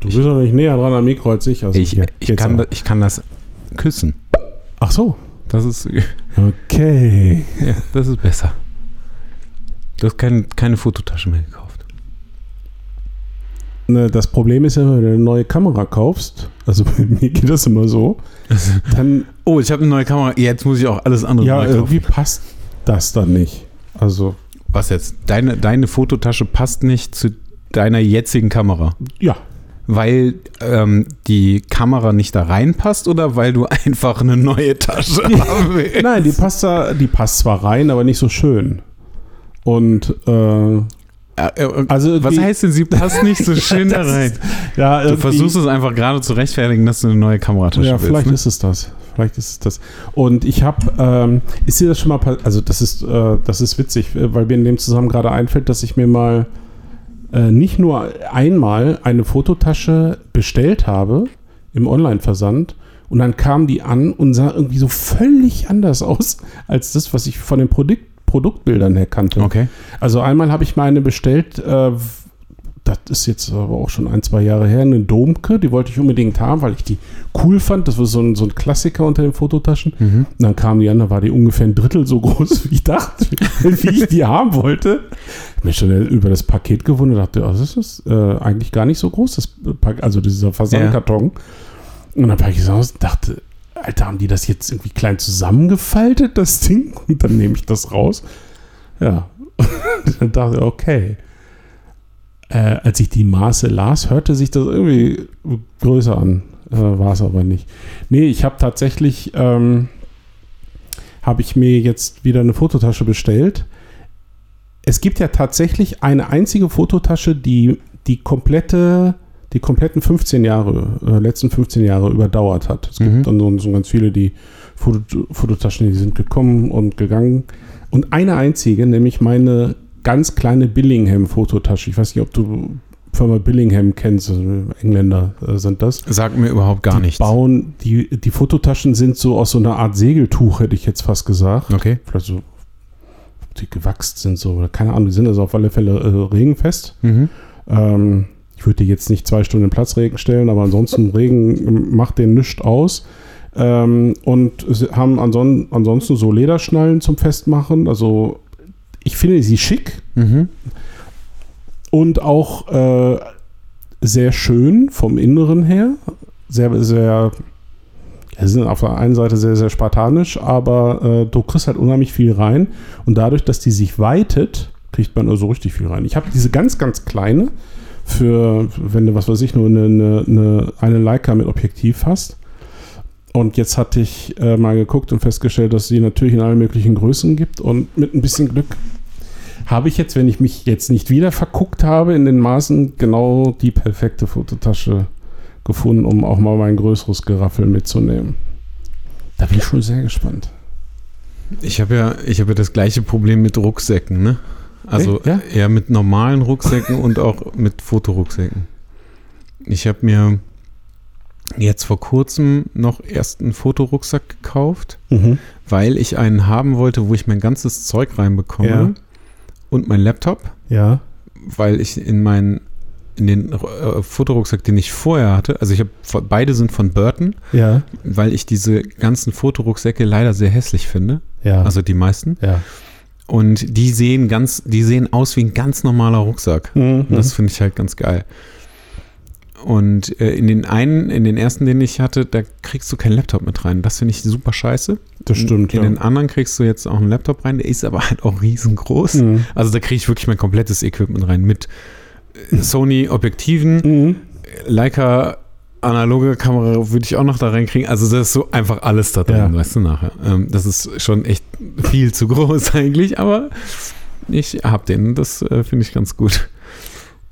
Du bist doch nicht näher dran am Mikro als ich. Also Ich, ich, kann, da- ich kann das küssen. Ach so. Das ist, Okay. ja, das ist besser. Du hast kein, keine Fototasche mehr gekauft. Ne, Das Problem ist ja, wenn du eine neue Kamera kaufst, also bei mir geht das immer so, dann Oh, ich habe eine neue Kamera. Jetzt muss ich auch alles andere ja, irgendwie passt das dann nicht. Also, Was jetzt? Deine, deine Fototasche passt nicht zu deiner jetzigen Kamera. ja. Weil ähm, die Kamera nicht da reinpasst oder weil du einfach eine neue Tasche haben willst? Nein, die passt, da, die passt zwar rein, aber nicht so schön. Und, äh, Äh, äh, also Was heißt denn, sie passt nicht so schön da rein? ist- ja, Du versuchst es einfach gerade zu rechtfertigen, dass du eine neue Kameratasche Ja, willst. vielleicht ne? ist es das. Vielleicht ist es das. Und ich habe, ähm, ist dir das schon mal, also das ist, äh, das ist witzig, äh, weil mir in dem Zusammenhang gerade einfällt, dass ich mir mal äh, nicht nur einmal eine Fototasche bestellt habe im Online-Versand und dann kam die an und sah irgendwie so völlig anders aus als das, was ich von den Produkt Produktbildern her kannte. Okay. Also einmal habe ich meine bestellt, äh, das ist jetzt aber auch schon ein, zwei Jahre her, eine Domke, die wollte ich unbedingt haben, weil ich die cool fand. Das war so ein, so ein Klassiker unter den Fototaschen. Mhm. Und dann kam die an, da war die ungefähr ein Drittel so groß, wie ich dachte, wie ich die haben wollte. Ich mich schon über das Paket gewundert, dachte, oh, das ist äh, eigentlich gar nicht so groß, das Pak also dieser Versandkarton. Und dann habe ich gesagt, dachte, Alter, haben die das jetzt irgendwie klein zusammengefaltet, das Ding? Und dann nehme ich das raus. Ja. dann dachte ich, okay. Äh, als ich die Maße las, hörte sich das irgendwie größer an. Äh, War es aber nicht. Nee, ich habe tatsächlich, ähm, habe ich mir jetzt wieder eine Fototasche bestellt. Es gibt ja tatsächlich eine einzige Fototasche, die die komplette, die kompletten 15 Jahre, äh, letzten 15 Jahre überdauert hat. Es Mhm. gibt dann so, ganz viele, die Foto, Fototaschen, die sind gekommen und gegangen. Und eine einzige, nämlich meine ganz kleine Billingham-Fototasche. Ich weiß nicht, ob du Firma Billingham kennst, also Engländer äh, sind das. Sagt mir überhaupt gar die nichts. bauen, die, die Fototaschen sind so aus so einer Art Segeltuch, hätte ich jetzt fast gesagt. Okay. Vielleicht so, die gewachst sind so, oder keine Ahnung, die sind also auf alle Fälle äh, regenfest. Mhm. Ähm, ich würde die jetzt nicht zwei Stunden Platzregen stellen, aber ansonsten Regen macht den nichts aus. Ähm, und sie haben anson ansonsten so Lederschnallen zum Festmachen. Also ich finde sie schick Mhm. und auch äh, sehr schön vom Inneren her. Sehr, sehr, sie sind auf der einen Seite sehr, sehr spartanisch, aber äh, du kriegst halt unheimlich viel rein. Und dadurch, dass die sich weitet, kriegt man also richtig viel rein. Ich habe diese ganz, ganz kleine für, wenn du, was weiß ich, nur eine, eine, eine, eine Leica mit Objektiv hast. Und jetzt hatte ich äh, mal geguckt und festgestellt, dass sie natürlich in allen möglichen Größen gibt. Und mit ein bisschen Glück habe ich jetzt, wenn ich mich jetzt nicht wieder verguckt habe in den Maßen, genau die perfekte Fototasche gefunden, um auch mal mein größeres Geraffel mitzunehmen. Da bin ich schon sehr gespannt. Ich habe ja, ich habe ja das gleiche Problem mit Rucksäcken, ne? Also Ja? eher mit normalen Rucksäcken und auch mit Fotorucksäcken. Ich habe mir jetzt vor kurzem noch erst einen Fotorucksack gekauft, Mhm. weil ich einen haben wollte, wo ich mein ganzes Zeug reinbekomme Ja. Und mein Laptop, Ja. weil ich in meinen in den äh, Fotorucksack, den ich vorher hatte, also ich habe beide sind von Burton, Ja. weil ich diese ganzen Fotorucksäcke leider sehr hässlich finde, Ja. also die meisten. ja. Und die sehen ganz, die sehen aus wie ein ganz normaler Rucksack. Mhm. Das finde ich halt ganz geil. Und äh, in den einen, in den ersten, den ich hatte, da kriegst du keinen Laptop mit rein. Das finde ich super scheiße. das stimmt. In ja. den anderen kriegst du jetzt auch einen Laptop rein, der ist aber halt auch riesengroß. Mhm. Also da kriege ich wirklich mein komplettes Equipment rein mit äh, Sony Objektiven, Mhm. Leica analoge Kamera würde ich auch noch da reinkriegen. Also das ist so einfach alles da drin, Ja. weißt du nachher. Ähm, das ist schon echt viel zu groß eigentlich, aber ich habe den. Das äh, finde ich ganz gut.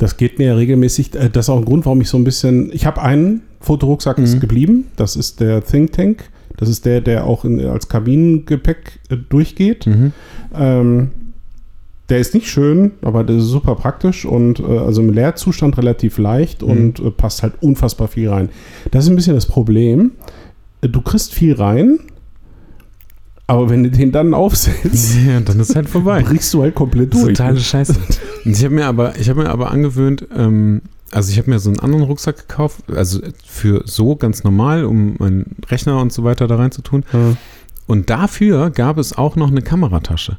Das geht mir ja regelmäßig. äh, Das ist auch ein Grund, warum ich so ein bisschen. Ich habe einen Fotorucksack ist Mhm. geblieben. Das ist der Think Tank. Das ist der, der auch in, als Kabinengepäck äh, durchgeht. Ähm, der ist nicht schön, aber der ist super praktisch und äh, also im Leerzustand relativ leicht Mhm. und äh, passt halt unfassbar viel rein. Das ist ein bisschen das Problem. Äh, Du kriegst viel rein, aber wenn du den dann aufsetzt, Ja, dann ist halt vorbei. brichst du halt komplett durch. totale Scheiße. Ich habe mir aber, ich habe mir aber angewöhnt, ähm, also ich habe mir so einen anderen Rucksack gekauft, also für so ganz normal, um meinen Rechner und so weiter da rein zu tun. Ja. Und dafür gab es auch noch eine Kameratasche.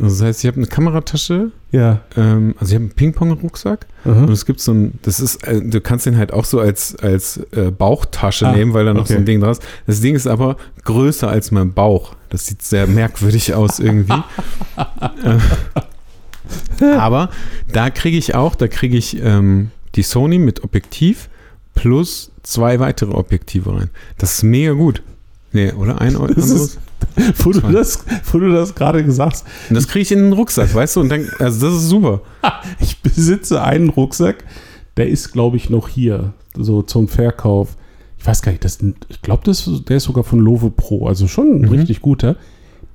Also das heißt, ich habe eine Kameratasche, Ja. ähm, also ich habe einen Ping-Pong-Rucksack und Aha. es gibt so ein, das ist, äh, du kannst den halt auch so als, als äh, Bauchtasche Ah, nehmen, weil da noch so okay. ein Ding dran ist. Das Ding ist aber größer als mein Bauch. Das sieht sehr merkwürdig aus irgendwie. aber da kriege ich auch, da kriege ich ähm, die Sony mit Objektiv plus zwei weitere Objektive rein. Das ist mega gut. Nee, oder? Ein anderes? wo, du das, wo du das gerade gesagt hast, Und das kriege ich in den Rucksack, weißt du? Und dann, also das ist super. ich besitze einen Rucksack, der ist, glaube ich, noch hier, so zum Verkauf. Ich weiß gar nicht, das, ich glaube, das, der ist sogar von Love Pro, also schon ein Mhm. richtig guter.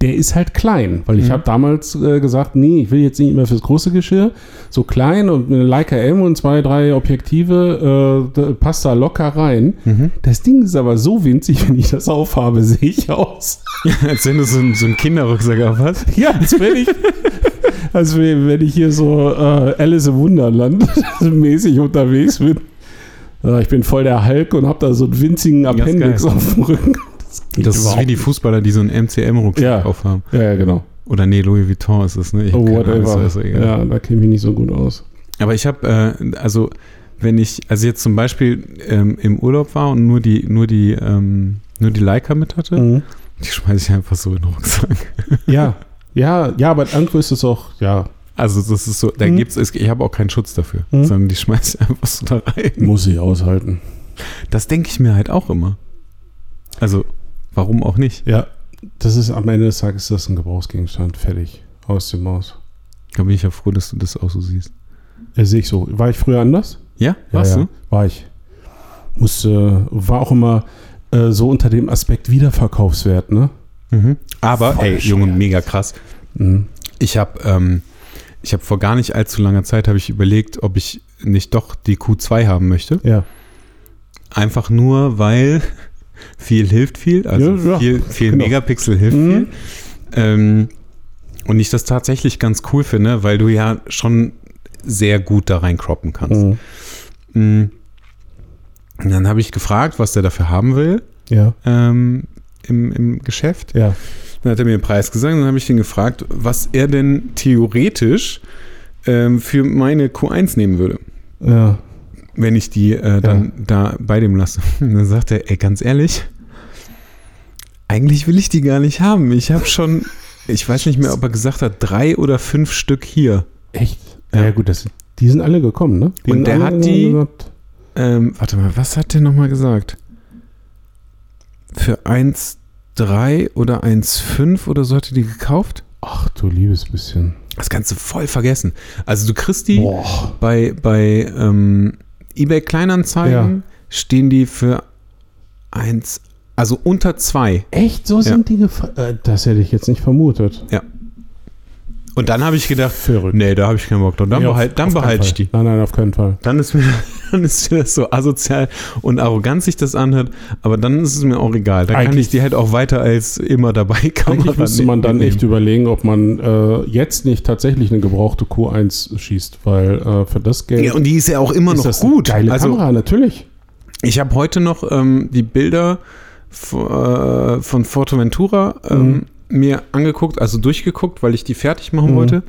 Der ist halt klein, weil ich Mhm. habe damals äh, gesagt, nee, ich will jetzt nicht mehr fürs große Geschirr, so klein und eine Leica M und zwei, drei Objektive, äh, passt da locker rein. Mhm. Das Ding ist aber so winzig, wenn ich das aufhabe, sehe ich aus. Als wenn du so, einen- so einen Kinderrucksack auf hast. Ja, als wenn ich, als wenn ich hier so äh, Alice im Wunderland mäßig unterwegs bin. Äh, ich bin voll der Hulk und habe da so einen winzigen Appendix auf dem Rücken. Das, geht Das ist überhaupt wie die Fußballer, die so einen MCM-Rucksack Ja. aufhaben. Ja, ja, genau. Oder nee, Louis Vuitton ist es, ne? Ich Oh, Ahnung, whatever. ist egal. ja, da kenne ich mich nicht so gut aus. Aber ich habe, äh, also wenn ich, also jetzt zum Beispiel ähm, im Urlaub war und nur die, nur die, ähm, nur die Leica mit hatte, Mhm. die schmeiße ich einfach so in den Rucksack. Ja, ja, ja, aber andere ist es auch, ja, Also das ist so, da Mhm. gibt's, es- ich habe auch keinen Schutz dafür, Mhm. sondern die schmeiße ich einfach so da rein. muss ich aushalten. Das denke ich mir halt auch immer. Also, warum auch nicht? Ja, das ist am Ende des Tages ist das ein Gebrauchsgegenstand. Fertig. Aus dem Maus. Da bin ich ja froh, dass du das auch so siehst. Ja, sehe ich so. War ich früher anders? Ja, warst ja, ja, War ich. Musste, war auch immer äh, so unter dem Aspekt Wiederverkaufswert, ne? Mhm. Aber, Voll ey, Junge, mega krass. Mhm. Ich habe ähm, ich hab vor gar nicht allzu langer Zeit habe ich überlegt, ob ich nicht doch die Q2 haben möchte. Ja. Einfach nur, weil viel hilft viel, also Ja, ja, viel, viel genau. Megapixel hilft Mhm. viel. Ähm, und ich das tatsächlich ganz cool finde, weil du ja schon sehr gut da reinkroppen kannst. Mhm. Mhm. Und dann habe ich gefragt, was der dafür haben will Ja. ähm, im, im Geschäft. Ja. Dann hat er mir den Preis gesagt und dann habe ich ihn gefragt, was er denn theoretisch ähm, für meine Q1 nehmen würde, Ja. Wenn ich die äh, dann da bei dem lasse. Und dann sagt er, ey, ganz ehrlich, eigentlich will ich die gar nicht haben. Ich habe schon, ich weiß nicht mehr, ob er gesagt hat, drei oder fünf Stück hier. Echt? Ja. Ja, gut, das, die sind alle gekommen, ne? Die Und der hat die- gesagt, Ähm, warte mal, was hat der nochmal gesagt? Für 1,3 oder 1,5 oder so hat er die gekauft? Ach du liebes bisschen. Das kannst du voll vergessen. Also du kriegst die Boah. bei, bei ähm, eBay Kleinanzeigen stehen die für 1, also unter 2. Echt? So sind die gefallen? Äh, das hätte ich jetzt nicht vermutet. Und dann habe ich gedacht, Verrückt. nee, da habe ich keinen Bock drauf. Dann, Nee, behalt, dann behalte ich die. Nein, nein, auf keinen Fall. Dann ist, mir, dann ist mir das so asozial und arrogant sich das anhört, aber dann ist es mir auch egal. Da kann ich die halt auch weiter als immer dabei Kamera Eigentlich müsste man dann echt überlegen, ob man äh, jetzt nicht tatsächlich eine gebrauchte Q1 schießt, weil äh, für das Geld Ja, und die ist ja auch immer noch gut. Geile also Kamera, natürlich. ich habe heute noch ähm, die Bilder f- äh, von Forteventura ähm, mir angeguckt, also durchgeguckt, weil ich die fertig machen Mhm. wollte.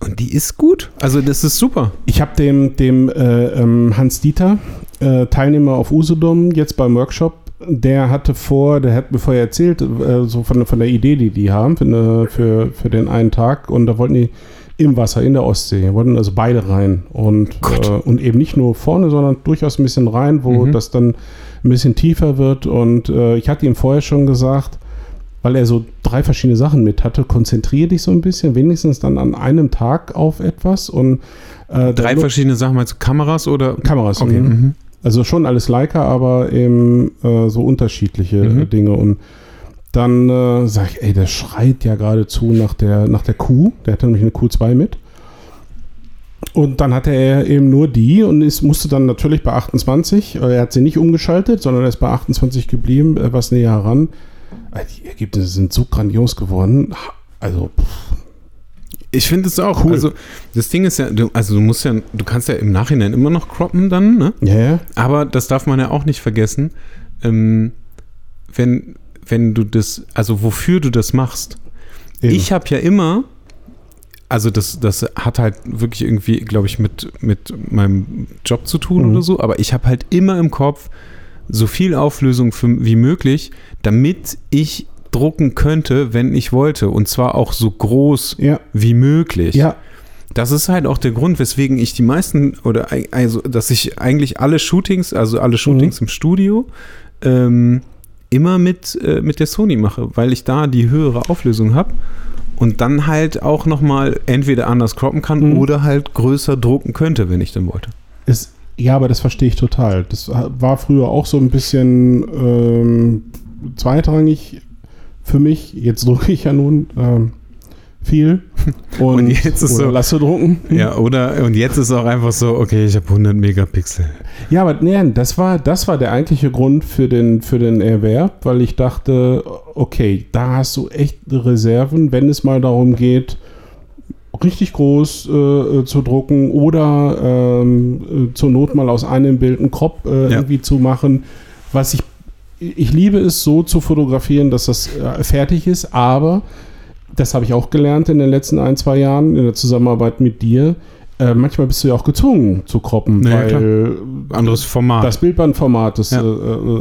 Und die ist gut. Also das ist super. Ich habe dem, dem äh, ähm, Hans Dieter, äh, Teilnehmer auf Usedom, jetzt beim Workshop, der hatte vor, der hat mir vorher erzählt, äh, so von, von der Idee, die die haben für, für, für den einen Tag. Und da wollten die im Wasser, in der Ostsee, wollten also beide rein. Und, äh, und eben nicht nur vorne, sondern durchaus ein bisschen rein, wo Mhm. das dann ein bisschen tiefer wird. Und äh, ich hatte ihm vorher schon gesagt, weil er so drei verschiedene Sachen mit hatte, konzentriere dich so ein bisschen, wenigstens dann an einem Tag auf etwas und äh, Drei verschiedene Sachen, meinst du Kameras oder? Kameras. Okay. mhm. Mhm. Also schon alles Leica, aber eben äh, so unterschiedliche Mhm. äh, Dinge. Und dann äh, sage ich, ey, der schreit ja geradezu nach der, nach der Q. Der hatte nämlich eine Q2 mit. Und dann hatte er eben nur die und ist, musste dann natürlich bei 28, äh, er hat sie nicht umgeschaltet, sondern er ist bei 28 geblieben, äh, was näher ran. Äh, Die Ergebnisse sind so grandios geworden. Also, pff, Ich finde es auch cool. Also das Ding ist ja, du, also du musst ja, du kannst ja im Nachhinein immer noch croppen dann, ne? Ja, ja. Aber das darf man ja auch nicht vergessen, ähm, wenn, wenn du das, also wofür du das machst. Eben. Ich habe ja immer, also das, das hat halt wirklich irgendwie, glaube ich, mit, mit meinem Job zu tun Mhm. oder so, aber ich habe halt immer im Kopf so viel Auflösung für, wie möglich, damit ich drucken könnte, wenn ich wollte. Und zwar auch so groß Ja. wie möglich. Ja, Das ist halt auch der Grund, weswegen ich die meisten oder also, dass ich eigentlich alle Shootings, also alle Shootings im Studio, ähm, immer mit, äh, mit der Sony mache, weil ich da die höhere Auflösung habe und dann halt auch nochmal entweder anders croppen kann Mhm. oder halt größer drucken könnte, wenn ich denn wollte. ist, ja, aber das verstehe ich total. Das war früher auch so ein bisschen ähm, zweitrangig für mich. Jetzt drucke ich ja nun ähm, viel. Und, Und jetzt ist so- lasse drucken. Ja, oder und jetzt ist auch einfach so, okay, ich habe 100 Megapixel. Ja, aber nee, das war, das war der eigentliche Grund für den, für den Erwerb, weil ich dachte, okay, da hast du echt Reserven, wenn es mal darum geht, richtig groß äh, zu drucken oder ähm, äh, zur Not mal aus einem Bild einen Crop äh, Ja. irgendwie zu machen. Was ich, ich liebe es so zu fotografieren, dass das äh, fertig ist, aber das habe ich auch gelernt in den letzten ein, zwei Jahren in der Zusammenarbeit mit dir. Äh, manchmal bist du ja auch gezwungen zu kroppen, Ja, weil Anderes Format. das Bildbandformat das Ja. äh,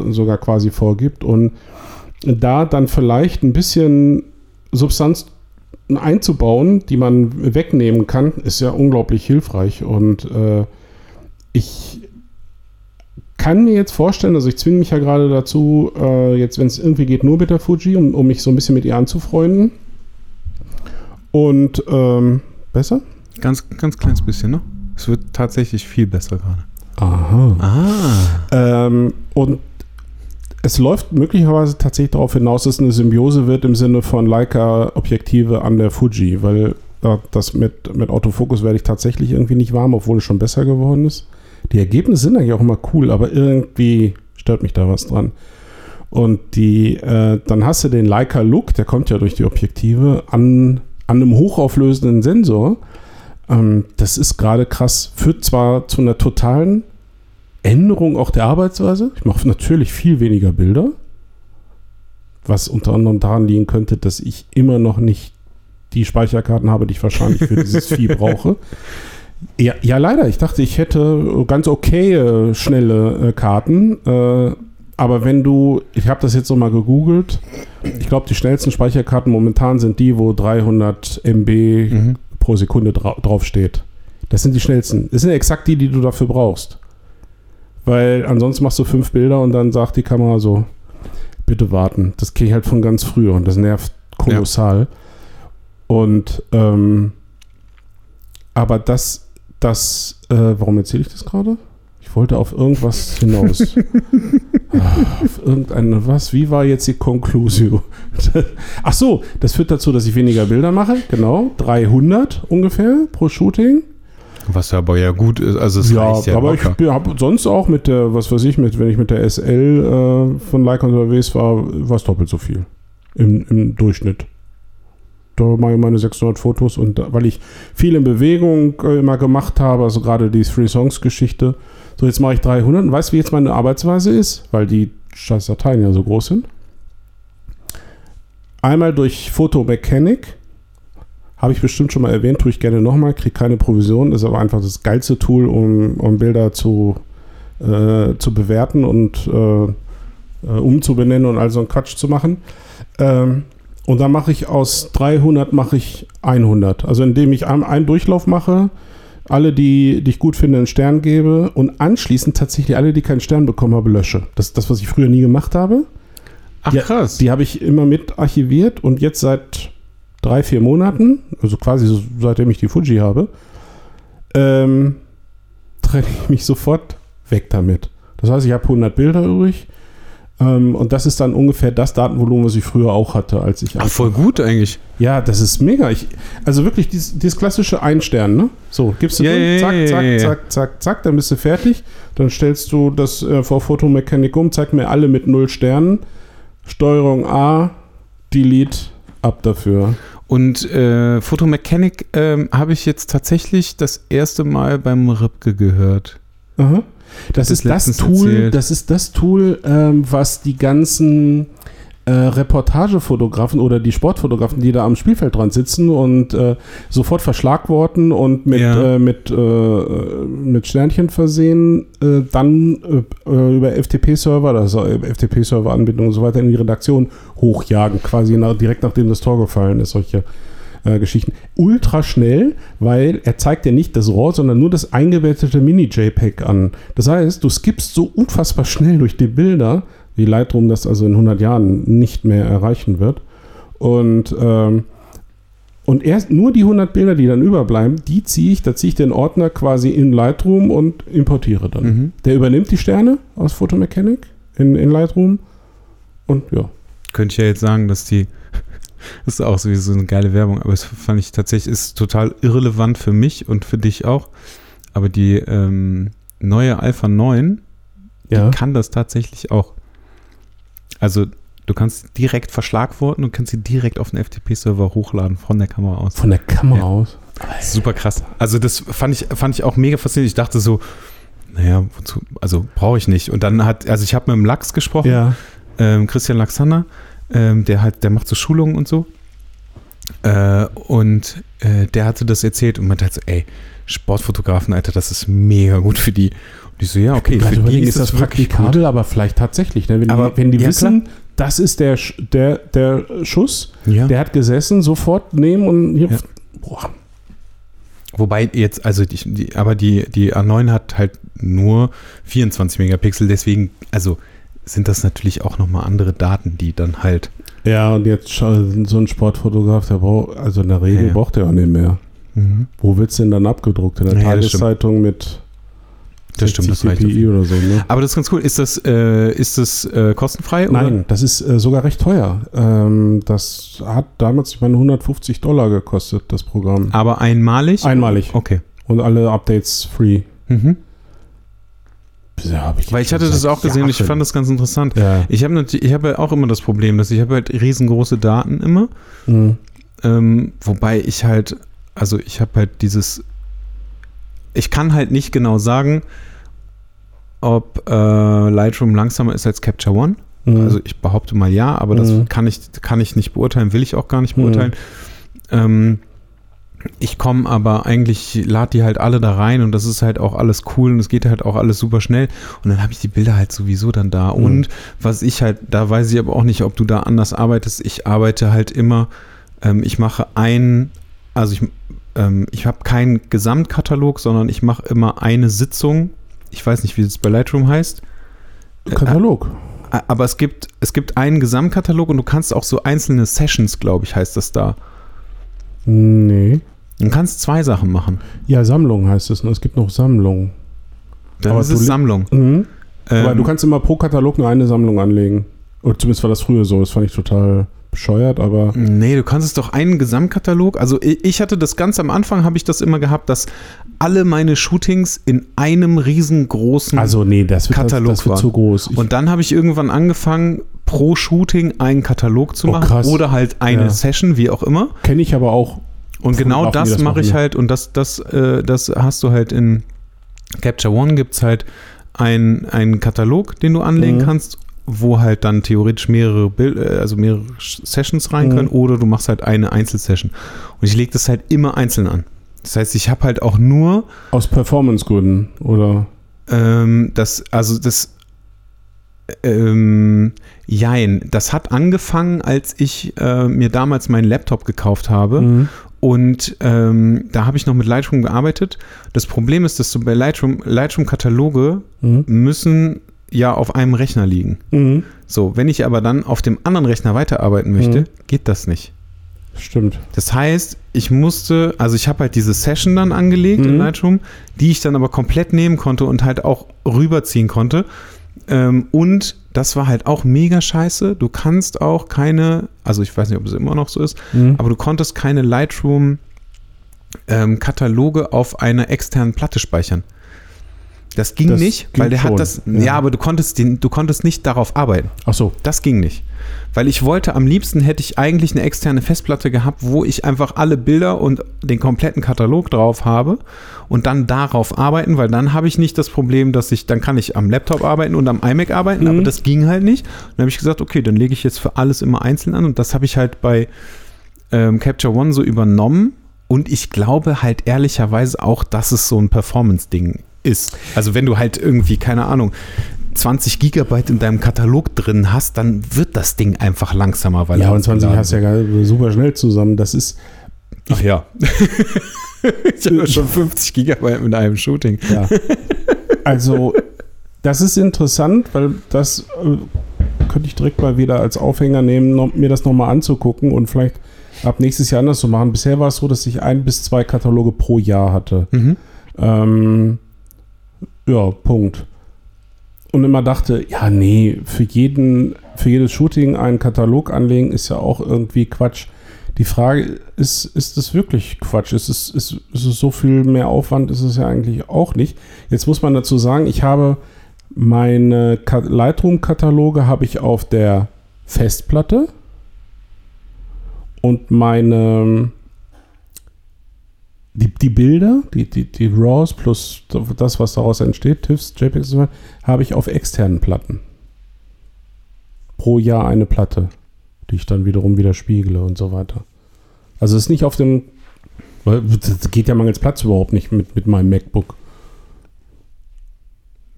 äh, sogar quasi vorgibt. Und da dann vielleicht ein bisschen Substanz einzubauen, die man wegnehmen kann, ist ja unglaublich hilfreich. Und äh, ich kann mir jetzt vorstellen, also ich zwinge mich ja gerade dazu, äh, jetzt, wenn es irgendwie geht, nur mit der Fuji, um, um mich so ein bisschen mit ihr anzufreunden. Und ähm, besser? ganz, ganz kleines bisschen, ne? Es wird tatsächlich viel besser gerade. Aha. Ah. Ähm, und es läuft möglicherweise tatsächlich darauf hinaus, dass eine Symbiose wird im Sinne von Leica-Objektive an der Fuji, weil das mit, mit Autofokus werde ich tatsächlich irgendwie nicht warm, obwohl es schon besser geworden ist. Die Ergebnisse sind eigentlich auch immer cool, aber irgendwie stört mich da was dran. Und die, äh, dann hast du den Leica-Look, der kommt ja durch die Objektive, an, an einem hochauflösenden Sensor. Ähm, das ist gerade krass. Führt zwar zu einer totalen Änderung auch der Arbeitsweise. Ich mache natürlich viel weniger Bilder, was unter anderem daran liegen könnte, dass ich immer noch nicht die Speicherkarten habe, die ich wahrscheinlich für dieses Vieh brauche. Ja, ja, leider. Ich dachte, ich hätte ganz okay äh, schnelle äh, Karten. Äh, aber wenn du, ich habe das jetzt so mal gegoogelt, ich glaube, die schnellsten Speicherkarten momentan sind die, wo 300 MB Mhm. pro Sekunde dra draufsteht. Das sind die schnellsten. Das sind exakt die, die du dafür brauchst. Weil ansonsten machst du fünf Bilder und dann sagt die Kamera so, bitte warten. Das kenne ich halt von ganz früher und das nervt kolossal. Und ähm, aber das, das, äh, warum erzähle ich das gerade? Ich wollte auf irgendwas hinaus. Auf irgendeine, was? Wie war jetzt die Conclusio? Ach so, das führt dazu, dass ich weniger Bilder mache. Genau, 300 ungefähr pro Shooting. Was aber ja gut ist, also es Ja, ja aber locker. ich habe sonst auch mit der, was weiß ich, mit, wenn ich mit der SL äh, von Leica unterwegs war, war es doppelt so viel im, im Durchschnitt. Da mache ich meine 600 Fotos und da, weil ich viel in Bewegung äh, immer gemacht habe, also gerade die Three Songs Geschichte, so jetzt mache ich 300 und weißt du, wie jetzt meine Arbeitsweise ist? Weil die scheiß Dateien ja so groß sind. Einmal durch Photo Mechanic, habe ich bestimmt schon mal erwähnt, tue ich gerne nochmal, kriege keine Provision, ist aber einfach das geilste Tool, um, um Bilder zu, äh, zu bewerten und äh, äh, umzubenennen und all so einen Quatsch zu machen. Ähm, und dann mache ich aus 300 mache ich 100. Also indem ich einen, einen Durchlauf mache, alle, die, die ich gut finde, einen Stern gebe und anschließend tatsächlich alle, die keinen Stern bekommen habe, lösche. Das ist das, was ich früher nie gemacht habe. Ach Ja, krass. Die habe ich immer mit archiviert und jetzt seit drei, vier Monaten, also quasi so, seitdem ich die Fuji habe, ähm, trenne ich mich sofort weg damit. Das heißt, ich habe 100 Bilder übrig ähm, und das ist dann ungefähr das Datenvolumen, was ich früher auch hatte, als ich Ach, voll gut eigentlich. Ja, das ist mega. Ich, also wirklich dieses, dieses klassische Einstern, ne? So, gibst du drin, ja, zack, zack, ja. zack, zack, zack, dann bist du fertig. Dann stellst du das äh, vor Photomechanik um, zeig mir alle mit null Sternen. Steuerung A, Delete, ab dafür. Und äh, Photomechanic ähm, habe ich jetzt tatsächlich das erste Mal beim Ripke gehört. Aha. Das, ist das Tool, das ist das Tool, ähm, was die ganzen äh, Reportagefotografen oder die Sportfotografen, die da am Spielfeld dran sitzen und äh, sofort verschlagworten und mit, ja. äh, mit, äh, mit Sternchen versehen, äh, dann äh, über FTP-Server, also FTP-Server-Anbindung und so weiter in die Redaktion hochjagen, quasi nach, direkt nachdem das Tor gefallen ist, solche Geschichten. Ultra schnell, weil er zeigt ja nicht das RAW, sondern nur das eingebettete Mini-JPEG an. Das heißt, du skippst so unfassbar schnell durch die Bilder, wie Lightroom das also in 100 Jahren nicht mehr erreichen wird. Und, ähm, und erst nur die 100 Bilder, die dann überbleiben, die ziehe ich, da ziehe ich den Ordner quasi in Lightroom und importiere dann. Mhm. Der übernimmt die Sterne aus Photomechanic in, in Lightroom und ja. Könnte ich ja jetzt sagen, dass die, das ist auch sowieso eine geile Werbung, aber es fand ich tatsächlich, ist total irrelevant für mich und für dich auch. Aber die ähm, neue Alpha 9, ja. die kann das tatsächlich auch. Also du kannst direkt verschlagworten und kannst sie direkt auf den FTP-Server hochladen von der Kamera aus. Von der Kamera ja. aus? Super krass. Also das fand ich, fand ich auch mega faszinierend. Ich dachte so, naja, wozu, also brauche ich nicht. Und dann hat, also ich habe mit dem Lachs gesprochen, ja. ähm, Christian Laxander, ähm, der halt, der macht so Schulungen und so. Äh, und äh, der hatte das erzählt und man dachte so, ey, Sportfotografen, Alter, das ist mega gut für die. Ich so, ja, okay, für die ist das praktikabel, aber vielleicht tatsächlich. Ne? Wenn, aber, die, wenn die ja, wissen, klar. das ist der, der, der Schuss, ja. der hat gesessen, sofort nehmen und hier, ja. boah. Wobei jetzt, also die, die, aber die, die A9 hat halt nur 24 Megapixel, deswegen, also sind das natürlich auch nochmal andere Daten, die dann halt. Ja, und jetzt so ein Sportfotograf, der braucht, also in der Regel ja, braucht er auch nicht mehr. Mhm. Wo wird es denn dann abgedruckt? In der Tageszeitung mit das stimmt, das reicht oder so. Ne? Aber das ist ganz cool. Ist das, äh, ist das äh, kostenfrei? Nein, oder? das ist äh, sogar recht teuer. Ähm, das hat damals, ich meine, 150 Dollar gekostet, das Programm. Aber einmalig? Einmalig. Okay. Und alle Updates free. Mhm. Ja, ich Weil ich hatte das auch gesehen und ich fand das ganz interessant. Ja. Ich habe ich hab auch immer das Problem, dass ich habe halt riesengroße Daten immer. Mhm. Ähm, wobei ich halt, also ich habe halt dieses ich kann halt nicht genau sagen, ob äh, Lightroom langsamer ist als Capture One. Mhm. Also ich behaupte mal ja, aber das mhm. kann, ich, kann ich nicht beurteilen, will ich auch gar nicht beurteilen. Mhm. Ähm, ich komme aber eigentlich, lade die halt alle da rein und das ist halt auch alles cool und es geht halt auch alles super schnell und dann habe ich die Bilder halt sowieso dann da. Mhm. Und was ich halt, da weiß ich aber auch nicht, ob du da anders arbeitest. Ich arbeite halt immer, ähm, ich mache ein, also ich ähm, ich habe keinen Gesamtkatalog, sondern ich mache immer eine Sitzung. Ich weiß nicht, wie es bei Lightroom heißt. Katalog. Äh, aber es gibt, es gibt einen Gesamtkatalog und du kannst auch so einzelne Sessions, glaube ich, heißt das da. Nee. Du kannst zwei Sachen machen. Ja, Sammlung heißt es. Ne? Es gibt noch Sammlung. Dann aber ist es Sammlung. Mhm. Ähm, aber du kannst immer pro Katalog nur eine Sammlung anlegen. Oder zumindest war das früher so. Das fand ich total bescheuert, aber. Nee, du kannst es doch einen Gesamtkatalog. Also ich hatte das ganz am Anfang, habe ich das immer gehabt, dass alle meine Shootings in einem riesengroßen also, nee, das wird, Katalog das, das wird zu groß. Ich und dann habe ich irgendwann angefangen, pro Shooting einen Katalog zu oh, machen krass. oder halt eine ja. Session, wie auch immer. Kenne ich aber auch. Und genau das, das mache ich halt und das, das, äh, das hast du halt in Capture One gibt es halt einen Katalog, den du anlegen mhm. kannst wo halt dann theoretisch mehrere Bild, äh, also mehrere Sessions rein können, mhm. oder du machst halt eine Einzelsession. Und ich lege das halt immer einzeln an. Das heißt, ich habe halt auch nur. Aus Performance-Gründen, oder? Ähm, das, also das. Ähm, jein, das hat angefangen, als ich äh, mir damals meinen Laptop gekauft habe. Mhm. Und ähm, da habe ich noch mit Lightroom gearbeitet. Das Problem ist, dass du bei Lightroom, Lightroom-Kataloge mhm. müssen ja auf einem Rechner liegen. Mhm. So, wenn ich aber dann auf dem anderen Rechner weiterarbeiten möchte, mhm. geht das nicht. Stimmt. Das heißt, ich musste, also ich habe halt diese Session dann angelegt mhm. in Lightroom, die ich dann aber komplett nehmen konnte und halt auch rüberziehen konnte. Ähm, und das war halt auch mega scheiße. Du kannst auch keine, also ich weiß nicht, ob es immer noch so ist, mhm. aber du konntest keine Lightroom ähm, Kataloge auf einer externen Platte speichern. Das ging Das nicht, weil der schon, hat das. ja. Ja. aber du konntest, den, du konntest nicht darauf arbeiten. Ach so. Das ging nicht. Weil ich wollte, am liebsten hätte ich eigentlich eine externe Festplatte gehabt, wo ich einfach alle Bilder und den kompletten Katalog drauf habe und dann darauf arbeiten, weil dann habe ich nicht das Problem, dass ich, dann kann ich am Laptop arbeiten und am iMac arbeiten, Mhm. aber das ging halt nicht. dann habe ich gesagt, okay, dann lege ich jetzt für alles immer einzeln an und das habe ich halt bei ähm, Capture One so übernommen und ich glaube halt ehrlicherweise auch, dass es so ein Performance-Ding ist. Also wenn du halt irgendwie, keine Ahnung, 20 Gigabyte in deinem Katalog drin hast, dann wird das Ding einfach langsamer, weil Ja, und 20 hast du ja super schnell zusammen. Das ist, Ach ja. ich habe ja schon 50 Gigabyte mit einem Shooting. ja. Also, das ist interessant, weil das äh, könnte ich direkt mal wieder als Aufhänger nehmen, noch, mir das nochmal anzugucken und vielleicht ab nächstes Jahr anders zu machen. Bisher war es so, dass ich ein bis zwei Kataloge pro Jahr hatte. Mhm. Ähm, ja, Punkt. Und immer dachte, ja, nee, für jeden, für jedes Shooting einen Katalog anlegen ist ja auch irgendwie Quatsch. Die Frage ist, ist es wirklich Quatsch? Ist es, ist, ist es so viel mehr Aufwand? Ist es ja eigentlich auch nicht. Jetzt muss man dazu sagen, ich habe meine Ka- Lightroom-Kataloge habe ich auf der Festplatte und meine die, die Bilder, die, die, die RAWs plus das, was daraus entsteht, TIFFs, JPEGs, habe ich auf externen Platten. Pro Jahr eine Platte, die ich dann wiederum wieder spiegle und so weiter. Also es ist nicht auf dem, das geht ja mangels Platz überhaupt nicht mit, mit meinem MacBook.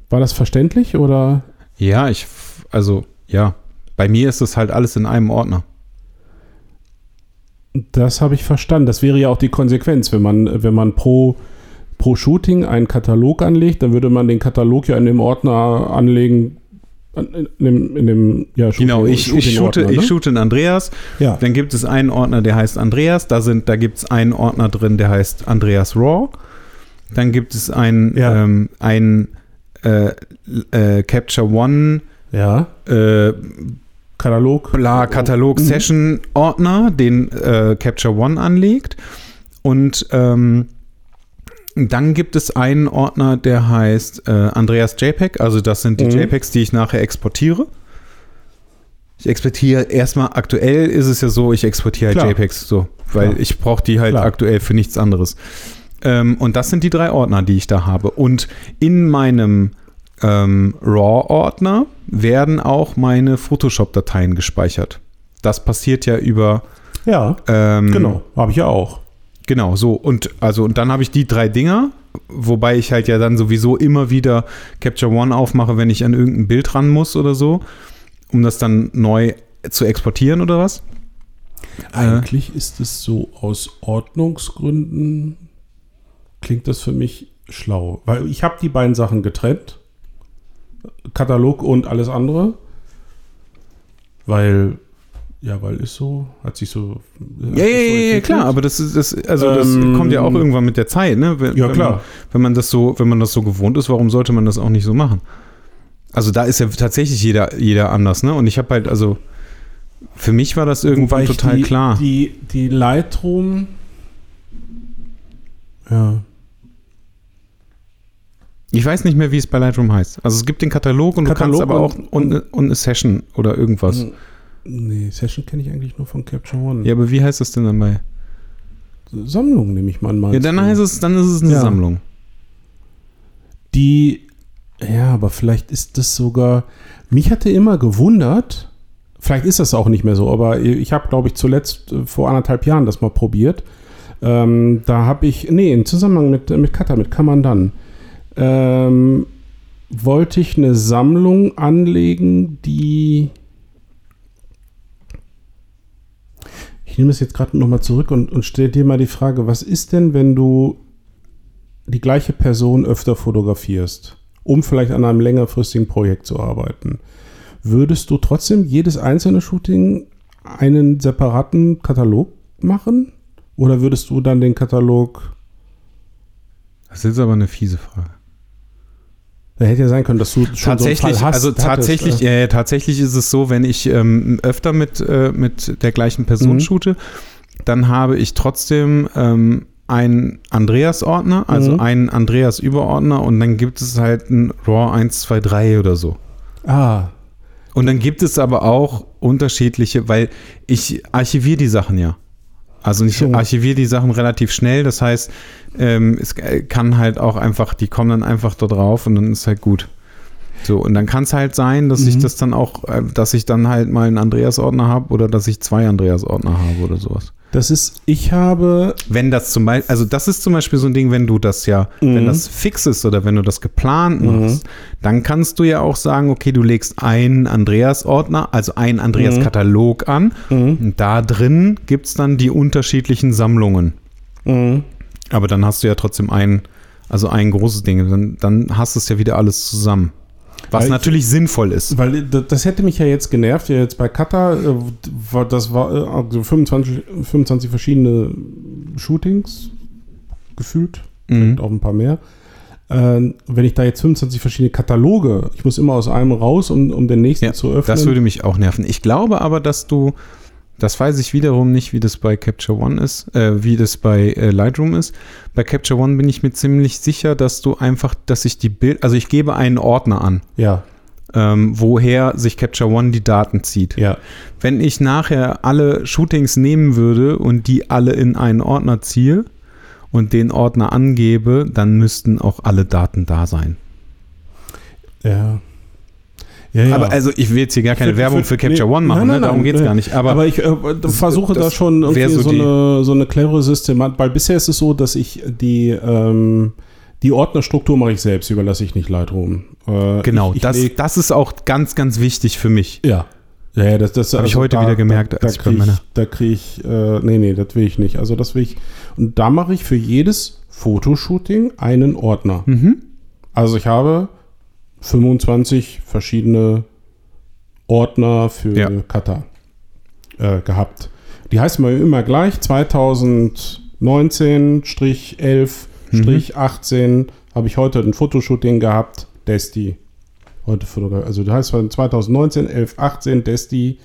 War das verständlich oder? Ja, ich, also, ja. Bei mir ist das halt alles in einem Ordner. Das habe ich verstanden. Das wäre ja auch die Konsequenz, wenn man, wenn man pro, pro Shooting einen Katalog anlegt, dann würde man den Katalog ja in dem Ordner anlegen, in dem, in dem ja, Shooting- Genau, ich, ich, shoote, Shooting-Ordner, ich ne? shoote in Andreas. Ja. Dann gibt es einen Ordner, der heißt Andreas. Da, sind, da gibt es einen Ordner drin, der heißt Andreas Raw. Dann gibt es einen, Ja. ähm, einen äh, äh, Capture One ja, äh, Katalog. bla Katalog Mhm. Session Ordner, den äh, Capture One anlegt. Und ähm, dann gibt es einen Ordner, der heißt äh, Andreas JPEG. Also das sind die Mhm. JPEGs, die ich nachher exportiere. Ich exportiere erstmal, aktuell ist es ja so, ich exportiere halt. JPEGs so, weil Klar. ich brauche die halt Klar. aktuell für nichts anderes. Ähm, und das sind die drei Ordner, die ich da habe. Und in meinem ähm, RAW-Ordner werden auch meine Photoshop-Dateien gespeichert. Das passiert ja über Ja, ähm, genau. Habe ich ja auch. Genau, so. Und also, und dann habe ich die drei Dinger, wobei ich halt ja dann sowieso immer wieder Capture One aufmache, wenn ich an irgendein Bild ran muss oder so, um das dann neu zu exportieren oder was. Eigentlich ist es so aus Ordnungsgründen klingt das für mich schlau, weil ich habe die beiden Sachen getrennt, Katalog und alles andere, weil ja, weil ist so, hat sich so hat Ja, ja, sich so ja, ja, entwickelt. klar, aber das ist das, also das Ähm, kommt ja auch irgendwann mit der Zeit, ne? Wenn, Ja, wenn klar. Man, wenn man das so, wenn man das so gewohnt ist, warum sollte man das auch nicht so machen? Also da ist ja tatsächlich jeder, jeder anders, ne? Und ich habe halt, also für mich war das irgendwann total die, klar. Die, die Lightroom. Ja. Ich weiß nicht mehr, wie es bei Lightroom heißt. Also es gibt den Katalog und Katalog du kannst aber auch und- und, und eine Session oder irgendwas. Nee, Session kenne ich eigentlich nur von Capture One. Ja, aber wie heißt das denn dann bei? Sammlung nehme ich mal an. Ja, dann heißt es, dann ist es eine Ja. Sammlung. Die, ja, aber vielleicht ist das sogar, mich hatte immer gewundert, vielleicht ist das auch nicht mehr so, aber ich habe, glaube ich, zuletzt äh, vor anderthalb Jahren das mal probiert. Ähm, da habe ich, nee, im Zusammenhang mit, mit Kata, mit Kamandan, ähm, wollte ich eine Sammlung anlegen, die. Ich nehme es jetzt gerade nochmal zurück und, und stelle dir mal die Frage, was ist denn, wenn du die gleiche Person öfter fotografierst, um vielleicht an einem längerfristigen Projekt zu arbeiten? Würdest du trotzdem jedes einzelne Shooting einen separaten Katalog machen? Oder würdest du dann den Katalog Das ist aber eine fiese Frage. Da hätte ja sein können, dass du schon tatsächlich, so hast. also hattest, tatsächlich, äh. ja, tatsächlich ist es so, wenn ich ähm, öfter mit, äh, mit der gleichen Person Mhm. shoote, dann habe ich trotzdem ähm, einen Andreas-Ordner, also Mhm. einen Andreas-Überordner und dann gibt es halt ein RAW 1, 2, 3 oder so. Ah, Und dann gibt es aber auch unterschiedliche, weil ich archiviere die Sachen ja. Also ich archiviere die Sachen relativ schnell, das heißt, ähm, es kann halt auch einfach, die kommen dann einfach da drauf und dann ist halt gut. So, und dann kann es halt sein, dass ich Mhm. das dann auch, äh, dass ich dann halt mal einen Andreas-Ordner habe oder dass ich zwei Andreas-Ordner habe oder sowas. Das ist, ich habe, Wenn das zum Beispiel, also das ist zum Beispiel so ein Ding, wenn du das ja, Mhm. wenn das fix ist oder wenn du das geplant Mhm. machst, dann kannst du ja auch sagen, okay, du legst einen Andreas-Ordner, also einen Andreas-Katalog an Mhm. und da drin gibt es dann die unterschiedlichen Sammlungen. Mhm. Aber dann hast du ja trotzdem ein, also ein großes Ding, dann, dann hast du es ja wieder alles zusammen. Was Weil ich- natürlich sinnvoll ist. Weil das hätte mich ja jetzt genervt, ja jetzt bei Kata, äh, war, das war äh, also 25, 25 verschiedene Shootings gefühlt, Mhm. auch ein paar mehr. Ähm, wenn ich da jetzt 25 verschiedene Kataloge, ich muss immer aus einem raus, um, um den nächsten Ja, zu öffnen. Das würde mich auch nerven. Ich glaube aber, dass du, das weiß ich wiederum nicht, wie das bei Capture One ist, äh, wie das bei äh, Lightroom ist. Bei Capture One bin ich mir ziemlich sicher, dass du einfach, dass ich die Bild, also ich gebe einen Ordner an, ja, ähm, woher sich Capture One die Daten zieht. ja. Wenn ich nachher alle Shootings nehmen würde und die alle in einen Ordner ziehe und den Ordner angebe, dann müssten auch alle Daten da sein. Ja. Ja, ja. Aber also ich will jetzt hier gar keine Für- Werbung für- für Capture nee, One machen, nein, nein, ne? darum geht es nee. gar nicht. Aber, Aber, ich äh, das- versuche da das schon irgendwie so so, eine, so eine clevere Systematik, weil bisher ist es so, dass ich die, ähm, die Ordnerstruktur mache ich selbst, überlasse ich nicht Lightroom. Äh, Genau, ich, ich das, das ist auch ganz, ganz wichtig für mich. ja. Ja, ja, das, das Hab ich heute wieder gemerkt, Da, als da kriege ich, da krieg ich äh, nee, nee, das will ich nicht. Also das will ich. Und da mache ich für jedes Fotoshooting einen Ordner. Mhm. Also ich habe 25 verschiedene Ordner für Ja. Kata äh, gehabt. Die heißen mal immer gleich. 2019-11-18 habe ich heute ein Fotoshooting gehabt. Desti. Heute Fotogra- Also das heißt 2019, 11, 18 Desti.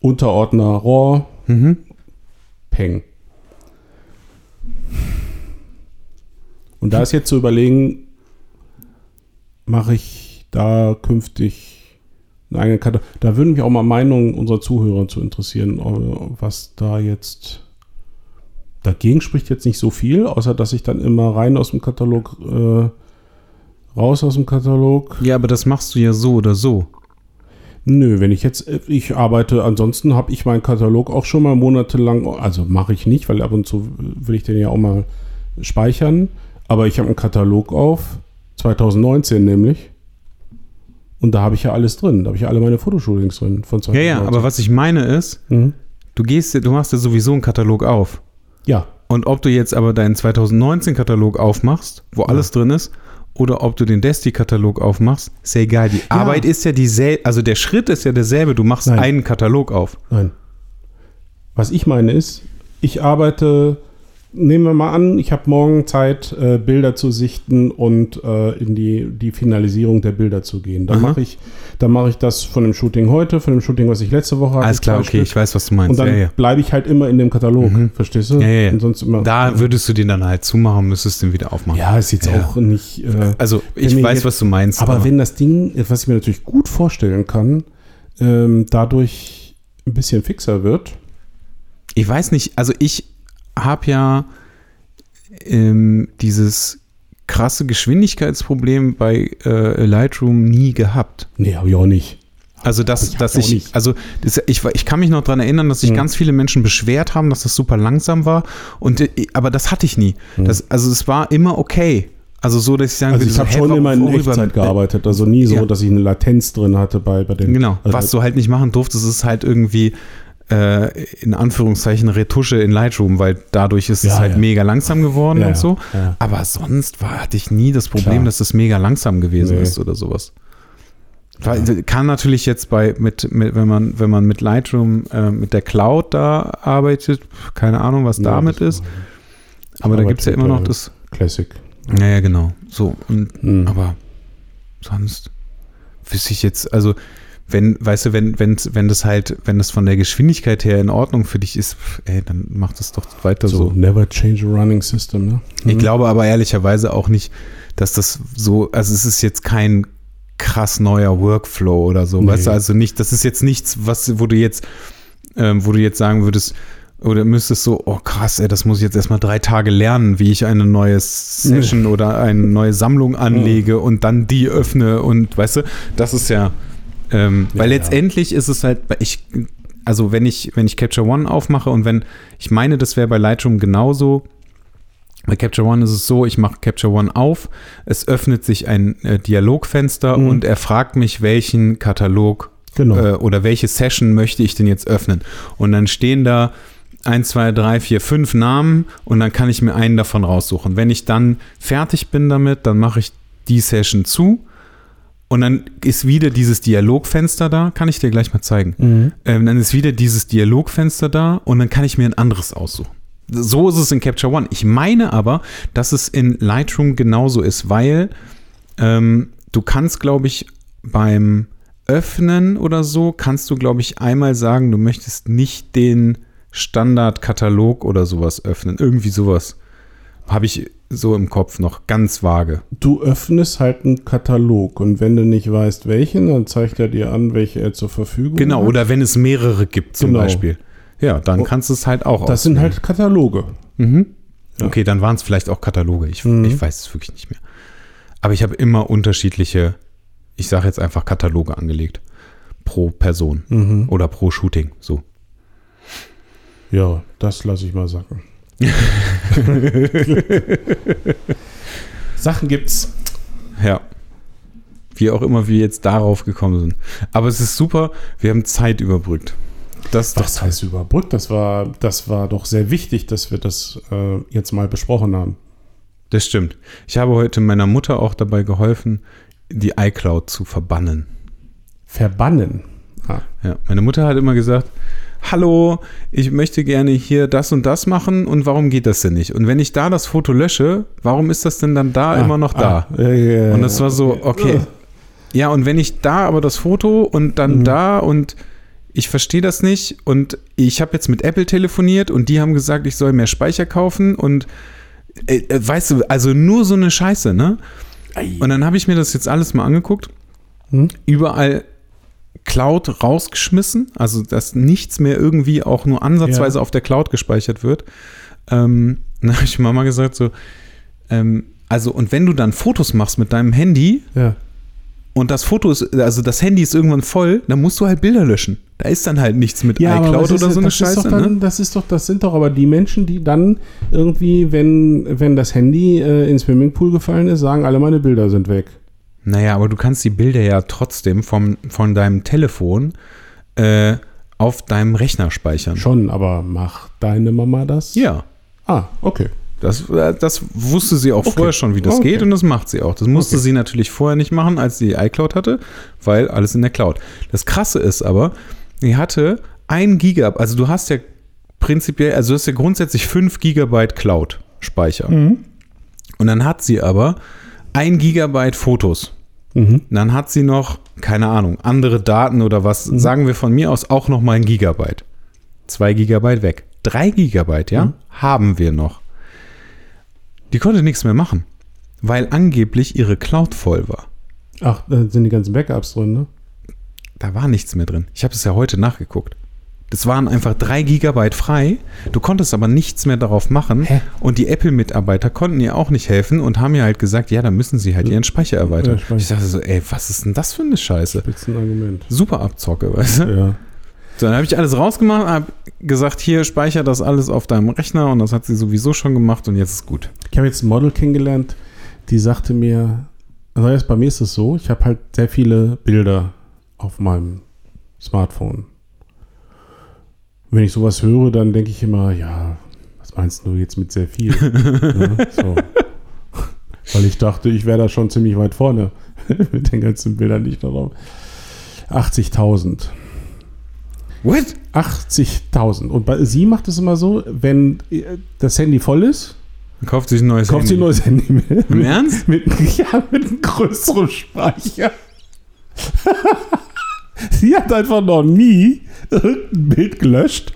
Unterordner RAW. Mhm. Peng. Und da ist jetzt zu überlegen, mache ich da künftig einen eigenen Katalog. Da würden mich auch mal Meinungen unserer Zuhörer zu interessieren, äh, was da jetzt dagegen spricht jetzt nicht so viel, außer dass ich dann immer rein aus dem Katalog, äh, raus aus dem Katalog. Ja, aber das machst du ja so oder so. Nö, wenn ich jetzt, äh, ich arbeite, ansonsten habe ich meinen Katalog auch schon mal monatelang, also mache ich nicht, weil ab und zu will ich den ja auch mal speichern, aber ich habe einen Katalog auf, 2019 nämlich, und da habe ich ja alles drin, da habe ich ja alle meine Fotoshootings drin von Ja, ja, aber was ich meine ist, Mhm. du gehst, ja- du machst ja sowieso einen Katalog auf. Ja, Und ob du jetzt aber deinen 2019-Katalog aufmachst, wo alles drin ist, oder ob du den Desti-Katalog aufmachst, ist ja egal. Die Arbeit ist ja dieselbe, also der Schritt ist ja derselbe. Du machst Nein. einen Katalog auf. nein. Was ich meine ist, ich arbeite, nehmen wir mal an, ich habe morgen Zeit, äh, Bilder zu sichten und äh, in die, die Finalisierung der Bilder zu gehen. Dann mache ich, dann mache ich das von dem Shooting heute, von dem Shooting, was ich letzte Woche hatte. Alles klar, okay, Stück. ich weiß, was du meinst. Und dann ja, ja. bleibe ich halt immer in dem Katalog, Mhm. verstehst du? Ja, ja, ja. Sonst immer. Da würdest du den dann halt zumachen, müsstest den wieder aufmachen. ja, ist jetzt auch nicht. Äh, Also, ich weiß, jetzt- was du meinst. aber wenn das Ding, was ich mir natürlich gut vorstellen kann, ähm, dadurch ein bisschen fixer wird. Ich weiß nicht, also ich habe ja ähm, dieses krasse Geschwindigkeitsproblem bei äh, Lightroom nie gehabt. Nee, habe ich auch nicht. Also dass, Ich dass ich, nicht. also das, ich, ich kann mich noch daran erinnern, dass sich Mhm. ganz viele Menschen beschwert haben, dass das super langsam war. Und äh, aber das hatte ich nie. Das, also es war immer okay. Also so, dass ich sagen Also würde, ich so, habe schon immer in Echtzeit gearbeitet, also nie so, Ja. dass ich eine Latenz drin hatte bei, bei den. Genau. Also, Was du halt nicht machen durftest, ist halt irgendwie äh, in Anführungszeichen Retusche in Lightroom, weil dadurch ist es Ja, halt ja. mega langsam geworden Ja, und so. Aber sonst war, hatte ich nie das Problem, Klar. dass das mega langsam gewesen Nee. ist oder sowas. Weil, Kann natürlich jetzt bei, mit, mit, wenn man, wenn man mit Lightroom, äh, mit der Cloud da arbeitet, keine Ahnung, was damit ist. Aber da arbeite gibt es ja immer noch das. Classic. Naja, genau. So. Und Mhm. aber sonst wüsste ich jetzt, also wenn, weißt du, wenn, wenn, wenn das halt, wenn das von der Geschwindigkeit her in Ordnung für dich ist, ey, dann mach das doch weiter so. so. Never change a running system, ne? Mhm. Ich glaube aber ehrlicherweise auch nicht, dass das so, also es ist jetzt kein krass neuer Workflow oder so, nee. weißt du, also nicht, das ist jetzt nichts, was, wo du jetzt, ähm, wo du jetzt sagen würdest, oder müsstest so, oh krass, ey, das muss ich jetzt erstmal drei Tage lernen, wie ich eine neue Session oder eine neue Sammlung anlege mhm. und dann die öffne und weißt du, das ist ja, ähm, ja, weil letztendlich ja. ist es halt, ich, also wenn ich, wenn ich Capture One aufmache und wenn, ich meine, das wäre bei Lightroom genauso. Bei Capture One ist es so, ich mache Capture One auf, es öffnet sich ein äh, Dialogfenster mhm. und er fragt mich, welchen Katalog genau. äh, oder welche Session möchte ich denn jetzt öffnen. Und dann stehen da 1, 2, 3, 4, 5 Namen und dann kann ich mir einen davon raussuchen. Wenn ich dann fertig bin damit, dann mache ich die Session zu und dann ist wieder dieses Dialogfenster da, kann ich dir gleich mal zeigen. Mhm. Ähm, dann ist wieder dieses Dialogfenster da und dann kann ich mir ein anderes aussuchen. So ist es in Capture One. Ich meine aber, dass es in Lightroom genauso ist, weil ähm, du kannst, glaube ich, beim Öffnen oder so, kannst du, glaube ich, einmal sagen, du möchtest nicht den Standardkatalog oder sowas öffnen. Irgendwie sowas. Habe ich so im Kopf noch ganz vage. Du öffnest halt einen Katalog und wenn du nicht weißt, welchen, dann zeigt er dir an, welche er zur Verfügung genau, hat. Genau, oder wenn es mehrere gibt zum genau. Beispiel. Ja, dann oh, kannst du es halt auch Das auswählen. sind halt Kataloge. Mhm. Ja. Okay, dann waren es vielleicht auch Kataloge. Ich, mhm. ich weiß es wirklich nicht mehr. Aber ich habe immer unterschiedliche, ich sage jetzt einfach Kataloge angelegt. Pro Person mhm. oder pro Shooting. So. Ja, das lasse ich mal sacken. Sachen gibt's. Ja. Wie auch immer wir jetzt darauf gekommen sind. Aber es ist super, wir haben Zeit überbrückt. Das, Was heißt überbrückt? Das war, das war doch sehr wichtig, dass wir das äh, jetzt mal besprochen haben. Das stimmt. Ich habe heute meiner Mutter auch dabei geholfen, die iCloud zu verbannen. Verbannen? Ah. Ja, meine Mutter hat immer gesagt, hallo, ich möchte gerne hier das und das machen und warum geht das denn nicht? Und wenn ich da das Foto lösche, warum ist das denn dann da ah, immer noch da? Ah, ja, und das war so, okay. Ja, und wenn ich da aber das Foto und dann mhm. da und ich verstehe das nicht und ich habe jetzt mit Apple telefoniert und die haben gesagt, ich soll mehr Speicher kaufen und äh, äh weißt du, also nur so eine Scheiße, ne? Und dann habe ich mir das jetzt alles mal angeguckt. Hm? Überall Cloud rausgeschmissen, also dass nichts mehr irgendwie auch nur ansatzweise ja. auf der Cloud gespeichert wird. Ähm, dann habe ich Mama gesagt so, ähm, also und wenn du dann Fotos machst mit deinem Handy ja. und das Foto ist, also das Handy ist irgendwann voll, dann musst du halt Bilder löschen. Da ist dann halt nichts mit ja, iCloud oder so eine Scheiße. Dann, ne? Das ist doch, das sind doch aber die Menschen, die dann irgendwie, wenn, wenn das Handy äh, ins Swimmingpool gefallen ist, sagen, alle meine Bilder sind weg. Naja, aber du kannst die Bilder ja trotzdem vom, von deinem Telefon äh, auf deinem Rechner speichern. Schon, aber macht deine Mama das? Ja. Ah, okay. Das, äh, das wusste sie auch okay. vorher schon, wie das okay. geht und das macht sie auch. Das musste okay. sie natürlich vorher nicht machen, als sie iCloud hatte, weil alles in der Cloud. Das Krasse ist aber, sie hatte ein Gigabyte, also du hast ja prinzipiell, also du hast ja grundsätzlich 5 Gigabyte Cloud-Speicher. Mhm. Und dann hat sie aber ein Gigabyte Fotos. Mhm. Dann hat sie noch, keine Ahnung, andere Daten oder was, mhm. sagen wir von mir aus auch noch mal ein Gigabyte. Zwei Gigabyte weg. Drei Gigabyte, ja, mhm. haben wir noch. Die konnte nichts mehr machen, weil angeblich ihre Cloud voll war. Ach, da sind die ganzen Backups drin, ne? Da war nichts mehr drin. Ich habe es ja heute nachgeguckt. Das waren einfach drei Gigabyte frei. Du konntest aber nichts mehr darauf machen. Hä? Und die Apple-Mitarbeiter konnten ihr auch nicht helfen und haben ihr halt gesagt, ja, dann müssen sie halt ihren Speicher erweitern. Ja, ich dachte so, ey, was ist denn das für eine Scheiße? Spitzenargument. Super Abzocke, weißt du? Ja. So, dann habe ich alles rausgemacht, habe gesagt, hier speicher das alles auf deinem Rechner und das hat sie sowieso schon gemacht und jetzt ist gut. Ich habe jetzt ein Model kennengelernt, die sagte mir, also erst bei mir ist es so, ich habe halt sehr viele Bilder auf meinem Smartphone wenn ich sowas höre, dann denke ich immer, ja, was meinst du jetzt mit sehr viel? ja, so. Weil ich dachte, ich wäre da schon ziemlich weit vorne mit den ganzen Bildern, die ich da drauf. 80.000. What? 80.000. Und bei, sie macht es immer so, wenn das Handy voll ist, kauft sich ein neues kauft Handy. Kauft sie ein neues Handy mit. Im Ernst? Mit, ja, mit einem größeren Speicher. sie hat einfach noch nie irgendein Bild gelöscht.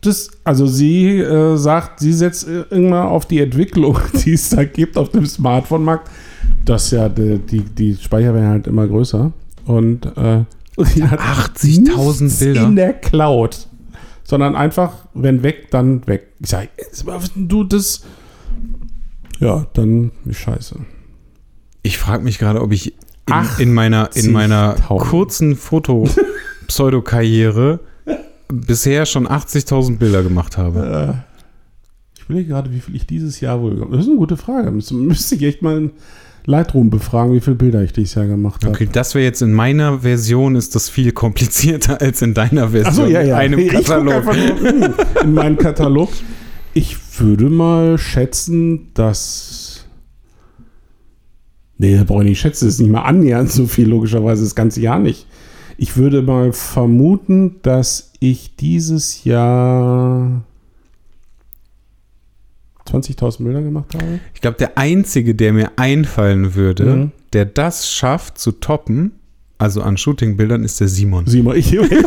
Das, also sie äh, sagt, sie setzt immer auf die Entwicklung, die es da gibt auf dem Smartphone-Markt, dass ja die, die, die Speicher werden halt immer größer. Und äh, sie hat 80.000 nichts Bilder. in der Cloud. Sondern einfach, wenn weg, dann weg. Ich sage, du das. Ja, dann ist scheiße. Ich frage mich gerade, ob ich in, in meiner, in meiner 80.000. kurzen Foto-Pseudo-Karriere bisher schon 80.000 Bilder gemacht habe. Äh, ich will gerade, wie viel ich dieses Jahr wohl. Das ist eine gute Frage. Müsste, müsste ich echt mal in Lightroom befragen, wie viele Bilder ich dieses Jahr gemacht habe. Okay, das wäre jetzt in meiner Version ist das viel komplizierter als in deiner Version. Achso, ja, ja. Einem Ich Katalog. nur, hm, in meinen Katalog. Ich würde mal schätzen, dass. Nee, da brauche ich das ist nicht mal annähernd so viel, logischerweise das ganze Jahr nicht. Ich würde mal vermuten, dass ich dieses Jahr 20.000 Bilder gemacht habe. Ich glaube, der einzige, der mir einfallen würde, Mhm. der das schafft zu toppen, also an Shootingbildern, ist der Simon. Simon, ich, ich, ich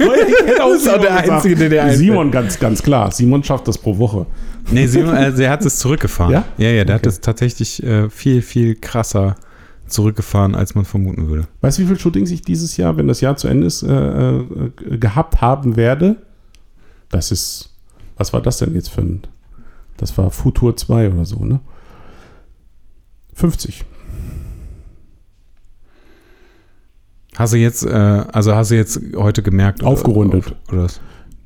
auch Das ist auch der Simon Einzige, der gesagt. einfällt. Simon, ganz, ganz klar. Simon schafft das pro Woche. Nee, Simon, also der hat es zurückgefahren. Ja? Ja, ja, der hat Okay. es tatsächlich äh, viel, viel krasser zurückgefahren, als man vermuten würde. Weißt du, wie viele Shootings ich dieses Jahr, wenn das Jahr zu Ende ist, äh, äh, gehabt haben werde? Das ist, was war das denn jetzt für ein, das war Futur 2 oder so, ne? 50. Hast du jetzt, äh, also hast du jetzt heute gemerkt? oder- Aufgerundet. Oder was?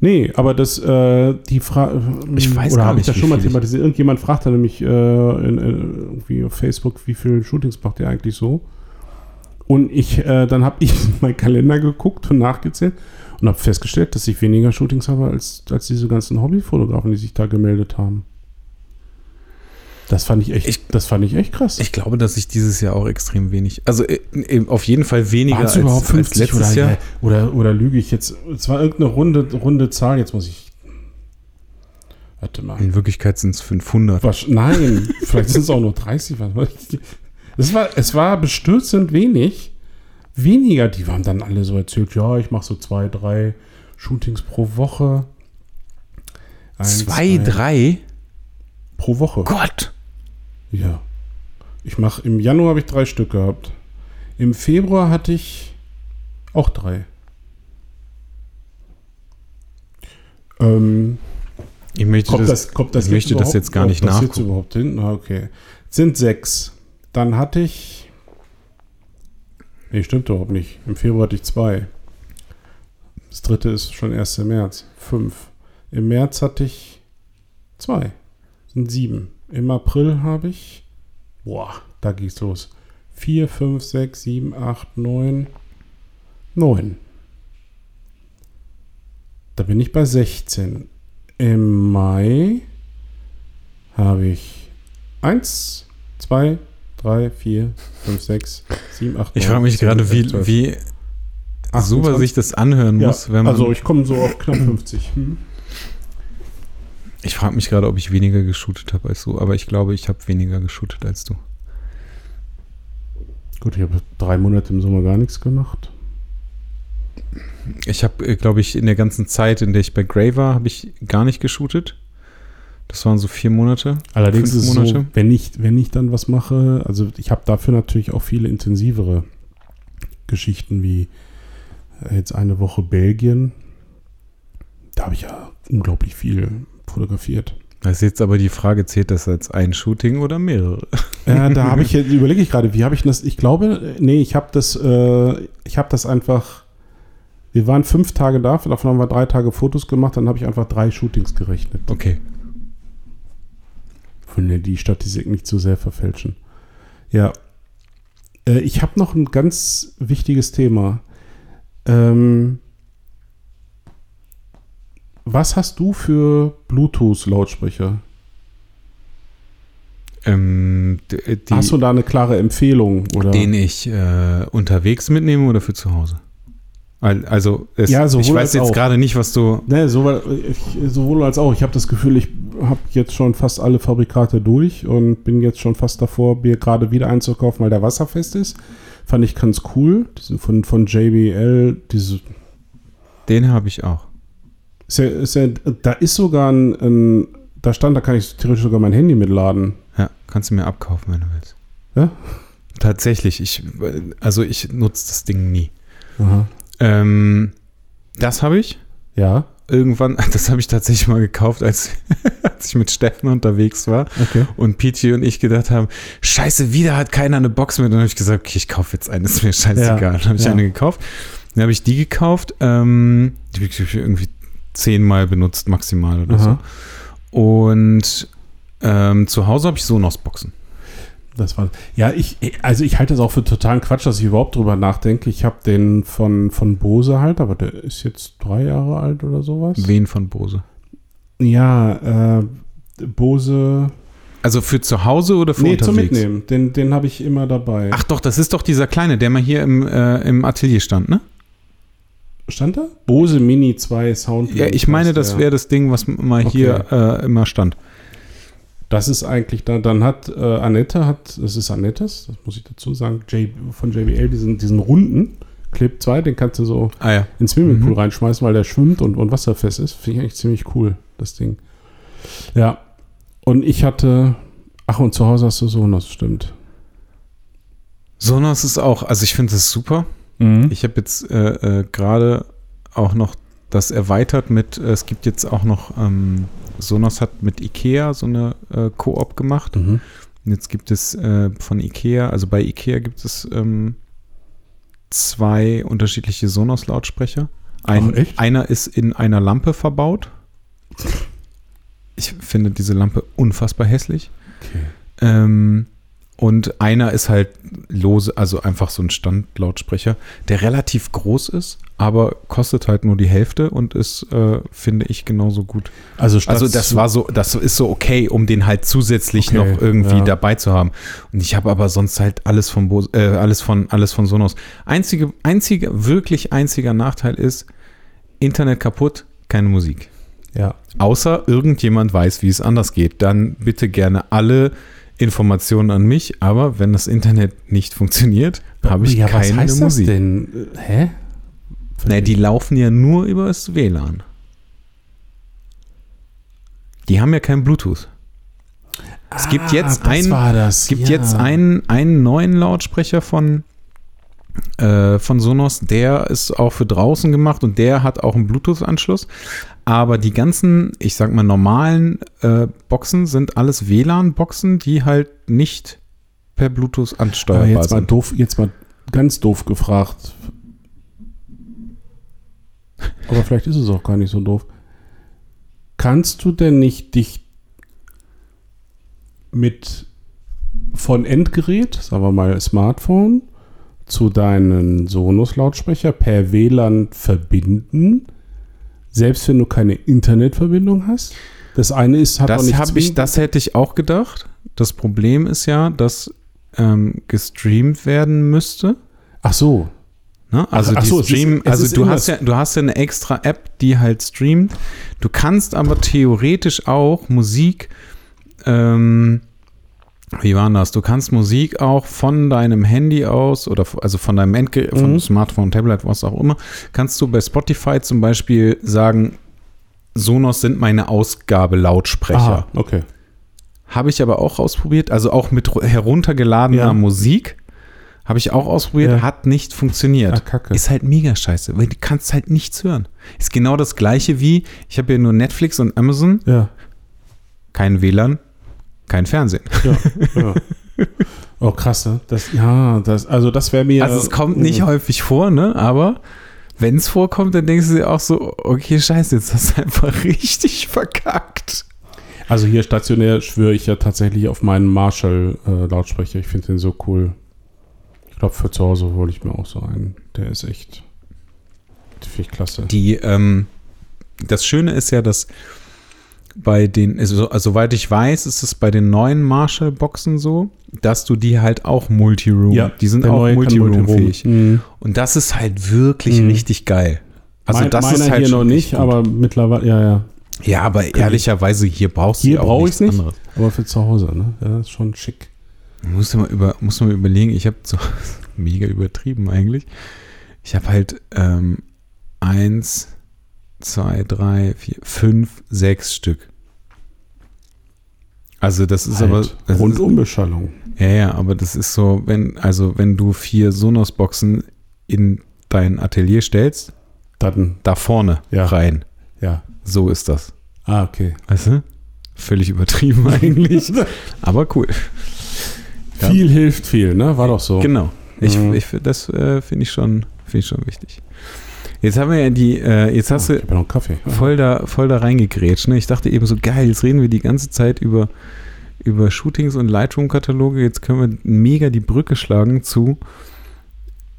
Nee, aber das, äh, die Frage, Ich weiß oder gar habe ich nicht, das schon mal thematisiert? Irgendjemand fragte nämlich äh, in, in, irgendwie auf Facebook, wie viele Shootings macht ihr eigentlich so? Und ich, äh, dann habe ich in meinen Kalender geguckt und nachgezählt und habe festgestellt, dass ich weniger Shootings habe als, als diese ganzen Hobbyfotografen, die sich da gemeldet haben. Das fand ich echt, Ich- das fand ich echt krass. Ich glaube, dass ich dieses Jahr auch extrem wenig, also äh, äh, auf jeden Fall weniger Waren's als, überhaupt als 50 letztes oder, Jahr. oder, oder lüge ich jetzt? Es war irgendeine runde, runde Zahl, jetzt muss ich. Warte mal. In Wirklichkeit sind es 500. Was, nein, vielleicht sind es auch nur 30. was weiß ich. Es war, es war bestürzend wenig. Weniger, die haben dann alle so erzählt, ja, ich mache so zwei, drei Shootings pro Woche. Eins, Zwei, drei? Pro Woche. Gott! Ja. Ich mache, im Januar habe ich drei Stück gehabt. Im Februar hatte ich auch drei. Ähm, Ich möchte das, das, kommt das ich möchte das jetzt gar nicht kommt das jetzt nachgucken. überhaupt hin? Ah, okay. Sind sechs. Dann hatte ich. Nee, stimmt überhaupt nicht. Im Februar hatte ich zwei. Das dritte ist schon 1. März. Fünf. Im März hatte ich zwei. Sind sieben. Im April habe ich. Boah, da geht's los. Vier, fünf, sechs, sieben, acht, neun. Neun. Da bin ich bei 16. Im Mai habe ich 1, 2, 3, 4, 5, 6, 7, 8, ich frage mich gerade, wie, wie super sich das anhören ja, muss, wenn man. Also ich komme so auf knapp 50. Hm. Ich frage mich gerade, ob ich weniger geshootet habe als du, aber ich glaube, ich habe weniger geshootet als du. Gut, ich habe drei Monate im Sommer gar nichts gemacht. Ich habe, glaube ich, in der ganzen Zeit, in der ich bei Grey war, habe ich gar nicht geshootet. Das waren so vier Monate. Allerdings ist es so, Monate? wenn ich, wenn ich dann was mache, also ich habe dafür natürlich auch viele intensivere Geschichten wie äh, jetzt eine Woche Belgien. Da habe ich ja unglaublich viel fotografiert. Da ist jetzt aber die Frage, zählt das als ein Shooting oder mehrere? Ja, da habe ich, jetzt- überlege ich gerade, wie habe ich das, ich glaube, nee, ich habe das, äh, ich habe das einfach, wir waren fünf Tage da, davon haben wir drei Tage Fotos gemacht, dann habe ich einfach drei Shootings gerechnet. Okay. Von der die Statistik nicht zu sehr verfälschen. Ja. Äh, ich habe noch ein ganz wichtiges Thema. Ähm, was hast du für Bluetooth-Lautsprecher? Ähm, d- die, Hast du da eine klare Empfehlung? Oder? den ich äh, unterwegs mitnehme oder für zu Hause? Al- Also, es, Ja, ich weiß jetzt auch. gerade nicht, was du. Ne, sowohl, ich, sowohl als auch. Ich habe das Gefühl, ich habe jetzt schon fast alle Fabrikate durch und bin jetzt schon fast davor, mir gerade wieder einzukaufen, weil der wasserfest ist. fand ich ganz cool. Diesen von, von JBL, diese. Den habe ich auch. Ist ja, ist ja, da ist sogar ein, ein, da stand, da kann ich theoretisch sogar mein Handy mitladen. Ja, kannst du mir abkaufen, wenn du willst. Ja? Tatsächlich, ich, also ich nutze das Ding nie. Ähm, das habe ich. Ja. Irgendwann, das habe ich tatsächlich mal gekauft, als, als ich mit Steffen unterwegs war. Okay. Und Peachy und ich gedacht haben, scheiße, wieder hat keiner eine Box mit. Und dann habe ich gesagt, okay, ich kaufe jetzt eine, ist mir scheißegal. Ja, Dann habe ich ja. eine gekauft. Dann habe ich die gekauft. Ähm, die irgendwie zehnmal benutzt, maximal oder Aha. so. Und ähm, zu Hause habe ich Sonos-Boxen. Das war. Ja, ich, also ich halte das auch für totalen Quatsch, dass ich überhaupt drüber nachdenke. Ich habe den von, von Bose halt, aber der ist jetzt drei Jahre alt oder sowas. Wen von Bose? Ja, äh, Bose. Also für zu Hause oder für Nee, zum unterwegs? Mitnehmen. Den, den habe ich immer dabei. Ach doch, das ist doch dieser kleine, der mal hier im, äh, im Atelier stand, ne? Stand da? Bose Mini 2 Sound. Ja, ich meine, das wäre das Ding, was mal Okay. hier äh, immer stand. Das ist eigentlich da. Dann hat äh, Annette, hat, das ist Annettes, das muss ich dazu sagen, J, von JBL, diesen, diesen runden Clip 2, den kannst du so Ah ja. ins Swimmingpool Mhm. reinschmeißen, weil der schwimmt und, und wasserfest ist. Finde ich eigentlich ziemlich cool, das Ding. Ja. Und ich hatte, ach, und zu Hause hast du Sonos, stimmt. Sonos ist auch, also ich finde das super. Ich habe jetzt äh, äh, gerade auch noch das erweitert mit, äh, es gibt jetzt auch noch, ähm, Sonos hat mit Ikea so eine äh, Koop gemacht. Mhm. Und jetzt gibt es äh, von Ikea, also bei Ikea gibt es ähm, zwei unterschiedliche Sonos-Lautsprecher. Ein, Ach? Einer ist in einer Lampe verbaut. Ich finde diese Lampe unfassbar hässlich. Okay. Ähm, und einer ist halt lose, also einfach so ein Standlautsprecher, der relativ groß ist, aber kostet halt nur die Hälfte und ist, äh, finde ich, genauso gut. Also, Also das war so, das ist so okay, um den halt zusätzlich Okay, noch irgendwie ja. dabei zu haben. Und ich habe aber sonst halt alles von Bose, äh, alles von alles von Sonos. Einzige, einzige, wirklich einziger Nachteil ist Internet kaputt, keine Musik. Ja. Außer irgendjemand weiß, wie es anders geht. Dann bitte gerne alle Informationen an mich. Aber wenn das Internet nicht funktioniert, habe ich ja, keine was heißt Musik. das denn? Hä? Nee, die laufen ja nur über das WLAN. Die haben ja kein Bluetooth. Es gibt jetzt das ein- das. Gibt ja. jetzt einen, einen neuen Lautsprecher von, äh, von Sonos, der ist auch für draußen gemacht und der hat auch einen Bluetooth-Anschluss. Aber die ganzen, ich sag mal, normalen äh, Boxen sind alles WLAN-Boxen, die halt nicht per Bluetooth Aber ansteuerbar jetzt mal sind. doof, jetzt mal ganz doof gefragt. Aber vielleicht ist es auch gar nicht so doof. Kannst du denn nicht dich mit von Endgerät, sagen wir mal Smartphone, zu deinen Sonos-Lautsprecher per WLAN verbinden, selbst wenn du keine Internetverbindung hast? Das eine ist, hat auch Das, nicht hab ich, das hätte ich auch gedacht. Das Problem ist ja, dass ähm, gestreamt werden müsste. Ach so. Ne? Also ach die so, ist- es also ist du immer hast ja, du hast ja eine extra App, die halt streamt. Du kannst aber theoretisch auch Musik, ähm, wie war das? Du kannst Musik auch von deinem Handy aus oder also von deinem Endgerät, von Mhm. Smartphone, Tablet, was auch immer, kannst du bei Spotify zum Beispiel sagen, Sonos sind meine Ausgabelautsprecher. Aha, okay. Habe ich aber auch ausprobiert, also auch mit ru- heruntergeladener Ja. Musik. Habe ich auch ausprobiert, Ja. hat nicht funktioniert. Ah, kacke. Ist halt mega scheiße, weil du kannst halt nichts hören. Ist genau das gleiche wie, ich habe hier nur Netflix und Amazon, Ja. kein WLAN, kein Fernsehen. Ja, ja. Oh, krass, ne? Das, ja, das, also das wäre mir. Also es kommt nicht Mhm. häufig vor, ne? Aber wenn es vorkommt, dann denkst du dir auch so, okay, scheiße, jetzt hast du einfach richtig verkackt. Also hier stationär schwöre ich ja tatsächlich auf meinen Marshall-Lautsprecher. ich finde den so cool. Ich glaube, für zu Hause hole ich mir auch so einen. Der ist echt. Finde ich klasse. Die, ähm, das Schöne ist ja, dass bei den, also, also, soweit ich weiß, ist es bei den neuen Marshall-Boxen so, dass du die halt auch Multiroom, die sind auch kann Multiroom-fähig. Mhm. Und das ist halt wirklich Mhm. richtig geil. Also mein, das ist halt hier noch nicht, aber mittlerweile, ja, ja. Ja, aber ehrlicherweise, hier brauchst Hier du ja auch brauche ich nichts es nicht, anderes. aber für zu Hause, ne? Ja, ist schon schick. Muss mal, über, muss mal überlegen, ich habe so mega übertrieben eigentlich. Ich habe halt ähm, eins, zwei, drei, vier, fünf, sechs Stück. Also das ist halt, aber Rundumbeschallung. Ja, ja, aber das ist so, wenn also wenn du vier Sonos-Boxen in dein Atelier stellst, dann da vorne ja. rein. Ja. So ist das. Ah, okay. Weißt du? Völlig übertrieben eigentlich, aber cool. Viel ja. hilft viel, ne? War doch so. Genau. Ich, mhm. ich, das äh, finde ich, schon, find ich schon wichtig. Jetzt haben wir ja die, äh, jetzt hast oh, du Kaffee. voll da, voll da reingegrätscht. Ne? Ich dachte eben so, geil, jetzt reden wir die ganze Zeit über, über Shootings und Lightroom-Kataloge. Jetzt können wir mega die Brücke schlagen zu,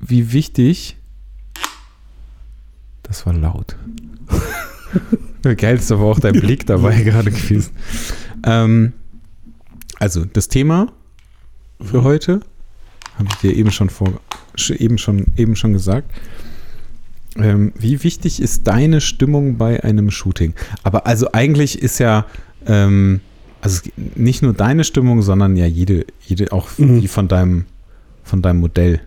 wie wichtig. Das war laut. geil ist aber auch dein Blick dabei gerade gewesen. Ähm, also, das Thema für mhm. heute habe ich dir eben schon vor, eben schon, eben schon gesagt. Ähm, wie wichtig ist deine Stimmung bei einem Shooting? Aber also eigentlich ist ja, ähm, also nicht nur deine Stimmung, sondern ja jede, jede auch mhm. die von deinem, von deinem Modell.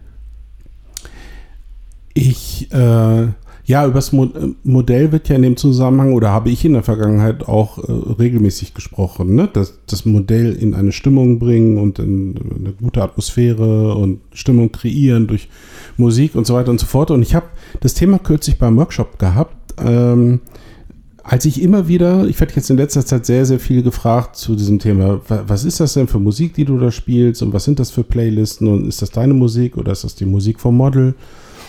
Ich, äh, ja, über das Mo Modell wird ja in dem Zusammenhang oder habe ich in der Vergangenheit auch äh, regelmäßig gesprochen, ne? dass das Modell in eine Stimmung bringen und in eine gute Atmosphäre und Stimmung kreieren durch Musik und so weiter und so fort. Und ich habe das Thema kürzlich beim Workshop gehabt. Ähm, als ich immer wieder, ich werde jetzt in letzter Zeit sehr, sehr viel gefragt zu diesem Thema, was ist das denn für Musik, die du da spielst und was sind das für Playlisten und ist das deine Musik oder ist das die Musik vom Model?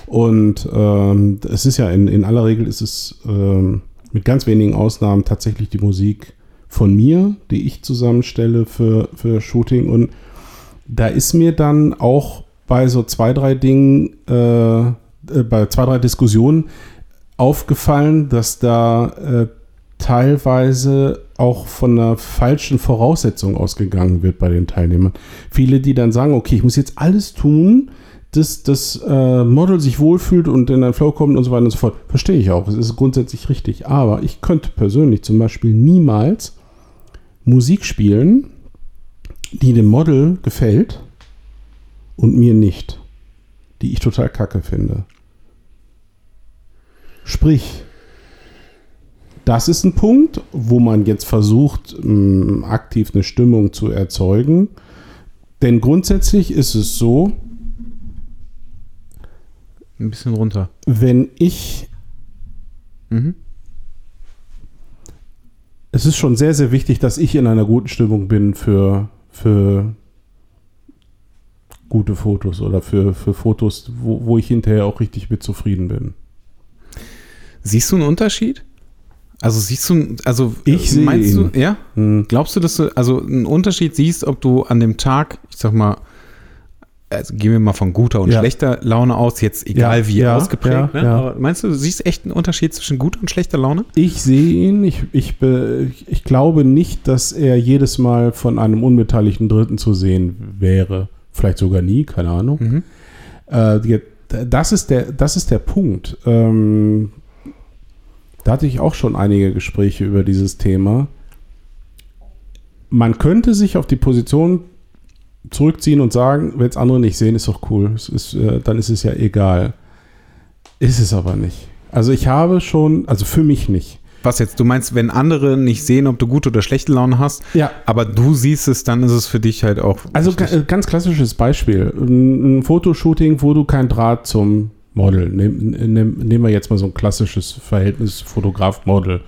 Und ähm, es ist ja in, in aller Regel ist es ähm, mit ganz wenigen Ausnahmen tatsächlich die Musik von mir, die ich zusammenstelle für, für Shooting. Und da ist mir dann auch bei so zwei, drei Dingen, äh, äh, bei zwei, drei Diskussionen aufgefallen, dass da äh, teilweise auch von einer falschen Voraussetzung ausgegangen wird bei den Teilnehmern. Viele, die dann sagen, okay, ich muss jetzt alles tun, dass das äh, Model sich wohlfühlt und in einen Flow kommt und so weiter und so fort. Verstehe ich auch. Es ist grundsätzlich richtig. Aber ich könnte persönlich zum Beispiel niemals Musik spielen, die dem Model gefällt und mir nicht. Die ich total kacke finde. Sprich, das ist ein Punkt, wo man jetzt versucht, mh, aktiv eine Stimmung zu erzeugen. Denn grundsätzlich ist es so, ein bisschen runter. Wenn ich. Mhm. Es ist schon sehr, sehr wichtig, dass ich in einer guten Stimmung bin für, für gute Fotos oder für, für Fotos, wo, wo ich hinterher auch richtig mit zufrieden bin. Siehst du einen Unterschied? Also siehst du, also ich sehe meinst ihn. du, ja? Hm. Glaubst du, dass du also einen Unterschied siehst, ob du an dem Tag, ich sag mal, also gehen wir mal von guter und ja. schlechter Laune aus, jetzt egal ja, wie ja, ausgeprägt. Ne? Aber meinst du, du siehst echt einen Unterschied zwischen guter und schlechter Laune? Ich sehe ihn. Ich, ich, ich glaube nicht, dass er jedes Mal von einem unbeteiligten Dritten zu sehen wäre. Vielleicht sogar nie, keine Ahnung. Mhm. Äh, das, ist der, das ist der Punkt. Ähm, da hatte ich auch schon einige Gespräche über dieses Thema. Man könnte sich auf die Position zurückziehen und sagen, wenn es andere nicht sehen, ist doch cool. Ist, äh, dann ist es ja egal. Ist es aber nicht. Also ich habe schon, also für mich nicht. Was jetzt? Du meinst, wenn andere nicht sehen, ob du gute oder schlechte Laune hast, ja. aber du siehst es, dann ist es für dich halt auch. Also richtig. ganz klassisches Beispiel. Ein, ein Fotoshooting, wo du kein Draht zum Model. Nehmen nehm, nehm wir jetzt mal so ein klassisches Verhältnis Fotograf-Model.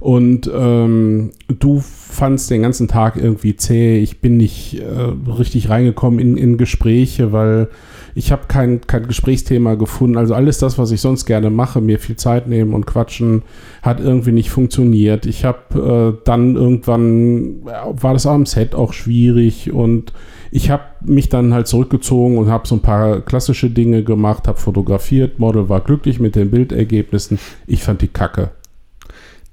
Und ähm, du fandst den ganzen Tag irgendwie zäh. Ich bin nicht äh, richtig reingekommen in, in Gespräche, weil ich habe kein, kein Gesprächsthema gefunden. Also alles das, was ich sonst gerne mache, mir viel Zeit nehmen und quatschen, hat irgendwie nicht funktioniert. Ich habe äh, dann irgendwann, war das am Set auch schwierig und ich habe mich dann halt zurückgezogen und habe so ein paar klassische Dinge gemacht, habe fotografiert, Model war glücklich mit den Bildergebnissen. Ich fand die Kacke.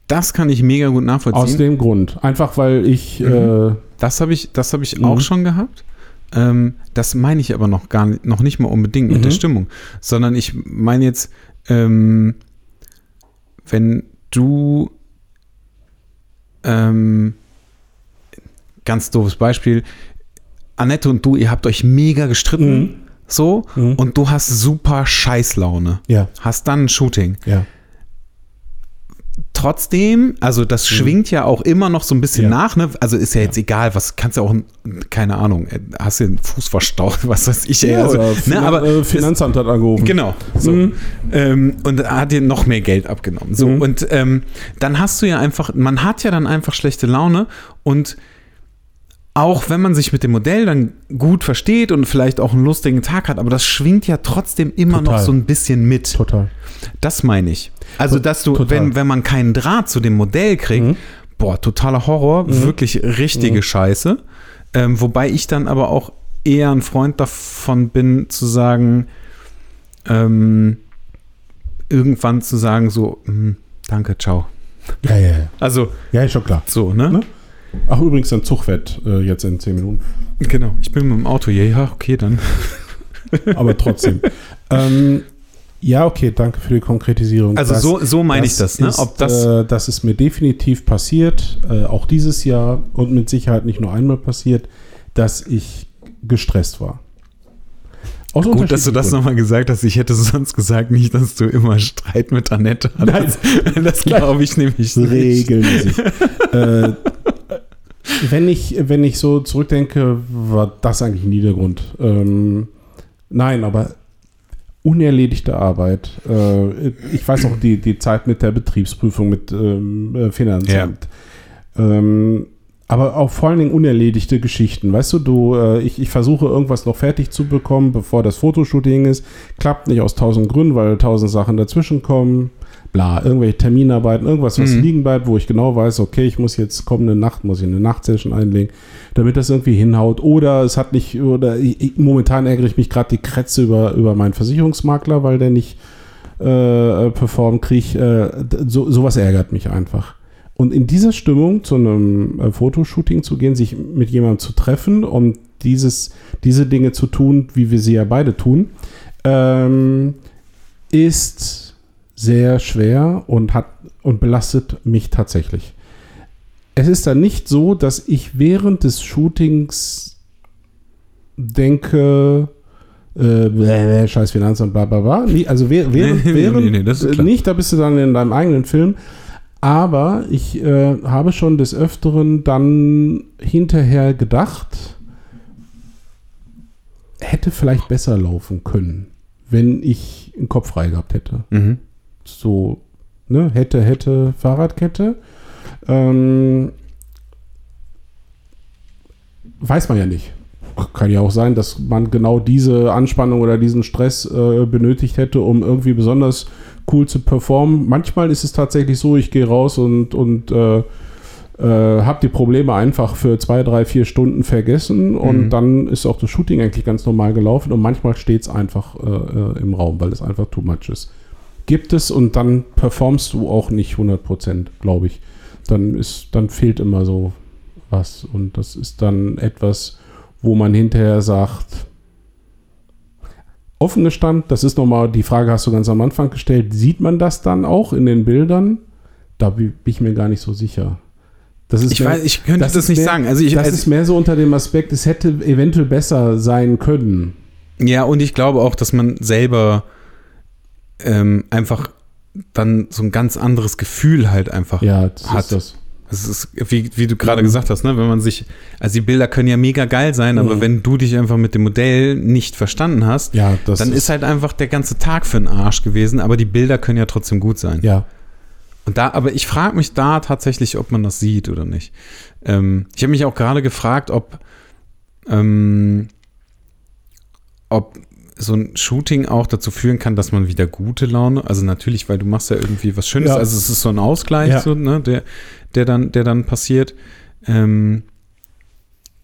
Das kann ich mega gut nachvollziehen. Aus dem Grund. Einfach weil ich. Mhm. Äh, das habe ich, das hab ich auch mhm. schon gehabt. Ähm, das meine ich aber noch gar nicht, noch nicht mal unbedingt mit der mhm. Stimmung, sondern ich meine jetzt, ähm, wenn du ähm, ganz doofes Beispiel, Annette und du, ihr habt euch mega gestritten, so, und du hast super Scheißlaune. Ja. Hast dann ein Shooting. Ja. Trotzdem, also das schwingt ja auch immer noch so ein bisschen Ja. nach, ne? Also ist ja jetzt egal, was kannst du auch, keine Ahnung, äh, hast du den Fuß verstaut, was weiß ich, ey, also, ne? Aber äh, Finanzamt hat angerufen. Genau. So. Mhm. Ähm, und hat dir noch mehr Geld abgenommen. So, Mhm. und ähm, dann hast du ja einfach, man hat ja dann einfach schlechte Laune und auch wenn man sich mit dem Modell dann gut versteht und vielleicht auch einen lustigen Tag hat, aber das schwingt ja trotzdem immer Total. noch so ein bisschen mit. Total. Das meine ich. Also, dass du, Total. wenn, wenn man keinen Draht zu dem Modell kriegt, Mhm. boah, totaler Horror, wirklich richtige Scheiße. Ähm, wobei ich dann aber auch eher ein Freund davon bin, zu sagen, ähm, irgendwann zu sagen, so, hm, danke, ciao. Ja, ja, ja. Also, Ja, ist schon klar. so, ne? Ne? Ach, übrigens, ein Zugwett äh, jetzt in 10 Minuten. Genau. Ich bin mit dem Auto, ja, ja, okay, dann. Aber trotzdem. ähm, ja, okay, danke für die Konkretisierung. Also, Das- so, so meine ich das, ne? Ist, Ob das. äh, das ist mir definitiv passiert, äh, auch dieses Jahr und mit Sicherheit nicht nur einmal passiert, dass ich gestresst war. Aus Gut, dass du das nochmal gesagt hast. Ich hätte sonst gesagt, nicht, dass du immer Streit mit Annette hattest. Das glaube ich nämlich nicht. regelmäßig. äh, wenn, ich, wenn ich so zurückdenke, war das eigentlich nie der Grund. Ähm, nein, aber unerledigte Arbeit. Äh, ich weiß auch die, die Zeit mit der Betriebsprüfung, mit ähm, äh, Finanzamt. Ähm, aber auch vor allen Dingen unerledigte Geschichten. Weißt du, du, äh, ich, ich versuche irgendwas noch fertig zu bekommen, bevor das Fotoshooting ist. Klappt nicht aus tausend Gründen, weil tausend Sachen dazwischen kommen. Bla, irgendwelche Terminarbeiten, irgendwas, was Mhm. liegen bleibt, wo ich genau weiß, okay, ich muss jetzt kommende Nacht, muss ich eine Nachtsession einlegen, damit das irgendwie hinhaut. Oder es hat nicht, oder ich, momentan ärgere ich mich gerade die Krätze über, über meinen Versicherungsmakler, weil der nicht äh, performt, krieg, äh, d- so, sowas ärgert mich einfach. Und in dieser Stimmung zu einem äh, Fotoshooting zu gehen, sich mit jemandem zu treffen und dieses, diese Dinge zu tun, wie wir sie ja beide tun, ähm, ist sehr schwer und hat und belastet mich tatsächlich. Es ist dann nicht so, dass ich während des Shootings denke, äh, bläh, scheiß Finanzamt, bla bla bla. Nee, also während, während, Nee, nee, nee, nicht, da bist du dann in deinem eigenen Film. Aber ich äh, habe schon des Öfteren dann hinterher gedacht, hätte vielleicht besser laufen können, wenn ich einen Kopf frei gehabt hätte Mhm. So, ne, hätte, hätte, Fahrradkette. Ähm, weiß man ja nicht. Kann ja auch sein, dass man genau diese Anspannung oder diesen Stress äh, benötigt hätte, um irgendwie besonders cool zu performen. Manchmal ist es tatsächlich so, ich gehe raus und, und äh, äh, habe die Probleme einfach für zwei, drei, vier Stunden vergessen und Mhm. dann ist auch das Shooting eigentlich ganz normal gelaufen und manchmal steht es einfach äh, äh, im Raum, weil es einfach too much ist gibt es und dann performst du auch nicht 100%, glaube ich. Dann ist, dann fehlt immer so was und das ist dann etwas, wo man hinterher sagt, offen gestanden, das ist nochmal, die Frage hast du ganz am Anfang gestellt, sieht man das dann auch in den Bildern? Da bin ich mir gar nicht so sicher. Das ist Ich mehr- weiß, ich könnte das, ist nicht mehr, sagen. Also ich, das also, ist mehr so unter dem Aspekt, es hätte eventuell besser sein können. ja, und ich glaube auch, dass man selber ähm, einfach dann so ein ganz anderes Gefühl halt einfach Ja, das hat. ist das. Es ist, wie, wie du gerade gesagt hast, ne, wenn man sich, also die Bilder können ja mega geil sein, aber Mhm. wenn du dich einfach mit dem Modell nicht verstanden hast, Ja, dann ist halt einfach der ganze Tag für den Arsch gewesen, aber die Bilder können ja trotzdem gut sein. ja, Und da, aber ich frage mich da tatsächlich, ob man das sieht oder nicht. Ähm, ich habe mich auch gerade gefragt, ob, ähm, ob so ein Shooting auch dazu führen kann, dass man wieder gute Laune, also natürlich, weil du machst ja irgendwie was Schönes, Ja. also es ist so ein Ausgleich, Ja. so, ne, der, der dann, der dann passiert. Ähm,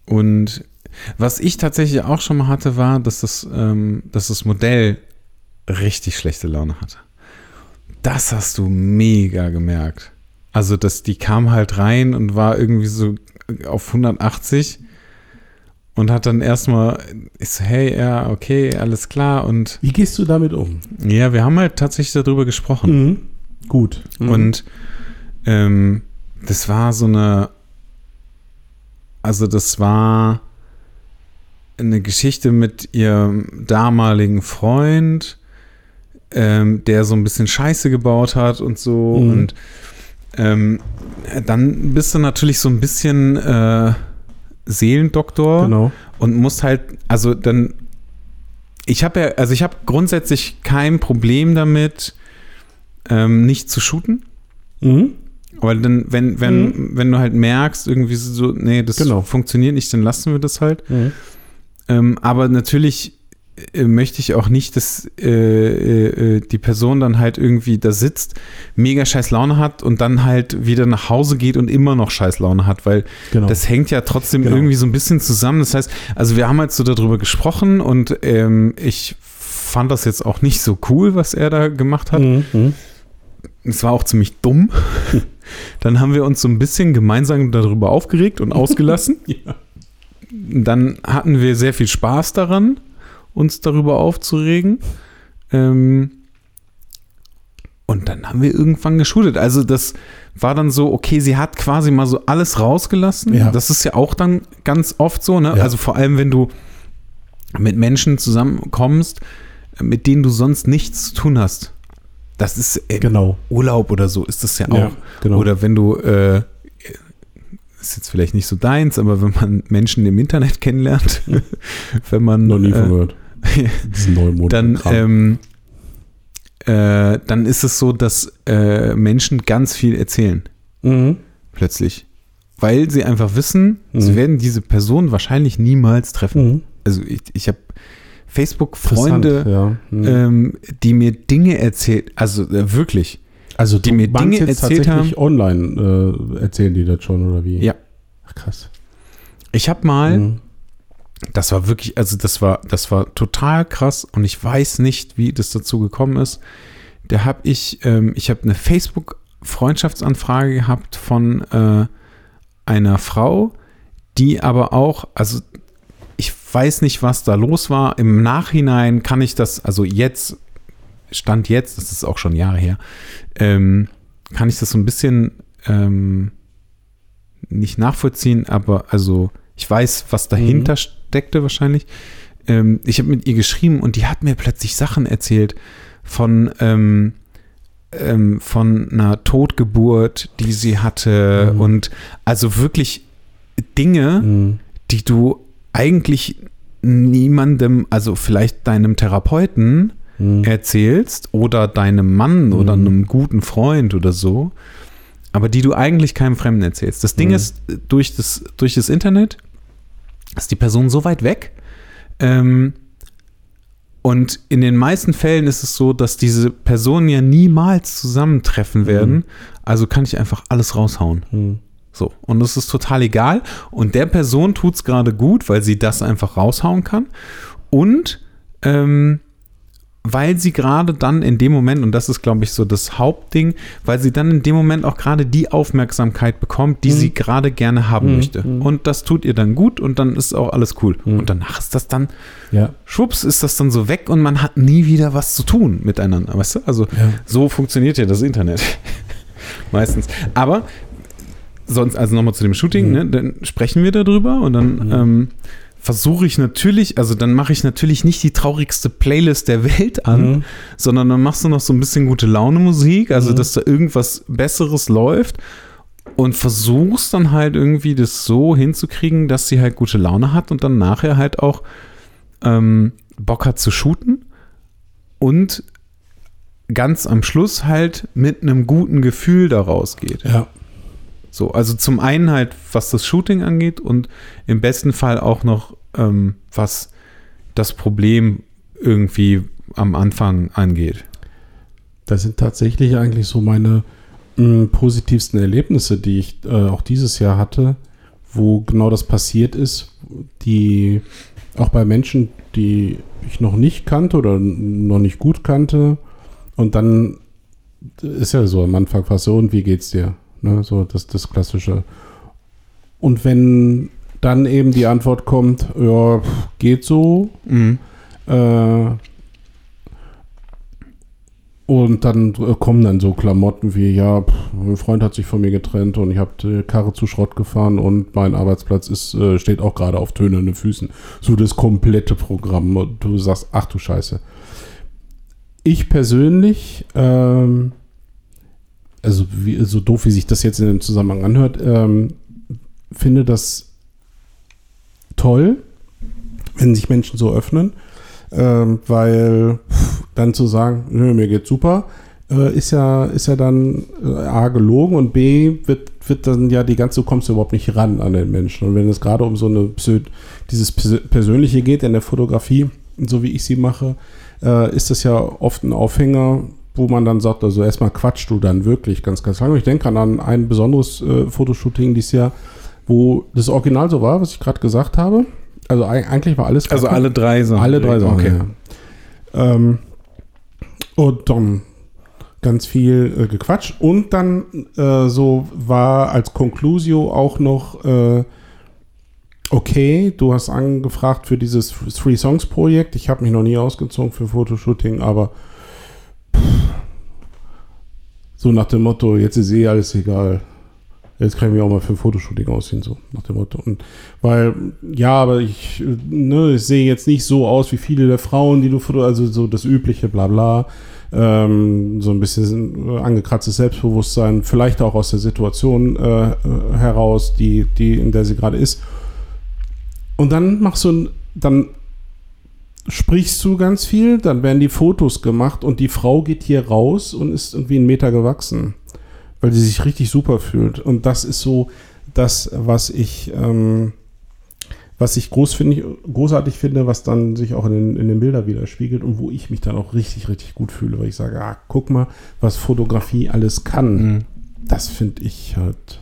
und was ich tatsächlich auch schon mal hatte, war, dass das, ähm, dass das Modell richtig schlechte Laune hatte. Das hast du mega gemerkt. Also, dass die kam halt rein und war irgendwie so auf 180 und hat dann erstmal, ich so, hey, ja, okay, alles klar. Und Wie gehst du damit um? ja, wir haben halt tatsächlich darüber gesprochen. Mhm. Gut. Mhm. Und ähm, das war so eine, also das war eine Geschichte mit ihrem damaligen Freund, ähm, der so ein bisschen Scheiße gebaut hat und so. Mhm. Und ähm, dann bist du natürlich so ein bisschen äh, Seelendoktor Genau. und musst halt, also dann, ich habe ja, also ich habe grundsätzlich kein Problem damit, ähm, nicht zu shooten. Mhm. Weil dann, wenn, wenn, wenn du halt merkst, irgendwie so, nee, das Genau. funktioniert nicht, dann lassen wir das halt. Mhm. Ähm, aber natürlich möchte ich auch nicht, dass äh, äh, äh, die Person dann halt irgendwie da sitzt, mega scheiß Laune hat und dann halt wieder nach Hause geht und immer noch scheiß Laune hat, weil Genau. das hängt ja trotzdem Genau. irgendwie so ein bisschen zusammen. Das heißt, also wir haben halt so darüber gesprochen und ähm, ich fand das jetzt auch nicht so cool, was er da gemacht hat. Mhm. Mhm. Es war auch ziemlich dumm. Dann haben wir uns so ein bisschen gemeinsam darüber aufgeregt und ausgelassen. Ja. Dann hatten wir sehr viel Spaß daran, uns darüber aufzuregen. Ähm, und dann haben wir irgendwann geshootet. Also das war dann so, okay, sie hat quasi mal so alles rausgelassen. Ja. Das ist ja auch dann ganz oft so, ne? Ja. Also vor allem, wenn du mit Menschen zusammenkommst, mit denen du sonst nichts zu tun hast. Das ist äh, Genau. Urlaub oder so, ist das ja auch. Ja, genau. Oder wenn du, äh, ist jetzt vielleicht nicht so deins, aber wenn man Menschen im Internet kennenlernt, wenn man Noch nie äh, von gehört. Diesen neuen dann, ähm, äh, dann ist es so, dass äh, Menschen ganz viel erzählen, mhm. plötzlich. Weil sie einfach wissen, sie Mhm. werden diese Person wahrscheinlich niemals treffen. Mhm. Also ich, ich habe Facebook-Freunde, ja. Mhm. ähm, die mir Dinge erzählt, also äh, wirklich. also die mir Dinge erzählt tatsächlich online äh, erzählen die das schon oder wie? Ja. Ach, krass. Ich habe mal, Mhm. Das war wirklich, also das war, das war total krass und ich weiß nicht, wie das dazu gekommen ist. Da habe ich, ähm, ich habe eine Facebook-Freundschaftsanfrage gehabt von äh, einer Frau, die aber auch, also ich weiß nicht, was da los war. Im Nachhinein kann ich das, also jetzt, Stand jetzt, das ist auch schon Jahre her, ähm, kann ich das so ein bisschen ähm, nicht nachvollziehen, aber also ich weiß, was dahinter steckte wahrscheinlich. Ähm, ich habe mit ihr geschrieben und die hat mir plötzlich Sachen erzählt von, ähm, ähm, von einer Totgeburt, die sie hatte Mhm. und also wirklich Dinge, Mhm. die du eigentlich niemandem, also vielleicht deinem Therapeuten Mhm. erzählst oder deinem Mann oder Mhm. einem guten Freund oder so, aber die du eigentlich keinem Fremden erzählst. Das Ding Mhm. ist, durch das, durch das Internet ist die Person so weit weg. Ähm, und in den meisten Fällen ist es so, dass diese Personen ja niemals zusammentreffen werden. Also kann ich einfach alles raushauen. Mhm. So, und das ist total egal. Und der Person tut es gerade gut, weil sie das einfach raushauen kann. Und ähm, weil sie gerade dann in dem Moment, und das ist, glaube ich, so das Hauptding, weil sie dann in dem Moment auch gerade die Aufmerksamkeit bekommt, die Mhm. sie gerade gerne haben Mhm, möchte. mhm. Und das tut ihr dann gut und dann ist auch alles cool. Mhm. Und danach ist das dann, Ja. schwupps, ist das dann so weg und man hat nie wieder was zu tun miteinander. Weißt du? Also ja. so funktioniert ja das Internet. Meistens. Aber sonst, also nochmal zu dem Shooting, Mhm. ne, dann sprechen wir darüber und dann ähm, versuche ich natürlich, also dann mache ich natürlich nicht die traurigste Playlist der Welt an, Mhm. sondern dann machst du noch so ein bisschen gute Laune Musik, also Mhm. dass da irgendwas Besseres läuft und versuchst dann halt irgendwie das so hinzukriegen, dass sie halt gute Laune hat und dann nachher halt auch ähm, Bock hat zu shooten und ganz am Schluss halt mit einem guten Gefühl daraus geht. Ja. So, also zum einen halt, was das Shooting angeht und im besten Fall auch noch, ähm, was das Problem irgendwie am Anfang angeht. Das sind tatsächlich eigentlich so meine mh, positivsten Erlebnisse, die ich äh, auch dieses Jahr hatte, wo genau das passiert ist, die auch bei Menschen, die ich noch nicht kannte oder noch nicht gut kannte. Und dann ist ja so am Anfang fast so, und wie geht's dir? Ne, so das, das Klassische. Und wenn dann eben die Antwort kommt, ja, geht so, Mhm. äh, Und dann kommen dann so Klamotten wie, ja, pff, mein Freund hat sich von mir getrennt und ich habe die Karre zu Schrott gefahren und mein Arbeitsplatz ist, äh, steht auch gerade auf tönernen Füßen. So das komplette Programm. Und du sagst, ach du Scheiße. Ich persönlich, ähm, also wie, so doof wie sich das jetzt in dem Zusammenhang anhört, ähm, finde das toll, wenn sich Menschen so öffnen, ähm, weil dann zu sagen, nö, mir geht's super, äh, ist ja ist ja dann äh, a gelogen und b wird wird dann ja die ganze du kommst überhaupt nicht ran an den Menschen. Und wenn es gerade um so eine dieses Pers- persönliche geht in der Fotografie, so wie ich sie mache, äh, ist das ja oft ein Aufhänger, wo man dann sagt, also erstmal quatschst du dann wirklich ganz, ganz lange. Ich denke an ein besonderes äh, Fotoshooting dieses Jahr, wo das Original so war, was ich gerade gesagt habe. Also eig- eigentlich war alles Also alle drei Sachen. Alle drei Sachen, Okay. ja. Ähm, und dann ganz viel äh, gequatscht. Und dann äh, so war als Conclusio auch noch, äh, okay, du hast angefragt für dieses Three Songs Projekt. Ich habe mich noch nie ausgezogen für Fotoshooting, aber so nach dem Motto, jetzt ist eh alles egal. Jetzt kann ich mich auch mal für ein Fotoshooting ausziehen, so nach dem Motto. Und weil, ja, aber ich, ne, ich sehe jetzt nicht so aus wie viele der Frauen, die du foto, also so das übliche, bla bla. Ähm, so ein bisschen angekratztes Selbstbewusstsein, vielleicht auch aus der Situation äh, heraus, die, die, in der sie gerade ist. Und dann machst du, dann sprichst du ganz viel, dann werden die Fotos gemacht und die Frau geht hier raus und ist irgendwie einen Meter gewachsen, weil sie sich richtig super fühlt. Und das ist so das, was ich, ähm, was ich groß finde, großartig finde, was dann sich auch in den, in den Bildern widerspiegelt und wo ich mich dann auch richtig, richtig gut fühle, weil ich sage, ah, guck mal, was Fotografie alles kann. Mhm. Das finde ich halt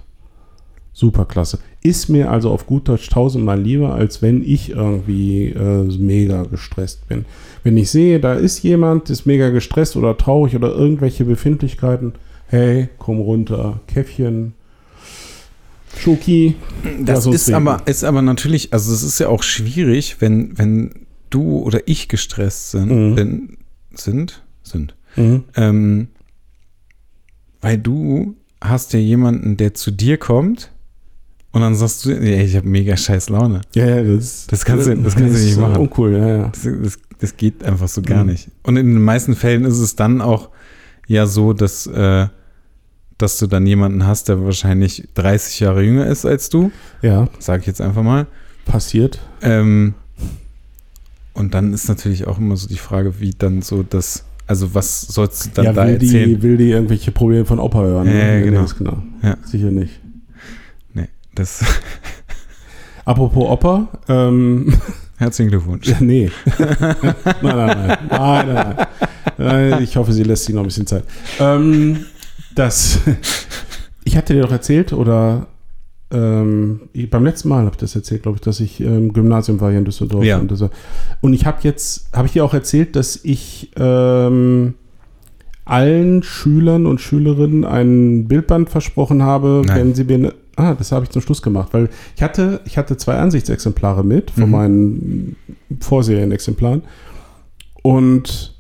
super klasse. Ist mir also auf gut Deutsch tausendmal lieber, als wenn ich irgendwie äh, mega gestresst bin. Wenn ich sehe, da ist jemand, ist mega gestresst oder traurig oder irgendwelche Befindlichkeiten, hey, komm runter, Käffchen, Schoki. Das ist reden. aber, ist aber natürlich, also es ist ja auch schwierig, wenn, wenn du oder ich gestresst sind, Mhm. wenn, sind, sind, Mhm. ähm, weil du hast ja jemanden, der zu dir kommt und dann sagst du, ja, ich habe mega scheiß Laune. Ja, ja, das, Das kannst du- das kannst du nicht machen. Uncool, ja, ja. Das, das, das geht einfach so gar Mhm. nicht. Und in den meisten Fällen ist es dann auch ja so, dass, äh, dass du dann jemanden hast, der wahrscheinlich 30 Jahre jünger ist als du, Ja, sage ich jetzt einfach mal. passiert. Ähm, und dann ist natürlich auch immer so die Frage, wie dann so das, also was sollst du dann ja, da will erzählen? die, will die irgendwelche Probleme von Opa hören? Ja, ja, Nee, genau. genau. Ja. Sicher nicht. Das, Apropos Opa, ähm, herzlichen Glückwunsch. Ja, nee. nein, nein, nein. Nein, nein, Ich hoffe, sie lässt sich noch ein bisschen Zeit. Ähm, das, ich hatte dir doch erzählt, oder ähm, beim letzten Mal habe ich das erzählt, glaube ich, dass ich im Gymnasium war hier in Düsseldorf. Ja. Und, und ich habe jetzt, habe ich dir auch erzählt, dass ich ähm, allen Schülern und Schülerinnen ein Bildband versprochen habe, Nein. wenn sie mir ne- Ah, das habe ich zum Schluss gemacht, weil ich hatte, ich hatte zwei Ansichtsexemplare mit von Mhm. meinen Vorserienexemplaren. Und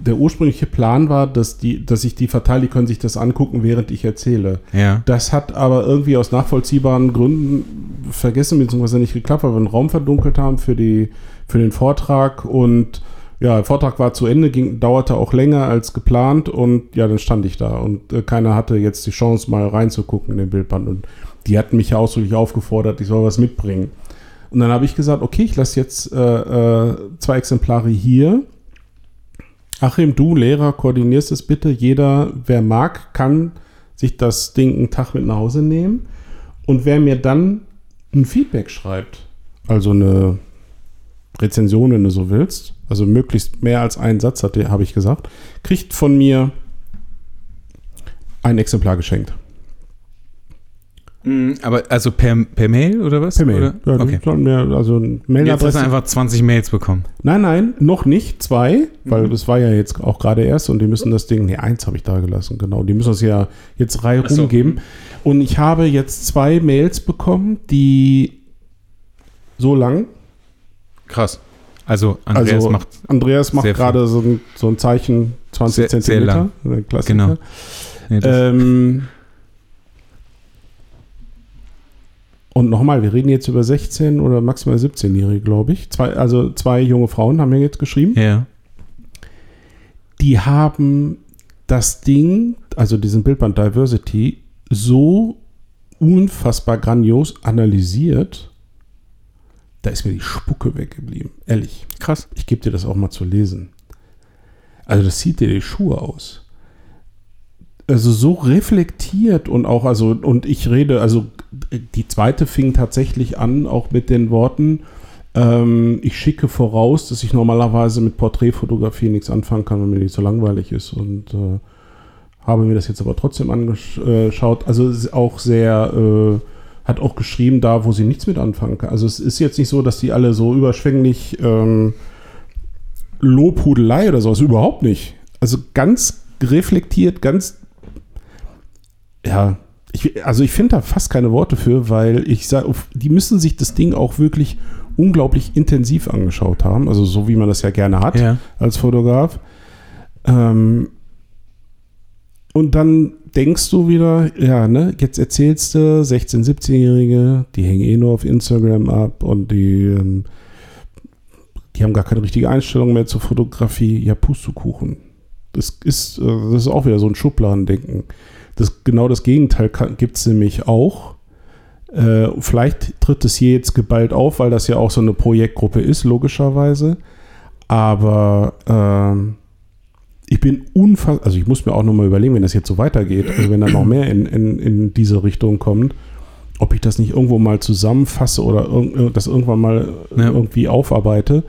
der ursprüngliche Plan war, dass, die, dass ich die verteile, die können sich das angucken, während ich erzähle. Ja. Das hat aber irgendwie aus nachvollziehbaren Gründen vergessen, beziehungsweise nicht geklappt, weil wir den Raum verdunkelt haben für, die, für den Vortrag. Und ja, der Vortrag war zu Ende, ging, dauerte auch länger als geplant. Und ja, dann stand ich da. Und äh, keiner hatte jetzt die Chance, mal reinzugucken in den Bildband. Und die hatten mich ja ausdrücklich aufgefordert, ich soll was mitbringen. Und dann habe ich gesagt, okay, ich lasse jetzt äh, äh, zwei Exemplare hier. Achim, du Lehrer, koordinierst es bitte. Jeder, wer mag, kann sich das Ding einen Tag mit nach Hause nehmen. Und wer mir dann ein Feedback schreibt, also eine Rezension, wenn du so willst, also möglichst mehr als einen Satz, habe ich gesagt, kriegt von mir ein Exemplar geschenkt. Mhm, Aber also per, per Mail oder was? Per Mail. Oder? Ja, okay. mir also eine Jetzt hast du einfach 20 Mails bekommen. Nein, nein, noch nicht. Zwei, weil Mhm. das war ja jetzt auch gerade erst und die müssen das Ding, nee, eins habe ich da gelassen, genau. Die müssen das ja jetzt Reihe so. rumgeben. Und ich habe jetzt zwei Mails bekommen, die so lang. Krass. Also Andreas also macht Andreas macht sehr gerade so ein, so ein Zeichen, 20 Sehr- sehr Zentimeter. lang. äh, Klassiker. Genau. Nee, Ähm, und nochmal, wir reden jetzt über 16 oder maximal 17-Jährige, glaube ich. Zwei, also zwei junge Frauen haben mir jetzt geschrieben. ja. Die haben das Ding, also diesen Bildband Diversity, so unfassbar grandios analysiert, da ist mir die Spucke weggeblieben. Ehrlich. Krass. Ich gebe dir das auch mal zu lesen. Also das zieht dir die Schuhe aus. Also so reflektiert und auch, also, und ich rede, also die zweite fing tatsächlich an, auch mit den Worten, ähm, ich schicke voraus, dass ich normalerweise mit Porträtfotografie nichts anfangen kann, wenn mir nicht so langweilig ist und äh, habe mir das jetzt aber trotzdem angeschaut. Also ist auch sehr, äh, hat auch geschrieben da, wo sie nichts mit anfangen kann. Also es ist jetzt nicht so, dass die alle so überschwänglich ähm, Lobhudelei oder sowas, überhaupt nicht. Also ganz reflektiert, ganz, ja, ich, also ich finde da fast keine Worte für, weil ich sage, die müssen sich das Ding auch wirklich unglaublich intensiv angeschaut haben, also so wie man das ja gerne hat Ja. als Fotograf. Ähm, und dann denkst du wieder, ja, ne, jetzt erzählst du, 16-, 17-Jährige, die hängen eh nur auf Instagram ab und die, ähm, die haben gar keine richtige Einstellung mehr zur Fotografie. Ja, Pustekuchen. Das ist, äh, das ist auch wieder so ein Schubladendenken. Das, genau das Gegenteil gibt es nämlich auch. Äh, vielleicht tritt es hier jetzt geballt auf, weil das ja auch so eine Projektgruppe ist, logischerweise. Aber ähm, ich bin unfassbar, also ich muss mir auch nochmal überlegen, wenn das jetzt so weitergeht, also wenn da noch mehr in, in, in diese Richtung kommt, ob ich das nicht irgendwo mal zusammenfasse oder irg das irgendwann mal Ja. irgendwie aufarbeite.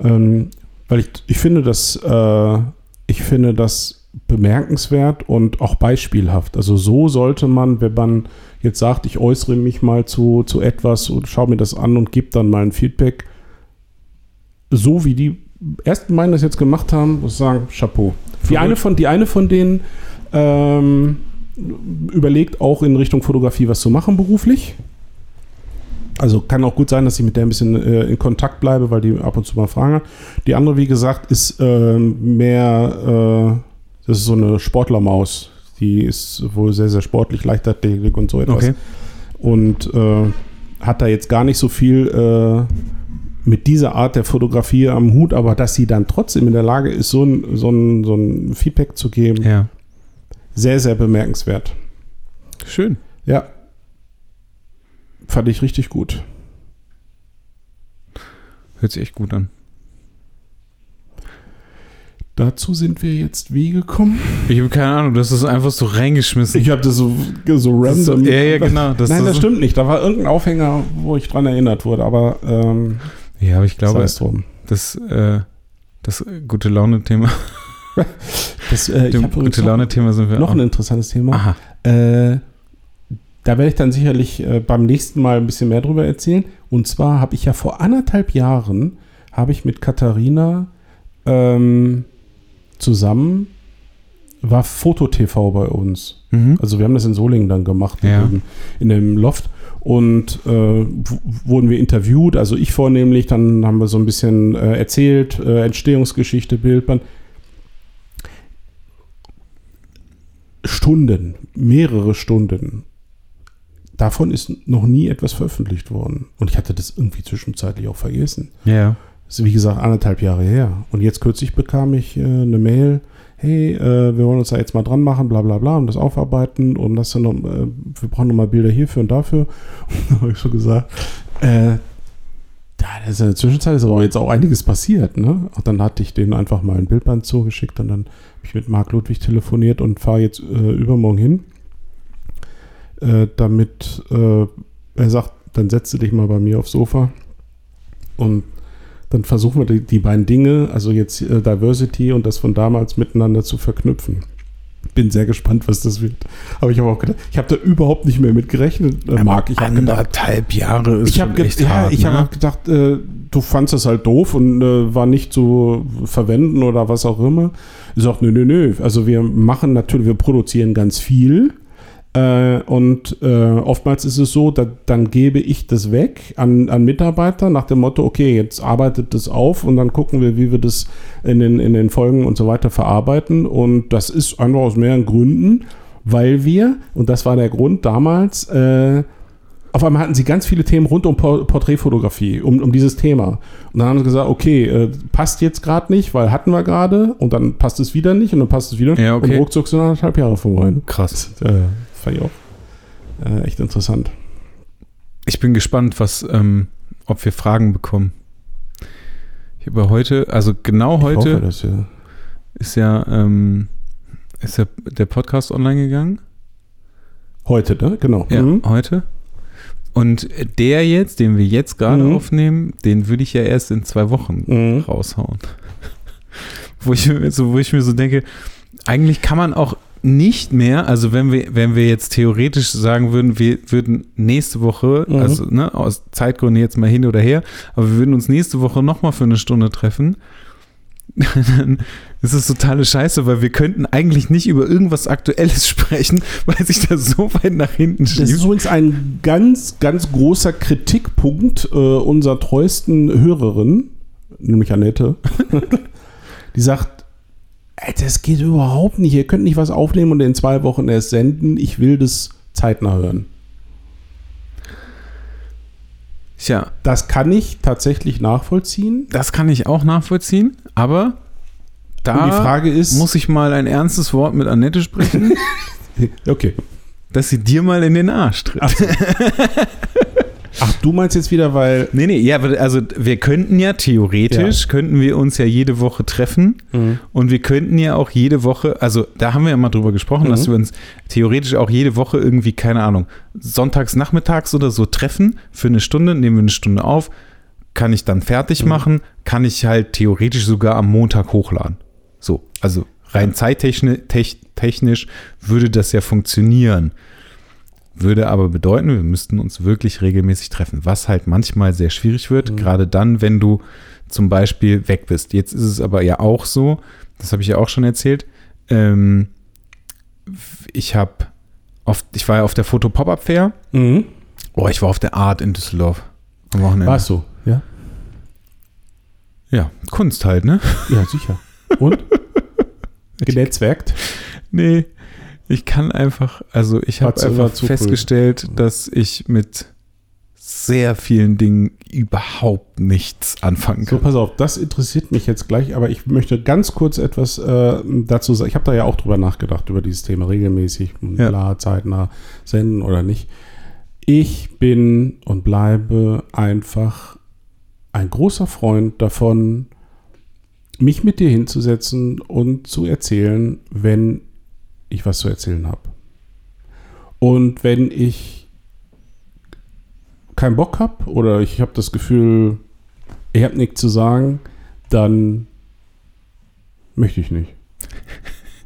Ähm, weil ich, ich finde das, äh, ich finde das bemerkenswert und auch beispielhaft. Also so sollte man, wenn man jetzt sagt, ich äußere mich mal zu, zu etwas und schaue mir das an und gebe dann mal ein Feedback, so wie die ersten beiden das jetzt gemacht haben, muss ich sagen, Chapeau. Die Verrückt. eine, von, die eine von denen ähm, überlegt auch in Richtung Fotografie was zu machen beruflich. Also kann auch gut sein, dass ich mit der ein bisschen äh, in Kontakt bleibe, weil die ab und zu mal Fragen hat. Die andere, wie gesagt, ist ähm, mehr, äh, das ist so eine Sportlermaus. Die ist wohl sehr, sehr sportlich, Leichtathletik und so etwas. Okay. Und äh, hat da jetzt gar nicht so viel äh, mit dieser Art der Fotografie am Hut, aber dass sie dann trotzdem in der Lage ist, so ein, so ein, so ein Feedback zu geben, Ja. sehr, sehr bemerkenswert. Schön. Ja. Fand ich richtig gut. Hört sich echt gut an. Dazu sind wir jetzt wie gekommen? Ich habe keine Ahnung, das ist einfach so reingeschmissen. Ich habe das so, so Das random. ja, ja, genau. Das Nein, das so, stimmt nicht. Da war irgendein Aufhänger, wo ich dran erinnert wurde, aber ähm, Ja, aber ich glaube, es drum. das, äh, das gute Laune-Thema, Das, äh, dem gute noch, Laune-Thema sind wir noch auch. ein interessantes Thema. Aha. Äh, da werde ich dann sicherlich äh, beim nächsten Mal ein bisschen mehr drüber erzählen. Und zwar habe ich ja vor anderthalb Jahren, habe ich mit Katharina ähm, zusammen, war Foto-TV bei uns. Mhm. Also wir haben das in Solingen dann gemacht, Ja. in, in dem Loft. Und äh, wurden wir interviewt, also ich vornehmlich, dann haben wir so ein bisschen äh, erzählt, äh, Entstehungsgeschichte, Bildband. Stunden, mehrere Stunden. Davon ist noch nie etwas veröffentlicht worden. Und ich hatte das irgendwie zwischenzeitlich auch vergessen. Ja. Ist wie gesagt anderthalb Jahre her. Und jetzt kürzlich bekam ich äh, eine Mail, hey, äh, wir wollen uns da jetzt mal dran machen, bla bla bla, und das aufarbeiten und das dann noch, äh, wir brauchen nochmal Bilder hierfür und dafür. Und da habe ich schon gesagt, äh, da ist in der Zwischenzeit ist aber jetzt auch einiges passiert, ne? Und dann hatte ich denen einfach mal ein Bildband zugeschickt und dann habe ich mit Marc Ludwig telefoniert und fahre jetzt äh, übermorgen hin, äh, damit äh, er sagt, dann setze dich mal bei mir aufs Sofa und dann versuchen wir die, die beiden Dinge, also jetzt äh, Diversity und das von damals miteinander zu verknüpfen. Bin sehr gespannt, was das wird. Aber ich habe auch gedacht, ich habe da überhaupt nicht mehr mit gerechnet, äh, Marc. Ich habe gedacht, Anderthalb Jahre ist ich habe schon ge echt ja, hart, ich ne? hab gedacht, äh, du fandst das halt doof und äh, war nicht zu verwenden oder was auch immer. Ich sag, nö, nö, nö. Also wir machen natürlich, wir produzieren ganz viel. Äh, und äh, oftmals ist es so, da, dann gebe ich das weg an, an Mitarbeiter nach dem Motto, okay, jetzt arbeitet das auf und dann gucken wir, wie wir das in den, in den Folgen und so weiter verarbeiten. Und das ist einfach aus mehreren Gründen, weil wir, und das war der Grund damals, äh, auf einmal hatten sie ganz viele Themen rund um Porträtfotografie, um, um dieses Thema. Und dann haben sie gesagt, okay, äh, passt jetzt gerade nicht, weil hatten wir gerade und dann passt es wieder nicht und dann passt es wieder ja, okay. und ruckzuck sind anderthalb Jahre vorbei. Krass. Äh, fand ich auch äh, echt interessant. Ich bin gespannt, was, ähm, ob wir Fragen bekommen. Ich habe heute, also genau heute hoffe, das, ja. ist ja, ähm, ist ja der Podcast online gegangen. Heute, ne? Genau. Ja, mhm. heute. Und der jetzt, den wir jetzt gerade mhm. aufnehmen, den würde ich ja erst in zwei Wochen mhm. raushauen. wo, ich, so, wo ich mir so denke, eigentlich kann man auch nicht mehr, also wenn wir, wenn wir jetzt theoretisch sagen würden, wir würden nächste Woche, mhm. also ne, aus Zeitgründen jetzt mal hin oder her, aber wir würden uns nächste Woche nochmal für eine Stunde treffen, dann ist es totale Scheiße, weil wir könnten eigentlich nicht über irgendwas Aktuelles sprechen, weil sich das so weit nach hinten schiebt. Das ist übrigens ein ganz, ganz großer Kritikpunkt äh, unserer treuesten Hörerin, nämlich Annette, die sagt, das geht überhaupt nicht. Ihr könnt nicht was aufnehmen und in zwei Wochen erst senden. Ich will das zeitnah hören. Tja. Das kann ich tatsächlich nachvollziehen. Das kann ich auch nachvollziehen, aber da die Frage ist, muss ich mal ein ernstes Wort mit Annette sprechen. okay. Dass sie dir mal in den Arsch tritt. So. Ach, du meinst jetzt wieder, weil. Nee, nee, ja, also wir könnten ja theoretisch, ja. könnten wir uns ja jede Woche treffen mhm. und wir könnten ja auch jede Woche, also da haben wir ja mal drüber gesprochen, mhm. dass wir uns theoretisch auch jede Woche irgendwie, keine Ahnung, sonntags nachmittags oder so treffen für eine Stunde, nehmen wir eine Stunde auf, kann ich dann fertig mhm. machen, kann ich halt theoretisch sogar am Montag hochladen. So, also rein zeittechnisch würde das ja funktionieren. Würde aber bedeuten, wir müssten uns wirklich regelmäßig treffen, was halt manchmal sehr schwierig wird, mhm. gerade dann, wenn du zum Beispiel weg bist. Jetzt ist es aber ja auch so, das habe ich ja auch schon erzählt, ähm, ich habe oft, ich war ja auf der Foto-Pop-Up-Fair. Mhm. Oh, ich war auf der Art in Düsseldorf am Wochenende. Warst du, ja? Ja, Kunst halt, ne? Ja, sicher. Und? Genetzwerkt? Nee, ich kann einfach, also ich habe einfach festgestellt, cool. dass ich mit sehr vielen Dingen überhaupt nichts anfangen kann. So, pass auf, das interessiert mich jetzt gleich, aber ich möchte ganz kurz etwas äh, dazu sagen. Ich habe da ja auch drüber nachgedacht, über dieses Thema regelmäßig, ja. klar, zeitnah senden oder nicht. Ich bin und bleibe einfach ein großer Freund davon, mich mit dir hinzusetzen und zu erzählen, wenn ich was zu erzählen habe. Und wenn ich keinen Bock habe oder ich habe das Gefühl, ich habe nichts zu sagen, dann möchte ich nicht.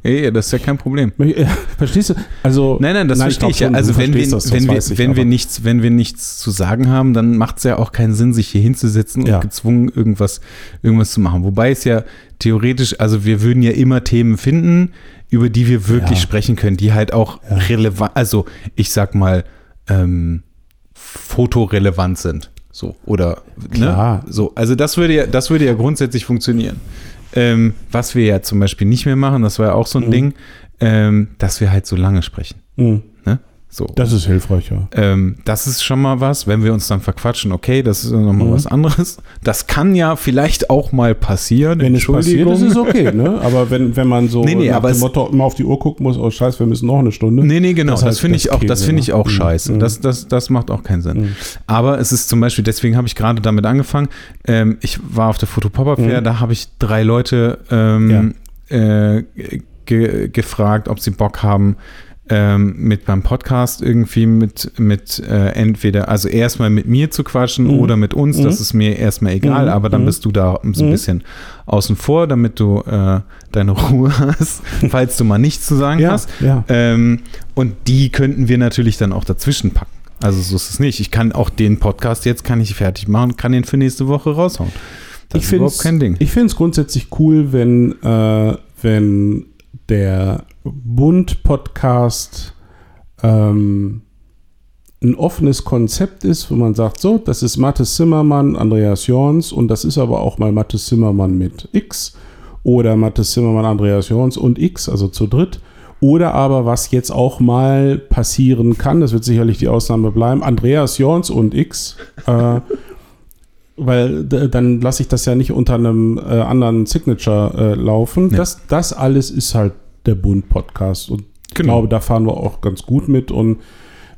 Ey, das ist ja kein Problem. Verstehst du? Also, nein, nein, das nein, verstehe ich ja. Also, wenn wir, das, wenn, wir, ich, wenn, wir nichts, wenn wir nichts zu sagen haben, dann macht es ja auch keinen Sinn, sich hier hinzusetzen ja. und gezwungen, irgendwas, irgendwas zu machen. Wobei es ja theoretisch, also wir würden ja immer Themen finden, über die wir wirklich ja. sprechen können, die halt auch ja. relevant, also ich sag mal, ähm, fotorelevant sind. So, oder ne? Klar. Ne? So, also das würde ja, das würde ja grundsätzlich funktionieren. Ähm, was wir ja zum Beispiel nicht mehr machen, das war ja auch so ein mhm. Ding, ähm, dass wir halt so lange sprechen. Mhm. So. Das ist hilfreich, ja. Ähm, das ist schon mal was, wenn wir uns dann verquatschen, okay, das ist nochmal mhm. was anderes. Das kann ja vielleicht auch mal passieren. Wenn es passiert, ist es okay, ne? Aber wenn, wenn man so nee, nee, nach dem Motto immer auf die Uhr gucken muss, oh scheiße, wir müssen noch eine Stunde. Nee, nee, genau, das, das finde ich auch, das finde ich auch mhm. scheiße. Mhm. Das, das, das macht auch keinen Sinn. Mhm. Aber es ist zum Beispiel, deswegen habe ich gerade damit angefangen, ähm, ich war auf der Fotopop-Up-Fair, mhm. da habe ich drei Leute ähm, ja. äh, ge gefragt, ob sie Bock haben, ähm, mit beim Podcast irgendwie mit, mit äh, entweder, also erstmal mit mir zu quatschen mhm. oder mit uns, mhm. das ist mir erstmal egal, mhm. aber dann mhm. bist du da so ein mhm. bisschen außen vor, damit du äh, deine Ruhe hast, falls du mal nichts zu sagen ja, hast. Ja. Ähm, und die könnten wir natürlich dann auch dazwischen packen. Also so ist es nicht. Ich kann auch den Podcast jetzt kann ich fertig machen, kann den für nächste Woche raushauen. Das ich ist überhaupt kein Ding. Ich finde es grundsätzlich cool, wenn, äh, wenn der Bund-Podcast ähm, ein offenes Konzept ist, wo man sagt, so, das ist Mathis Zimmermann, Andreas Jorns und das ist aber auch mal Mathis Zimmermann mit X oder Mathis Zimmermann, Andreas Jorns und X, also zu dritt. Oder aber, was jetzt auch mal passieren kann, das wird sicherlich die Ausnahme bleiben, Andreas Jorns und X. Äh, weil dann lasse ich das ja nicht unter einem äh, anderen Signature äh, laufen. Nee. Das, das alles ist halt der Bund-Podcast. Und ich genau. glaube, da fahren wir auch ganz gut mit. Und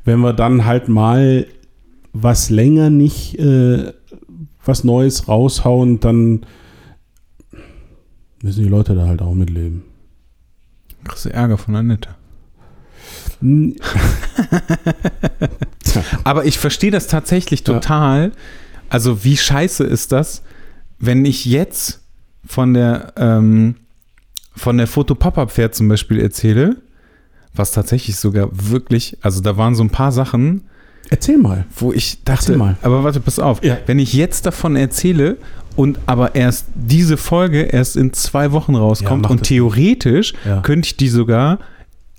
wenn wir dann halt mal was länger nicht äh, was Neues raushauen, dann müssen die Leute da halt auch mitleben. Kriegst du Ärger von Annette. Aber ich verstehe das tatsächlich total. Ja. Also, wie scheiße ist das, wenn ich jetzt von der, ähm, von der Foto-Pop-Up-Fair zum Beispiel erzähle, was tatsächlich sogar wirklich, also da waren so ein paar Sachen. Erzähl mal. Wo ich dachte, Erzähl mal. aber warte, pass auf. Ja. Wenn ich jetzt davon erzähle und aber erst diese Folge erst in zwei Wochen rauskommt ja, und theoretisch ja. könnte ich die sogar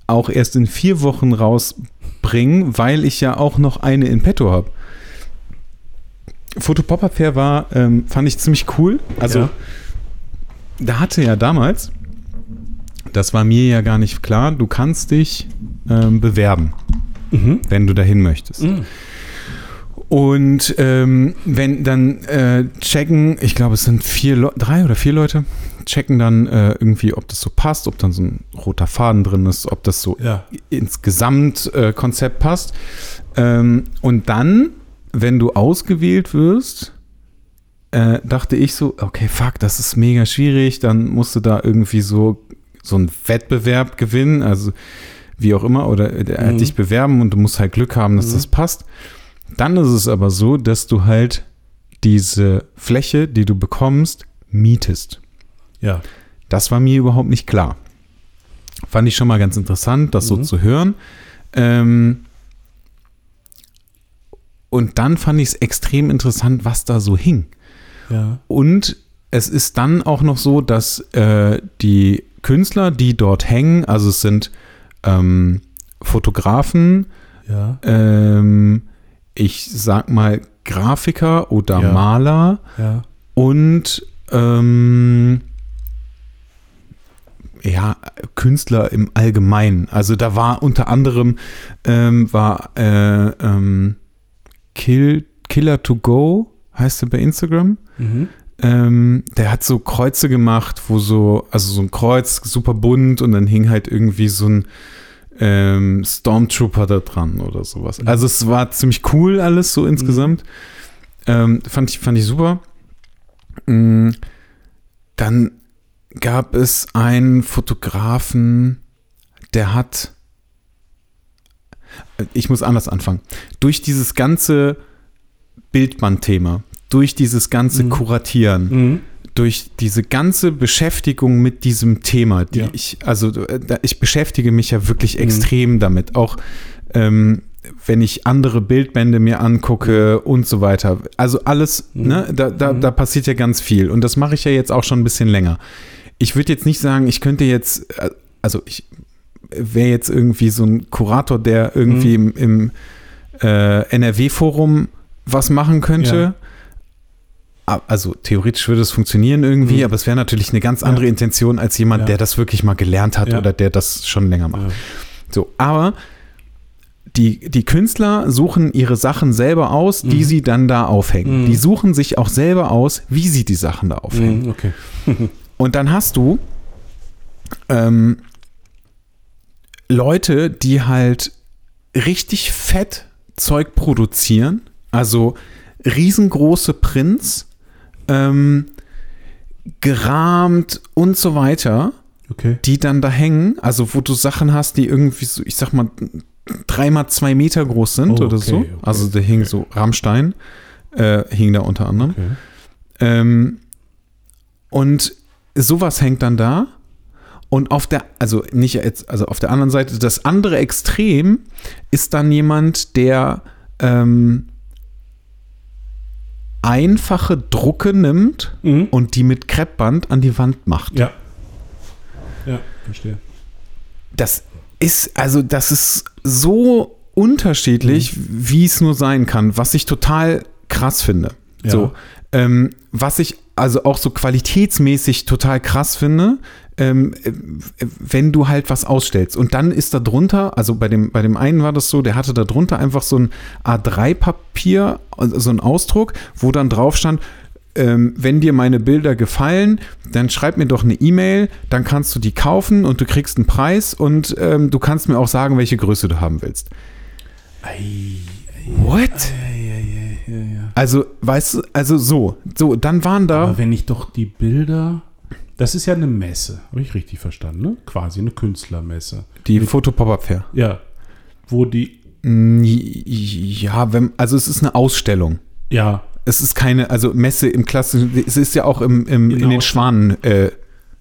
auch erst in vier Wochen rausbringen, weil ich ja auch noch eine in petto habe. Foto Pop-Up Fair war, ähm, fand ich ziemlich cool. Also, da hatte ja damals, das war mir ja gar nicht klar, du kannst dich ähm, bewerben, mhm. wenn du dahin möchtest. Mhm. Und ähm, wenn dann äh, checken, ich glaube, es sind vier, Le drei oder vier Leute, checken dann äh, irgendwie, ob das so passt, ob dann so ein roter Faden drin ist, ob das so ja. ins Gesamtkonzept äh, passt. Ähm, und dann wenn du ausgewählt wirst, äh, dachte ich so, okay, fuck, das ist mega schwierig, dann musst du da irgendwie so, so einen Wettbewerb gewinnen, also wie auch immer, oder er mhm. dich bewerben und du musst halt Glück haben, dass mhm. das passt. Dann ist es aber so, dass du halt diese Fläche, die du bekommst, mietest. Ja. Das war mir überhaupt nicht klar. Fand ich schon mal ganz interessant, das mhm. so zu hören. Ähm, und dann fand ich es extrem interessant, was da so hing. Ja. Und es ist dann auch noch so, dass äh, die Künstler, die dort hängen, also es sind ähm, Fotografen, ja. ähm, ich sag mal Grafiker oder ja. Maler ja. und ähm, ja, Künstler im Allgemeinen. Also da war unter anderem ähm, war äh, ähm, Kill, Killer to Go, heißt er bei Instagram. Mhm. Ähm, der hat so Kreuze gemacht, wo so, also so ein Kreuz, super bunt und dann hing halt irgendwie so ein ähm, Stormtrooper da dran oder sowas. Mhm. Also es war ziemlich cool alles so insgesamt. Mhm. Ähm, fand, ich, fand ich super. Mhm. Dann gab es einen Fotografen, der hat ich muss anders anfangen. Durch dieses ganze Bildbandthema, durch dieses ganze mhm. Kuratieren, mhm. durch diese ganze Beschäftigung mit diesem Thema, die ja. ich, also ich beschäftige mich ja wirklich mhm. extrem damit, auch ähm, wenn ich andere Bildbände mir angucke und so weiter. Also alles, mhm. ne, da, da, mhm. da passiert ja ganz viel. Und das mache ich ja jetzt auch schon ein bisschen länger. Ich würde jetzt nicht sagen, ich könnte jetzt, äh, also ich wäre jetzt irgendwie so ein Kurator, der irgendwie mhm. im, im äh, NRW-Forum was machen könnte. Ja. Also theoretisch würde es funktionieren irgendwie, mhm. aber es wäre natürlich eine ganz andere ja. Intention als jemand, ja. der das wirklich mal gelernt hat oder der das schon länger macht. So, aber die, die Künstler suchen ihre Sachen selber aus, die mhm. sie dann da aufhängen. Mhm. Die suchen sich auch selber aus, wie sie die Sachen da aufhängen. Mhm, okay. Und dann hast du ähm, Leute, die halt richtig fett Zeug produzieren, also riesengroße Prints, ähm, gerahmt und so weiter, okay. die dann da hängen, also wo du Sachen hast, die irgendwie so, ich sag mal, dreimal zwei Meter groß sind oh, oder so. Okay. Also da hing okay. so Rammstein, äh, hing da unter anderem. Ähm, und sowas hängt dann da und auf der, also nicht jetzt, also auf der anderen Seite, das andere Extrem ist dann jemand, der ähm, einfache Drucke nimmt mhm. und die mit Kreppband an die Wand macht. Ja. Ja, verstehe. Das ist, also das ist so unterschiedlich, mhm. wie es nur sein kann, was ich total krass finde. Ja. So, ähm, was ich also auch so qualitätsmäßig total krass finde, ähm, äh, wenn du halt was ausstellst. Und dann ist da drunter, also bei dem, bei dem einen war das so, der hatte da drunter einfach so ein A3-Papier, also so ein Ausdruck, wo dann drauf stand, ähm, wenn dir meine Bilder gefallen, dann schreib mir doch eine E-Mail, dann kannst du die kaufen und du kriegst einen Preis und ähm, du kannst mir auch sagen, welche Größe du haben willst. Ei, ei, What? Ei, also, weißt du, also so, so, dann waren da. Aber wenn ich doch die Bilder. Das ist ja eine Messe, habe ich richtig verstanden, ne? Quasi eine Künstlermesse. Die Foto-Pop-Up-Fair. Ja. Wo die. Ja, wenn, also es ist eine Ausstellung. Ja, es ist keine, also Messe im klassischen, es ist ja auch im, im in den Schwanen, äh,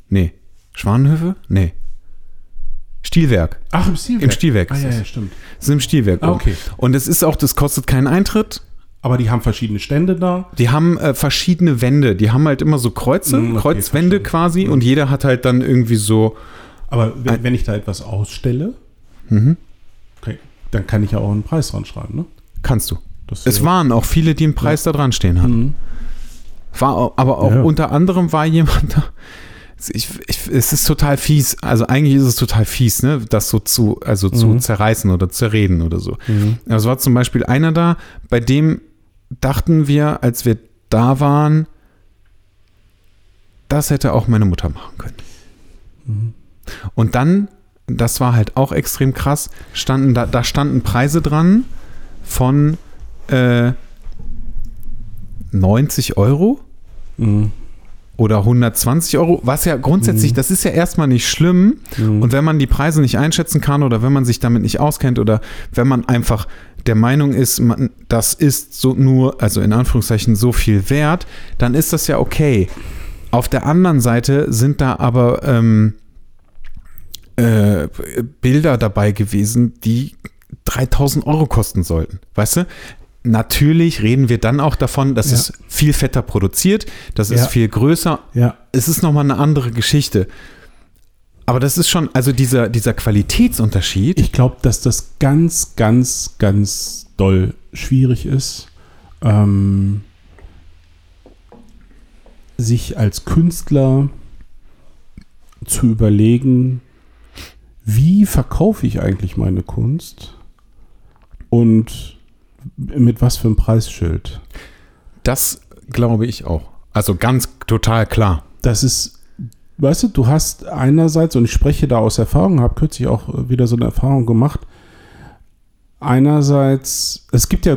nee, Schwanenhöfe? Nee. Stilwerk. Ach, im Stilwerk. Im Stilwerk. Ah, ja, ja, stimmt. Es ist im Stilwerk. Ah, okay. Und es ist auch, das kostet keinen Eintritt. Aber die haben verschiedene Stände da. Die haben äh, verschiedene Wände. Die haben halt immer so Kreuze, mm, okay, Kreuzwände verstanden. quasi. Mhm. Und jeder hat halt dann irgendwie so. Aber wenn, wenn ich da etwas ausstelle, mhm. okay, dann kann ich ja auch einen Preis dran schreiben, ne? Kannst du. Das es waren auch viele, die einen Preis ja. da dran stehen hatten. Mhm. War, aber auch ja. unter anderem war jemand da. Ich, ich, es ist total fies. Also eigentlich ist es total fies, ne, das so zu, also zu mhm. zerreißen oder zerreden oder so. Mhm. Es war zum Beispiel einer da, bei dem dachten wir, als wir da waren, das hätte auch meine Mutter machen können. Mhm. Und dann, das war halt auch extrem krass, standen da, da standen Preise dran von äh, 90 Euro mhm. Oder 120 Euro, was ja grundsätzlich, mhm. das ist ja erstmal nicht schlimm. Mhm. Und wenn man die Preise nicht einschätzen kann oder wenn man sich damit nicht auskennt oder wenn man einfach der Meinung ist, man, das ist so nur, also in Anführungszeichen so viel wert, dann ist das ja okay. Auf der anderen Seite sind da aber ähm, äh, Bilder dabei gewesen, die 3000 Euro kosten sollten. Weißt du? Natürlich reden wir dann auch davon, das ja. ist viel fetter produziert, das ja. ist viel größer. Ja. Es ist nochmal eine andere Geschichte. Aber das ist schon, also dieser, dieser Qualitätsunterschied. Ich glaube, dass das ganz, ganz, ganz doll schwierig ist, ähm, sich als Künstler zu überlegen, wie verkaufe ich eigentlich meine Kunst und mit was für einem Preisschild? Das glaube ich auch. Also ganz total klar. Das ist, weißt du, du hast einerseits, und ich spreche da aus Erfahrung, habe kürzlich auch wieder so eine Erfahrung gemacht. Einerseits, es gibt ja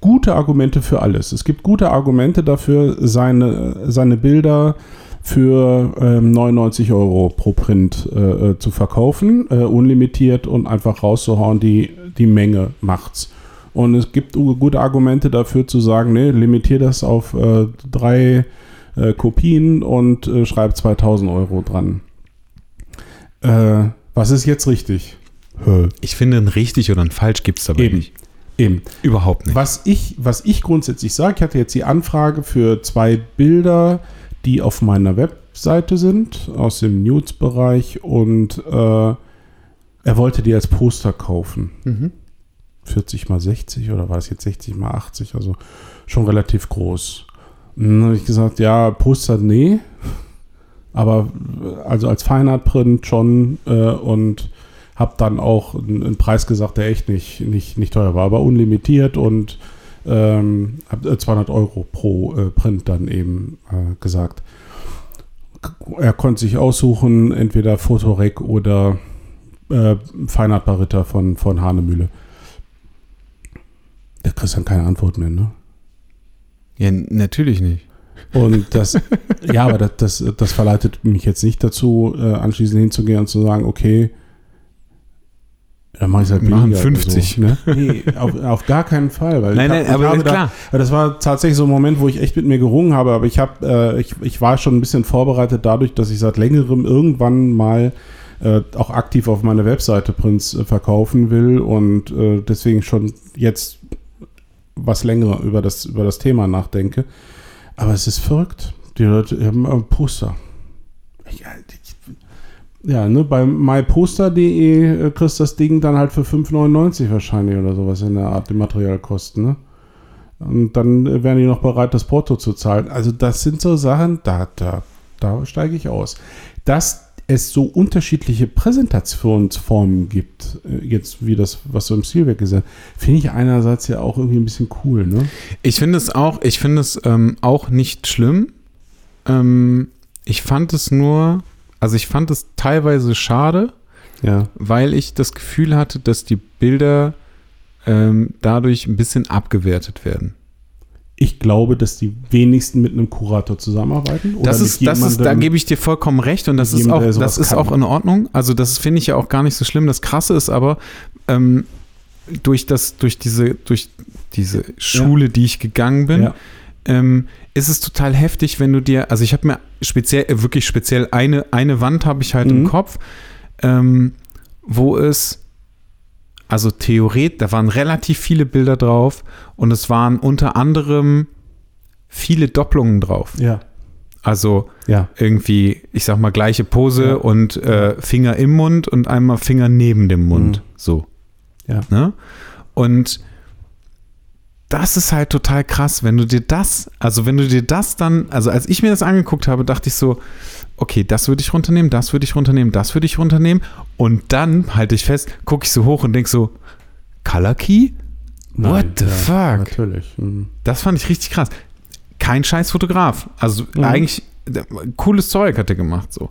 gute Argumente für alles. Es gibt gute Argumente dafür, seine, seine Bilder für ähm, 99 Euro pro Print äh, äh, zu verkaufen, äh, unlimitiert und einfach rauszuhauen, die, die Menge macht's. Und es gibt gute Argumente dafür zu sagen, nee, limitier das auf äh, drei äh, Kopien und äh, schreib 2000 Euro dran. Äh, was ist jetzt richtig? Ich finde, ein richtig oder ein falsch gibt es dabei Eben. nicht. Eben. Überhaupt nicht. Was ich, was ich grundsätzlich sage, ich hatte jetzt die Anfrage für zwei Bilder, die auf meiner Webseite sind, aus dem Nudes-Bereich und äh, er wollte die als Poster kaufen. Mhm. 40 mal 60 oder war das jetzt 60 mal 80? Also schon relativ groß. Und dann habe ich gesagt, ja, Poster, nee. Aber also als Feinartprint schon äh, und habe dann auch einen, Preis gesagt, der echt nicht, nicht, nicht teuer war, aber unlimitiert und ähm, habe 200 Euro pro äh, Print dann eben äh, gesagt. Er konnte sich aussuchen, entweder Fotorec oder äh, Feinart Barritter von, von Hanemühle. Da kriegst du dann keine Antwort mehr, ne? Ja, natürlich nicht. Und das, ja, aber das, das, das, verleitet mich jetzt nicht dazu, äh, anschließend hinzugehen und zu sagen, okay, dann mache ich es halt Machen 50. So, ne? Nee, auf, auf, gar keinen Fall. Weil nein, nein, hab, aber klar. Da, das war tatsächlich so ein Moment, wo ich echt mit mir gerungen habe, aber ich, hab, äh, ich, ich war schon ein bisschen vorbereitet dadurch, dass ich seit längerem irgendwann mal äh, auch aktiv auf meine Webseite Prints äh, verkaufen will und äh, deswegen schon jetzt was länger über das, über das Thema nachdenke. Aber es ist verrückt. Die Leute haben ein Poster. Ich, Ja, ne, bei myposter.de äh, kriegst das Ding dann halt für 5,99 wahrscheinlich oder sowas in der Art, die Materialkosten, ne? Und dann äh, wären die noch bereit, das Porto zu zahlen. Also das sind so Sachen, da, da, da steige ich aus. Dass es so unterschiedliche Präsentationsformen gibt, äh, jetzt wie das, was so im Stilwerk ist, finde ich einerseits ja auch irgendwie ein bisschen cool, ne? Ich finde es auch, ich finde es ähm, auch nicht schlimm. Ähm, ich fand es nur, also ich fand es teilweise schade, Ja. weil ich das Gefühl hatte, dass die Bilder ähm, dadurch ein bisschen abgewertet werden. Ich glaube, dass die wenigsten mit einem Kurator zusammenarbeiten. Oder Das ist, das ist, da gebe ich dir vollkommen recht und das ist auch, das ist kann. auch in Ordnung. Also das finde ich ja auch gar nicht so schlimm. Das Krasse ist aber, ähm, durch das, durch diese, durch diese Schule, die ich gegangen bin, Ja. ähm, ist es total heftig, wenn du dir, also ich habe mir speziell, äh, wirklich speziell eine, eine Wand habe ich halt Mhm. im Kopf, ähm, wo es, also theoretisch, da waren relativ viele Bilder drauf und es waren unter anderem viele Doppelungen drauf. Ja. Also Ja. irgendwie, ich sag mal, gleiche Pose Ja. und äh, Finger im Mund und einmal Finger neben dem Mund. Mhm. So. Ja. Ne? Und das ist halt total krass, wenn du dir das, also wenn du dir das dann, also als ich mir das angeguckt habe, dachte ich so, okay, das würde ich runternehmen, das würde ich runternehmen, das würde ich runternehmen. Und dann halte ich fest, gucke ich so hoch und denke so, Color Key? What Nein, the ja, fuck? Natürlich. Mhm. Das fand ich richtig krass. Kein scheiß Fotograf. Also Mhm. eigentlich cooles Zeug hat er gemacht so.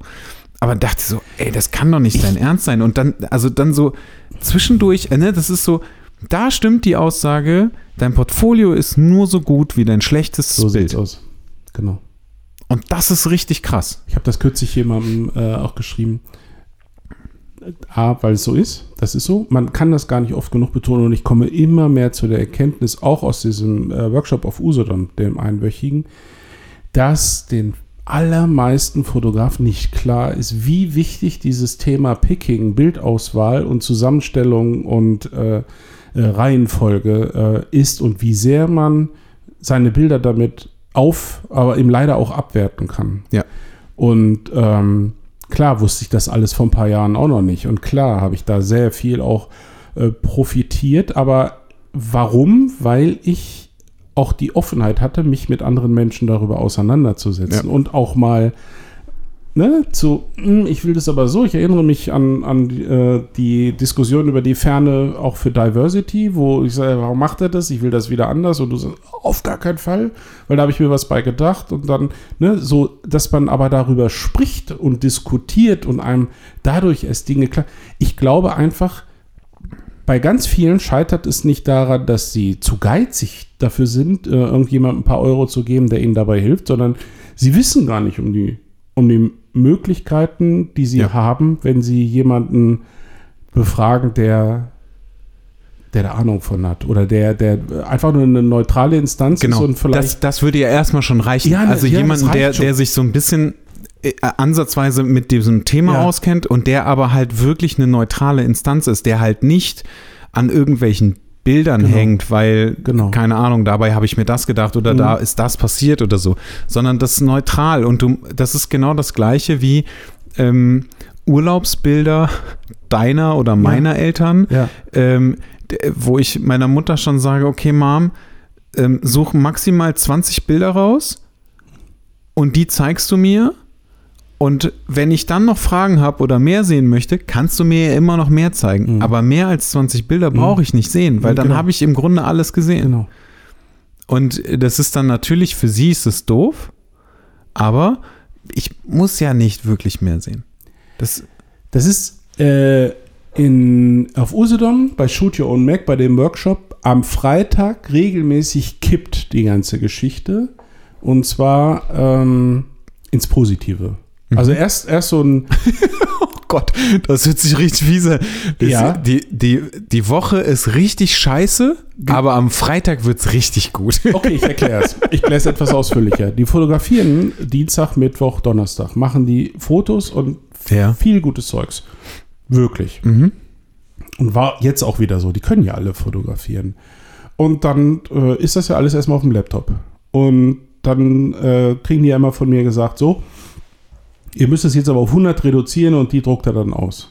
Aber dachte so, ey, das kann doch nicht dein Ernst sein. Und dann, also dann so zwischendurch, äh, ne, das ist so, da stimmt die Aussage, dein Portfolio ist nur so gut wie dein schlechtestes So Bild. sieht's aus. Genau. Und das ist richtig krass. Ich habe das kürzlich jemandem äh, auch geschrieben. A, weil es so ist. Das ist so. Man kann das gar nicht oft genug betonen und ich komme immer mehr zu der Erkenntnis, auch aus diesem äh, Workshop auf Usedom, dem einwöchigen, dass den allermeisten Fotografen nicht klar ist, wie wichtig dieses Thema Picking, Bildauswahl und Zusammenstellung und äh, äh, Reihenfolge äh, ist und wie sehr man seine Bilder damit auf, aber eben leider auch abwerten kann. Ja. Und ähm, klar wusste ich das alles vor ein paar Jahren auch noch nicht. Und klar habe ich da sehr viel auch äh, profitiert. Aber warum? Weil ich auch die Offenheit hatte, mich mit anderen Menschen darüber auseinanderzusetzen Ja. und auch mal ne, zu, "Hm, ich will das aber so. Ich erinnere mich an, an die, äh, die Diskussion über die Ferne auch für Diversity, wo ich sage, warum macht er das? Ich will das wieder anders. Und du sagst, auf gar keinen Fall, weil da habe ich mir was bei gedacht. Und dann, ne, so, dass man aber darüber spricht und diskutiert und einem dadurch erst Dinge klar. Ich glaube einfach, bei ganz vielen scheitert es nicht daran, dass sie zu geizig dafür sind, äh, irgendjemandem ein paar Euro zu geben, der ihnen dabei hilft, sondern sie wissen gar nicht um die, um die Möglichkeiten, die sie Ja. haben, wenn sie jemanden befragen, der der da Ahnung von hat oder der, der einfach nur eine neutrale Instanz Genau. ist und vielleicht das, das würde ja erstmal schon reichen. Ja, ne, also ja, jemand, das reicht der, schon. der sich so ein bisschen äh, ansatzweise mit diesem Thema Ja. auskennt und der aber halt wirklich eine neutrale Instanz ist, der halt nicht an irgendwelchen Bildern Genau. hängt, weil, Genau. keine Ahnung, dabei habe ich mir das gedacht oder Mhm. da ist das passiert oder so, sondern das ist neutral und du, das ist genau das gleiche wie ähm, Urlaubsbilder deiner oder meiner Eltern, ja, ähm, wo ich meiner Mutter schon sage, okay, Mom, ähm, such maximal 20 Bilder raus und die zeigst du mir. Und wenn ich dann noch Fragen habe oder mehr sehen möchte, kannst du mir ja immer noch mehr zeigen. Mhm. Aber mehr als 20 Bilder brauche ich nicht sehen, weil Mhm, dann genau. habe ich im Grunde alles gesehen. genau. Und das ist dann natürlich, für sie ist es doof, aber ich muss ja nicht wirklich mehr sehen. Das, Das ist äh, in, auf Usedom bei Shoot Your Own Mac bei dem Workshop am Freitag regelmäßig kippt die ganze Geschichte. Und zwar ähm, ins Positive. Also erst, erst so ein, Oh Gott, das hört sich richtig fiese. Ja. Die, die, die Woche ist richtig scheiße, aber am Freitag wird es richtig gut. okay, ich erkläre es. Ich erkläre es etwas ausführlicher. Die fotografieren Dienstag, Mittwoch, Donnerstag, machen die Fotos und Ja. viel gutes Zeugs. Wirklich. Mhm. Und war jetzt auch wieder so. Die können ja alle fotografieren. Und dann äh, ist das ja alles erstmal auf dem Laptop. Und dann äh, kriegen die ja immer von mir gesagt, so, Ihr müsst es jetzt aber auf 100 reduzieren und die druckt er dann aus.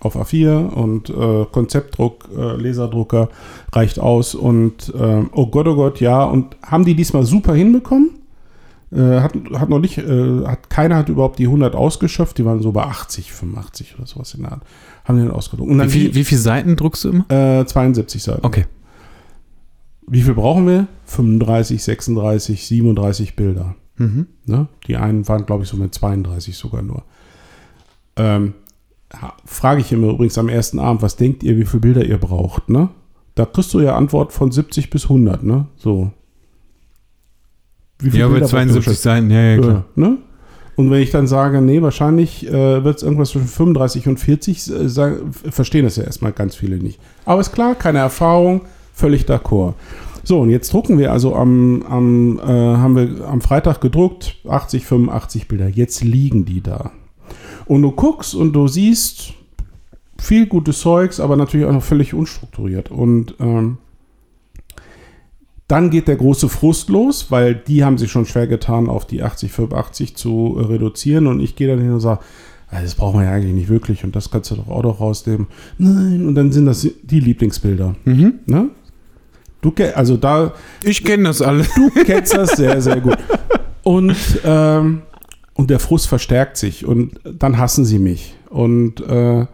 Auf A4 und äh, Konzeptdruck, äh, Laserdrucker reicht aus und äh, oh Gott, oh Gott, ja. Und haben die diesmal super hinbekommen? Äh, hat, hat noch nicht, äh, hat, keiner hat überhaupt die 100 ausgeschöpft, die waren so bei 80, 85 oder sowas in der Art. Haben die dann ausgedruckt. Und dann Wie, viel, wie viele Seiten druckst du immer? äh, 72 Seiten. Okay. Wie viel brauchen wir? 35, 36, 37 Bilder. Mhm. Ne? Die einen waren, glaube ich, so mit 32 sogar nur. Ähm, frage ich immer übrigens am ersten Abend, was denkt ihr, wie viele Bilder ihr braucht? Ne? Da kriegst du ja Antwort von 70 bis 100, ne? So. Wie Ja, bei braucht ihr 72 geschätzt? Seiten, ja, ja, klar. Ja, ne? Und wenn ich dann sage, nee, wahrscheinlich äh, wird es irgendwas zwischen 35 und 40, äh, verstehen das ja erstmal ganz viele nicht. Aber ist klar, keine Erfahrung, völlig d'accord. So, und jetzt drucken wir also am, am, äh, haben wir am Freitag gedruckt, 80, 85 Bilder. Jetzt liegen die da. Und du guckst und du siehst viel gutes Zeugs, aber natürlich auch noch völlig unstrukturiert. Und ähm, dann geht der große Frust los, weil die haben sich schon schwer getan, auf die 80, 85 zu äh, reduzieren. Und ich gehe dann hin und sage, "Ah, das brauchen wir ja eigentlich nicht wirklich und das kannst du doch auch noch rausnehmen. Nein, und dann sind das die Lieblingsbilder. Mhm. Ne? Du, also da, Ich kenne das alle. du kennst das sehr, sehr gut. Und, ähm, und der Frust verstärkt sich und dann hassen sie mich. Und, äh,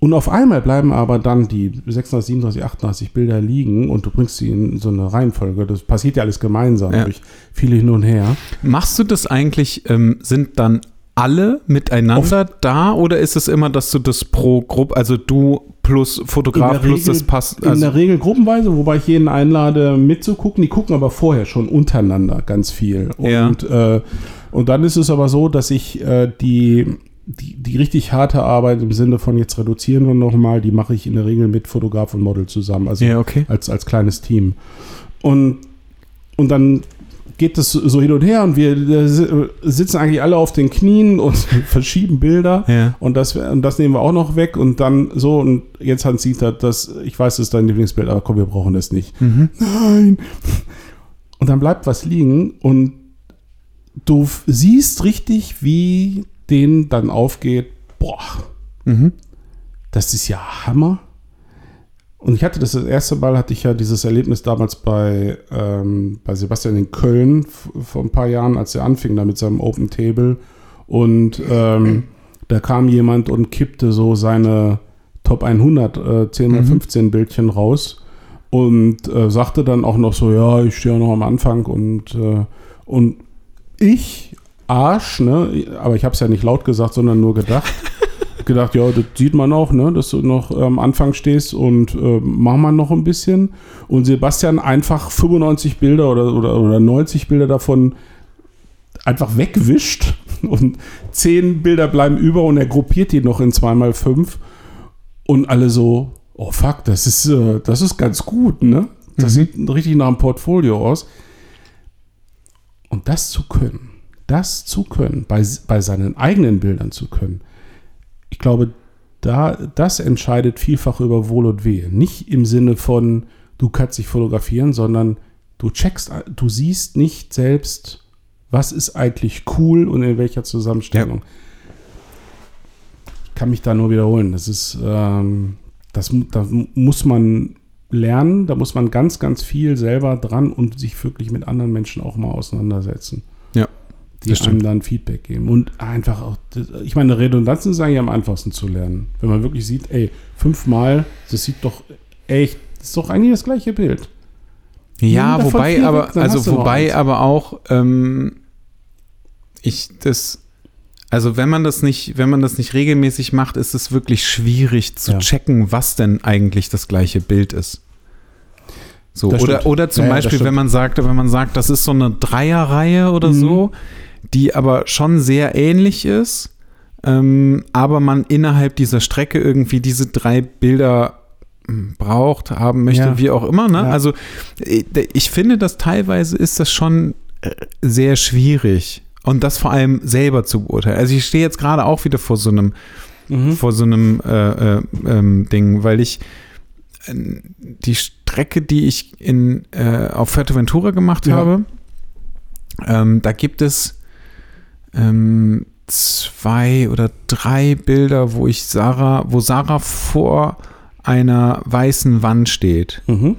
und auf einmal bleiben aber dann die 36, 37, 88 Bilder liegen und du bringst sie in so eine Reihenfolge. Das passiert ja alles gemeinsam Ja. durch viele hin und her. Machst du das eigentlich, ähm, sind dann alle miteinander da oder ist es immer, dass du das pro Gruppe, also du plus Fotograf plus das passt? in Also, der Regel gruppenweise, wobei ich jeden einlade mitzugucken. Die gucken aber vorher schon untereinander ganz viel. Ja. Und, äh, und dann ist es aber so, dass ich äh, die, die, die richtig harte Arbeit im Sinne von jetzt reduzieren wir nochmal, die mache ich in der Regel mit Fotograf und Model zusammen. Also ja, okay. als, als kleines Team. Und, und dann geht es so hin und her und wir äh, si- sitzen eigentlich alle auf den Knien und verschieben Bilder. Ja. Und das, und das nehmen wir auch noch weg und dann so und jetzt sieht er, das, ich weiß, das ist dein Lieblingsbild, aber komm, wir brauchen das nicht. Mhm. Nein. Und dann bleibt was liegen und du siehst richtig, wie denen dann aufgeht, boah, Mhm. das ist ja Hammer. Und ich hatte das, das erste Mal, hatte ich ja dieses Erlebnis damals bei, ähm, bei Sebastian in Köln vor ein paar Jahren, als er anfing da mit seinem Open Table. Und ähm, da kam jemand und kippte so seine Top 100 äh, 10 mal Mhm. 15 Bildchen raus und äh, sagte dann auch noch so, ja, ich stehe ja noch am Anfang und, äh, und ich, Arsch, ne, aber ich habe es ja nicht laut gesagt, sondern nur gedacht, gedacht, ja, das sieht man auch, ne, dass du noch am Anfang stehst und äh, mach mal noch ein bisschen. Und Sebastian einfach 95 Bilder oder, oder, oder 90 Bilder davon einfach wegwischt und 10 Bilder bleiben über und er gruppiert die noch in 2x5 und alle so, oh fuck, das ist, äh, das ist ganz gut, ne? Das Mhm. sieht richtig nach einem Portfolio aus. Und das zu können, das zu können, bei, bei seinen eigenen Bildern zu können, ich glaube, da, das entscheidet vielfach über Wohl und Wehe. Nicht im Sinne von, du kannst dich fotografieren, sondern du checkst, du siehst nicht selbst, was ist eigentlich cool und in welcher Zusammenstellung. Ich kann mich da nur wiederholen. Das ist, ähm, das, da muss man lernen, da muss man ganz, ganz viel selber dran und sich wirklich mit anderen Menschen auch mal auseinandersetzen. Die das einem dann Feedback geben. Und einfach auch, ich meine, Redundanzen ist eigentlich am einfachsten zu lernen. Wenn man wirklich sieht, ey, fünfmal, das sieht doch echt, das ist doch eigentlich das gleiche Bild. Ja, wobei aber, weg, dann also wobei aber auch, ähm, ich das, also wenn man das nicht, wenn man das nicht regelmäßig macht, ist es wirklich schwierig zu Ja. checken, was denn eigentlich das gleiche Bild ist. So, Das oder, stimmt. oder zum Ja, Beispiel, wenn man sagt, wenn man sagt, das ist so eine Dreierreihe oder Mhm. so, die aber schon sehr ähnlich ist, ähm, aber man innerhalb dieser Strecke irgendwie diese drei Bilder hm, braucht, haben möchte, Ja. wie auch immer. Ne? Ja. Also äh, ich finde, dass teilweise ist das schon äh, sehr schwierig und das vor allem selber zu beurteilen. Also ich stehe jetzt gerade auch wieder vor so einem Mhm. vor so einem äh, äh, ähm, Ding, weil ich äh, die Strecke, die ich in, äh, auf Fuerteventura gemacht Ja. habe, ähm, da gibt es ähm, zwei oder drei Bilder, wo ich Sarah, wo Sarah vor einer weißen Wand steht. Mhm.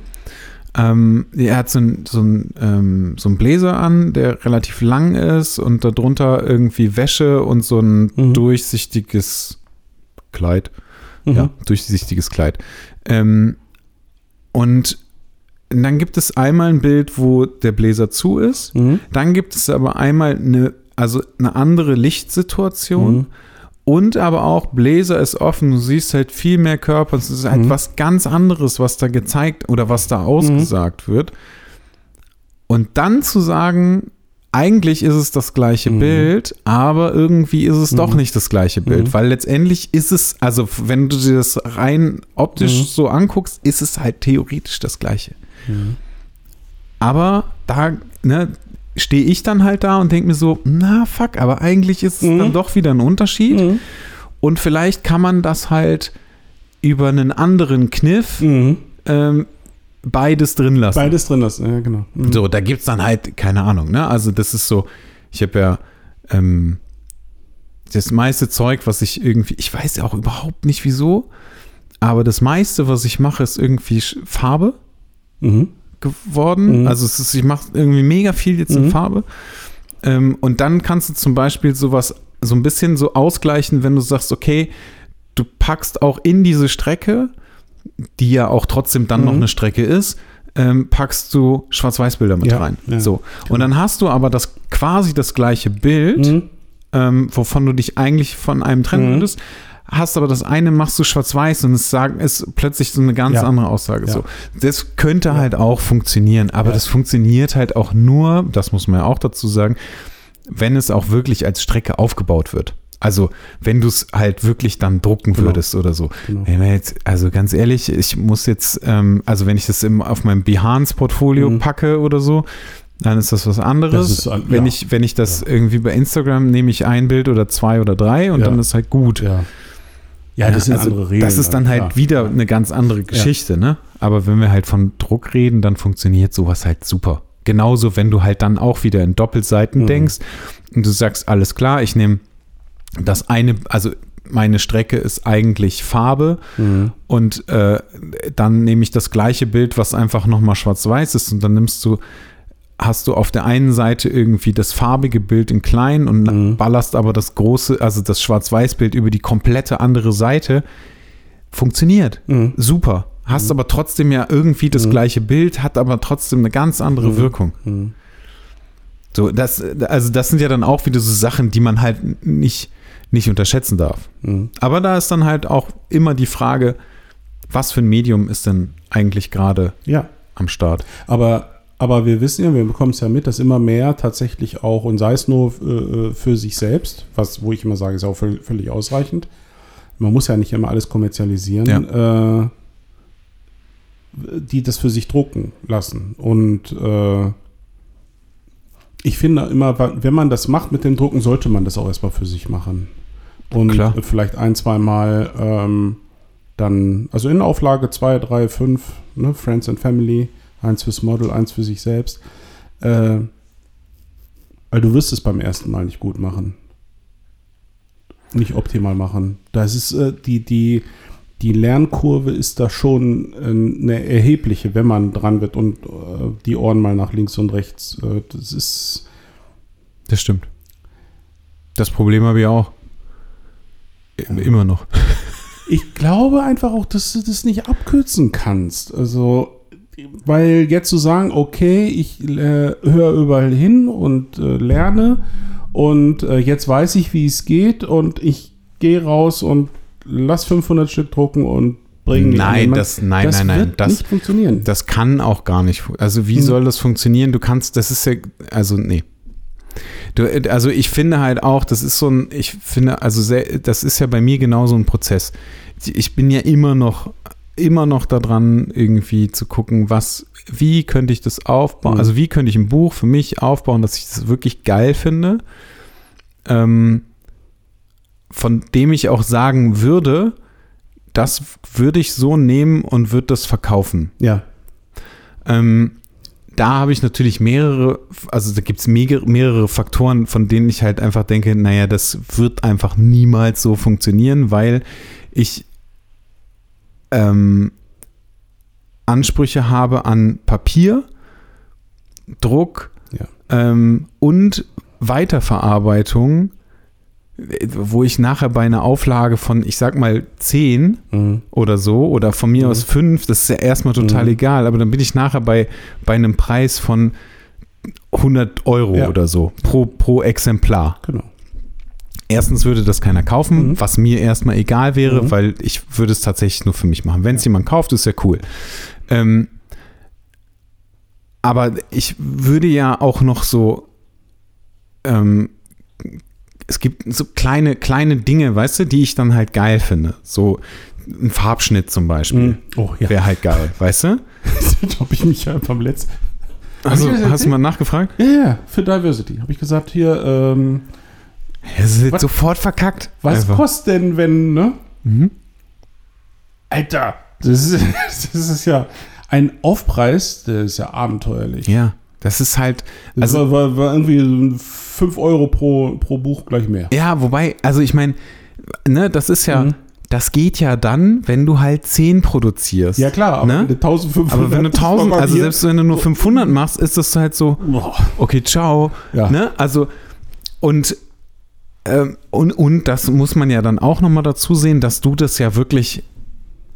Ähm, er hat so einen so ein, ähm, so ein Bläser an, der relativ lang ist und darunter irgendwie Wäsche und so ein Mhm. durchsichtiges Kleid. Mhm. Ja, durchsichtiges Kleid. Ähm, und dann gibt es einmal ein Bild, wo der Bläser zu ist. Mhm. Dann gibt es aber einmal eine, also eine andere Lichtsituation. Mhm. Und aber auch Bläser ist offen, du siehst halt viel mehr Körper. Es ist halt Mhm. was ganz anderes, was da gezeigt oder was da ausgesagt wird. Und dann zu sagen, eigentlich ist es das gleiche Mhm. Bild, aber irgendwie ist es doch Mhm. nicht das gleiche Bild, Mhm. weil letztendlich ist es, also wenn du dir das rein optisch Mhm. so anguckst, ist es halt theoretisch das gleiche. Mhm. Aber da ne, stehe ich dann halt da und denke mir so, na fuck, aber eigentlich ist es Mhm. dann doch wieder ein Unterschied. Mhm. Und vielleicht kann man das halt über einen anderen Kniff Mhm. ähm, beides drin lassen. Beides drin ist, ja, genau. Mhm. So, da gibt es dann halt, keine Ahnung, ne? Also das ist so, ich habe ja ähm, das meiste Zeug, was ich irgendwie, ich weiß ja auch überhaupt nicht wieso, aber das meiste, was ich mache, ist irgendwie Farbe Mhm. Geworden. Mhm. Also es ist, ich mache irgendwie mega viel jetzt in Mhm. Farbe. Ähm, und dann kannst du zum Beispiel sowas so ein bisschen so ausgleichen, wenn du sagst, okay, du packst auch in diese Strecke, die ja auch trotzdem dann Mhm. noch eine Strecke ist, ähm, packst du Schwarz-Weiß-Bilder mit Ja, rein. ja, so. Und dann hast du aber das quasi das gleiche Bild, Mhm. ähm, wovon du dich eigentlich von einem trennen Mhm. würdest. Hast aber das eine machst du schwarz-weiß und es sagen, ist plötzlich so eine ganz Ja. andere Aussage. Ja. So. Das könnte Ja. halt auch funktionieren, aber Ja. das funktioniert halt auch nur, das muss man ja auch dazu sagen, wenn es auch wirklich als Strecke aufgebaut wird. Also wenn du es halt wirklich dann drucken Genau. würdest oder so. Genau. Jetzt, also ganz ehrlich, ich muss jetzt, ähm, also wenn ich das im, auf meinem Behance-Portfolio Mhm. packe oder so, dann ist das was anderes. Das ist an- wenn, ja. ich, wenn ich das Ja. irgendwie bei Instagram nehme ich ein Bild oder zwei oder drei und Ja. dann ist halt gut. Ja. Ja, das sind also andere Regeln. Das ist dann halt klar. wieder eine ganz andere Geschichte, ne? Aber wenn wir halt von Druck reden, dann funktioniert sowas halt super. Genauso, wenn du halt dann auch wieder in Doppelseiten Mhm. denkst und du sagst, alles klar, ich nehme das eine, also meine Strecke ist eigentlich Farbe Mhm. und äh, dann nehme ich das gleiche Bild, was einfach nochmal schwarz-weiß ist und dann nimmst du, hast du auf der einen Seite irgendwie das farbige Bild in klein und Mhm. ballerst aber das große, also das Schwarz-Weiß-Bild über die komplette andere Seite. Funktioniert. Mhm. Super. Hast aber trotzdem ja irgendwie das Mhm. gleiche Bild, hat aber trotzdem eine ganz andere Mhm. Wirkung. Mhm. So, das, also das sind ja dann auch wieder so Sachen, die man halt nicht, nicht unterschätzen darf. Mhm. Aber da ist dann halt auch immer die Frage, was für ein Medium ist denn eigentlich gerade Ja, am Start? aber, aber wir wissen ja, wir bekommen es ja mit, dass immer mehr tatsächlich auch, und sei es nur äh, für sich selbst, was, wo ich immer sage, ist auch völ- völlig ausreichend. Man muss ja nicht immer alles kommerzialisieren, äh, die das für sich drucken lassen. Und äh, ich finde immer, wenn man das macht mit dem Drucken, sollte man das auch erstmal für sich machen. Und Klar. äh, vielleicht ein, zwei Mal ähm, dann, also in Auflage 2, 3, 5, ne, Friends and Family, eins fürs Model, eins für sich selbst. Äh, weil du wirst es beim ersten Mal nicht gut machen. Nicht optimal machen. Das ist äh, die, die, die Lernkurve ist da schon äh, eine erhebliche, wenn man dran wird und äh, die Ohren mal nach links und rechts. Äh, das ist. Das stimmt. Das Problem habe ich auch. I- Immer noch. Ich glaube einfach auch, dass du das nicht abkürzen kannst. Also, weil jetzt zu sagen, okay, ich äh, höre überall hin und äh, lerne und äh, jetzt weiß ich, wie es geht und ich gehe raus und lass 500 Stück drucken und bringe Nein, das, nein, das nein, nein. wird Das, nicht funktionieren. das kann auch gar nicht. Also wie Hm. soll das funktionieren? Du kannst, das ist ja, also nee. Du, also ich finde halt auch, das ist so ein, ich finde, also sehr, das ist ja bei mir genauso ein Prozess. Ich bin ja immer noch, immer noch daran, irgendwie zu gucken, was, wie könnte ich das aufbauen, Mhm. also wie könnte ich ein Buch für mich aufbauen, dass ich das wirklich geil finde, ähm, von dem ich auch sagen würde, das würde ich so nehmen und würde das verkaufen. ja. Ähm, da habe ich natürlich mehrere, also da gibt es mehrere Faktoren, von denen ich halt einfach denke, naja, das wird einfach niemals so funktionieren, weil ich ähm, Ansprüche habe an Papier, Druck Ja. ähm, und Weiterverarbeitung, wo ich nachher bei einer Auflage von, ich sag mal, 10 Mhm. oder so oder von mir Mhm. aus 5, das ist ja erstmal total Mhm. egal, aber dann bin ich nachher bei, bei einem Preis von 100 Euro Ja. oder so pro, pro Exemplar. Genau. Erstens würde das keiner kaufen, Mhm. was mir erstmal egal wäre, Mhm. weil ich würde es tatsächlich nur für mich machen. Wenn es jemand kauft, ist ja cool. Ähm, aber ich würde ja auch noch so, ähm, es gibt so kleine, kleine Dinge, weißt du, die ich dann halt geil finde. So ein Farbschnitt zum Beispiel. Mhm. Oh ja. Wäre halt geil, weißt du? habe ich mich ja beim letzten. Also, hast du mal nachgefragt? Ja, ja, für Diversity. Habe ich gesagt, hier, ähm, Es ist Was- sofort verkackt. was Einfach. kostet denn, wenn, ne? Mhm. Alter, das ist, das ist ja ein Aufpreis, der ist ja abenteuerlich. Ja, das ist halt, Das Also- war, war, war irgendwie 5 Euro pro, pro Buch gleich mehr. Ja, wobei, also ich meine, ne, das ist ja, Mhm. das geht ja dann, wenn du halt 10 produzierst. Ja, klar, aber Ne? wenn du 1500 Aber wenn du 1000, Papier- also selbst wenn du nur 500 machst, ist das halt so, okay, ciao. Ja. Ne? Also, und, und, und das muss man ja dann auch nochmal dazu sehen, dass du das ja wirklich,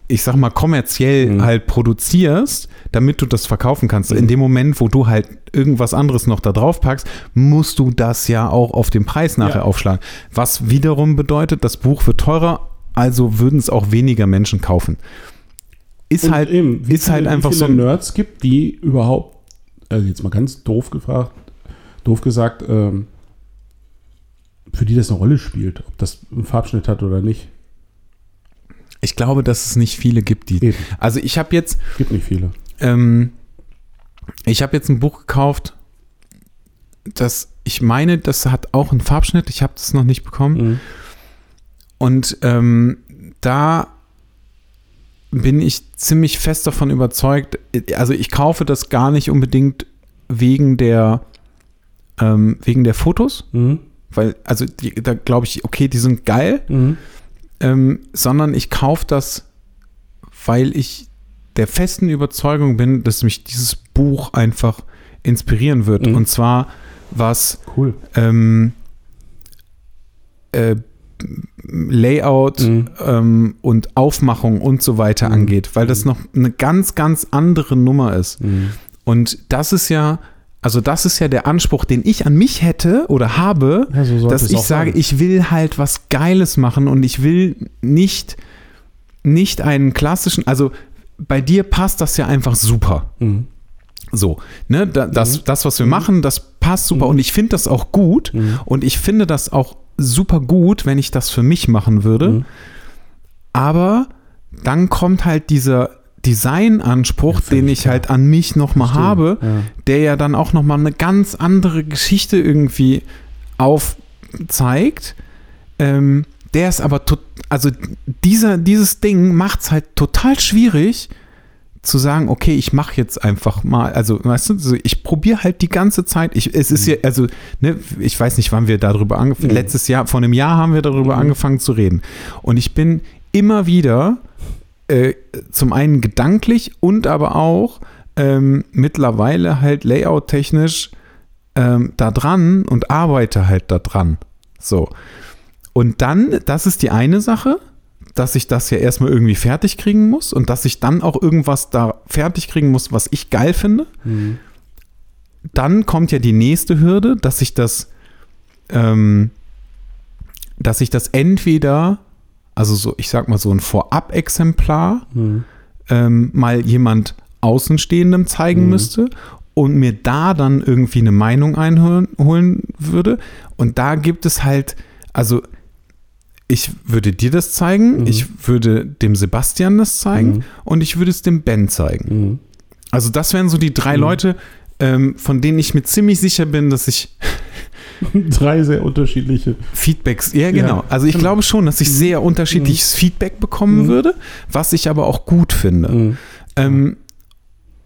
ich sag mal, kommerziell Mhm. halt produzierst, damit du das verkaufen kannst. Mhm. In dem Moment, wo du halt irgendwas anderes noch da drauf packst, musst du das ja auch auf den Preis nachher Ja. aufschlagen. Was wiederum bedeutet, das Buch wird teurer, also würden es auch weniger Menschen kaufen. Ist Und halt, eben, ist halt viele- einfach wie so ein Nerds gibt, die überhaupt, also jetzt mal ganz doof gefragt, doof gesagt, ähm, für die das eine Rolle spielt, ob das einen Farbschnitt hat oder nicht. Ich glaube, dass es nicht viele gibt, die. Eben. Also ich habe jetzt, Gibt nicht viele. ähm, ich habe jetzt ein Buch gekauft, das ich meine, das hat auch einen Farbschnitt. Ich habe das noch nicht bekommen. Mhm. Und ähm, da bin ich ziemlich fest davon überzeugt. Also ich kaufe das gar nicht unbedingt wegen der ähm, wegen der Fotos, Mhm. Weil also die, da glaube ich, okay, die sind geil. Mhm. ähm, sondern ich kaufe das, weil ich der festen Überzeugung bin, dass mich dieses Buch einfach inspirieren wird. Mhm. Und zwar was Cool. ähm, äh, Layout Mhm. ähm, und Aufmachung und so weiter Mhm. angeht, weil das noch eine ganz, ganz andere Nummer ist. Mhm. Und das ist ja, also das ist ja der Anspruch, den ich an mich hätte oder habe, Ja, so dass ich sage, sein. ich will halt was Geiles machen und ich will nicht, nicht einen klassischen, also bei dir passt das ja einfach super. Mhm. So, ne, da, das, Mhm. das, was wir Mhm. machen, das passt super Mhm. und ich finde das auch gut Mhm. und ich finde das auch super gut, wenn ich das für mich machen würde. Mhm. Aber dann kommt halt dieser Designanspruch, Ja, den ich klar. halt an mich nochmal habe, Ja. der ja dann auch nochmal eine ganz andere Geschichte irgendwie aufzeigt. Ähm, der ist aber, tot, also dieser, dieses Ding macht es halt total schwierig zu sagen, okay, ich mache jetzt einfach mal, also weißt du, ich probiere halt die ganze Zeit, ich, es ist Mhm. ja, also, ne, ich weiß nicht, wann wir darüber angefangen, Mhm. letztes Jahr, vor einem Jahr haben wir darüber Mhm. angefangen zu reden. Und ich bin immer wieder äh, zum einen gedanklich und aber auch ähm, mittlerweile halt layout-technisch ähm, da dran und arbeite halt da dran. So. Und dann, das ist die eine Sache, dass ich das ja erstmal irgendwie fertig kriegen muss und dass ich dann auch irgendwas da fertig kriegen muss, was ich geil finde. Mhm. Dann kommt ja die nächste Hürde, dass ich das, ähm, dass ich das entweder, also so, ich sag mal so ein Vorab-Exemplar, Mhm. ähm, mal jemand Außenstehendem zeigen Mhm. müsste und mir da dann irgendwie eine Meinung einholen holen würde. Und da gibt es halt, also ich würde dir das zeigen, Mhm. ich würde dem Sebastian das zeigen Mhm. und ich würde es dem Ben zeigen. Mhm. Also das wären so die drei Mhm. Leute, ähm, von denen ich mir ziemlich sicher bin, dass ich Drei sehr unterschiedliche. Feedbacks, ja genau. Ja, also ich genau. glaube schon, dass ich sehr unterschiedliches Feedback bekommen Mhm. würde, was ich aber auch gut finde. Mhm. Ähm,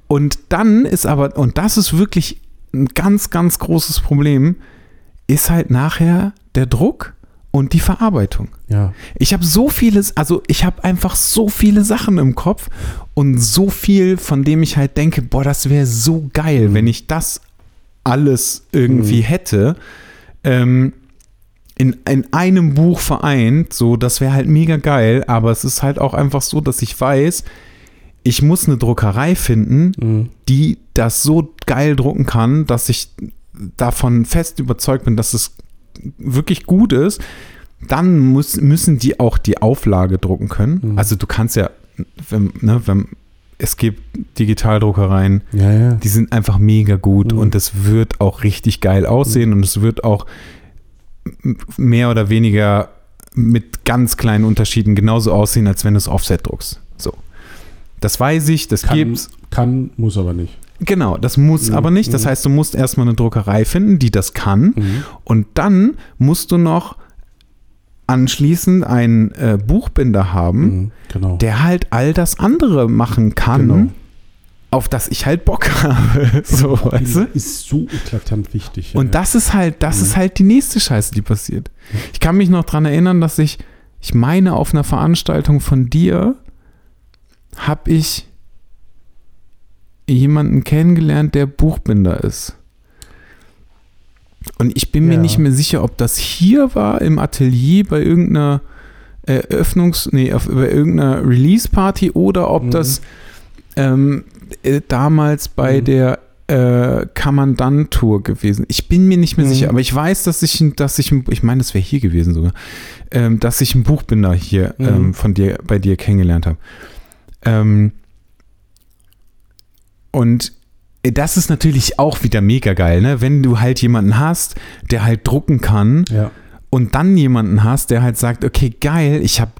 Und dann ist aber, und das ist wirklich ein ganz, ganz großes Problem, ist halt nachher der Druck und die Verarbeitung. Ja. Ich habe so vieles, also ich habe einfach so viele Sachen im Kopf und so viel, von dem ich halt denke, boah, das wäre so geil, Mhm. wenn ich das alles irgendwie Mhm. hätte. Ähm, in, in einem Buch vereint, so, das wäre halt mega geil, aber es ist halt auch einfach so, dass ich weiß, ich muss eine Druckerei finden, Mhm. die das so geil drucken kann, dass ich davon fest überzeugt bin, dass es wirklich gut ist, dann muss, müssen die auch die Auflage drucken können. Mhm. Also du kannst ja, wenn, ne, wenn, es gibt Digitaldruckereien, Ja, ja. die sind einfach mega gut Mhm. und es wird auch richtig geil aussehen und es wird auch mehr oder weniger mit ganz kleinen Unterschieden genauso aussehen, als wenn du es Offset druckst. So. Das weiß ich, das Kann, gibt's. kann, muss aber nicht. Genau, das muss Mhm. aber nicht. Das Mhm. heißt, du musst erstmal eine Druckerei finden, die das kann. Mhm. Und dann musst du noch anschließend einen äh, Buchbinder haben, Mhm. Genau. der halt all das andere machen kann, Genau. auf das ich halt Bock habe. So, weißt du? Ist so eklatant wichtig. Und ja. das ist halt, das Mhm. ist halt die nächste Scheiße, die passiert. Ich kann mich noch dran erinnern, dass ich, ich meine, auf einer Veranstaltung von dir habe ich jemanden kennengelernt, der Buchbinder ist. Und ich bin mir Ja. nicht mehr sicher, ob das hier war im Atelier bei irgendeiner Eröffnungs-, nee, auf, bei irgendeiner Release-Party oder ob Mhm. das ähm, äh, damals bei Mhm. der äh, Kammandant-Tour gewesen. Ich bin mir nicht mehr Mhm. sicher, aber ich weiß, dass ich, dass ich, ich meine, das wäre hier gewesen sogar, ähm, dass ich einen Buchbinder hier Mhm. ähm, von dir, bei dir kennengelernt habe. Ähm, und das ist natürlich auch wieder mega geil, ne? Wenn du halt jemanden hast, der halt drucken kann ja. und dann jemanden hast, der halt sagt, okay, geil, ich habe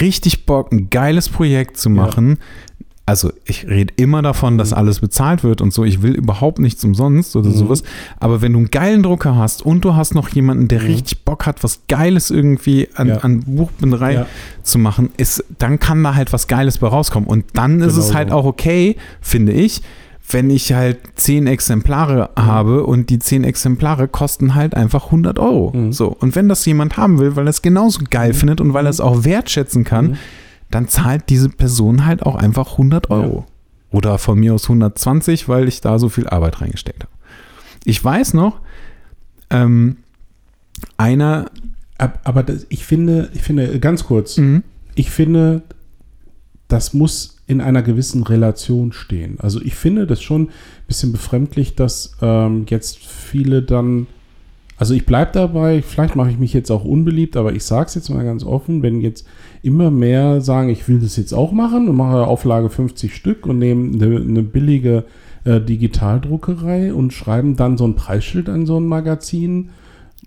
richtig Bock, ein geiles Projekt zu machen. Also ich rede immer davon, dass Mhm. alles bezahlt wird und so. Ich will überhaupt nichts umsonst oder Mhm. sowas. Aber wenn du einen geilen Drucker hast und du hast noch jemanden, der Mhm. richtig Bock hat, was Geiles irgendwie an, Ja. an Buchbinderei Ja. zu machen, ist, dann kann da halt was Geiles bei rauskommen. Und dann ist es Genau halt so. auch okay, finde ich, wenn ich halt zehn Exemplare Mhm. habe und die zehn Exemplare kosten halt einfach 100 Euro. Mhm. So. Und wenn das jemand haben will, weil er es genauso geil Mhm. findet und weil er es auch wertschätzen kann, Mhm. dann zahlt diese Person halt auch einfach 100 Euro. Oder von mir aus 120, weil ich da so viel Arbeit reingesteckt habe. Ich weiß noch, ähm, einer, Ab- Aber das, ich finde, ich finde, ganz kurz, Mhm. ich finde, das muss in einer gewissen Relation stehen. Also ich finde das schon ein bisschen befremdlich, dass ähm, jetzt viele dann, also ich bleibe dabei, vielleicht mache ich mich jetzt auch unbeliebt, aber ich sage es jetzt mal ganz offen, wenn jetzt immer mehr sagen, ich will das jetzt auch machen und mache Auflage 50 Stück und nehme eine, eine billige äh, Digitaldruckerei und schreiben dann so ein Preisschild an so ein Magazin,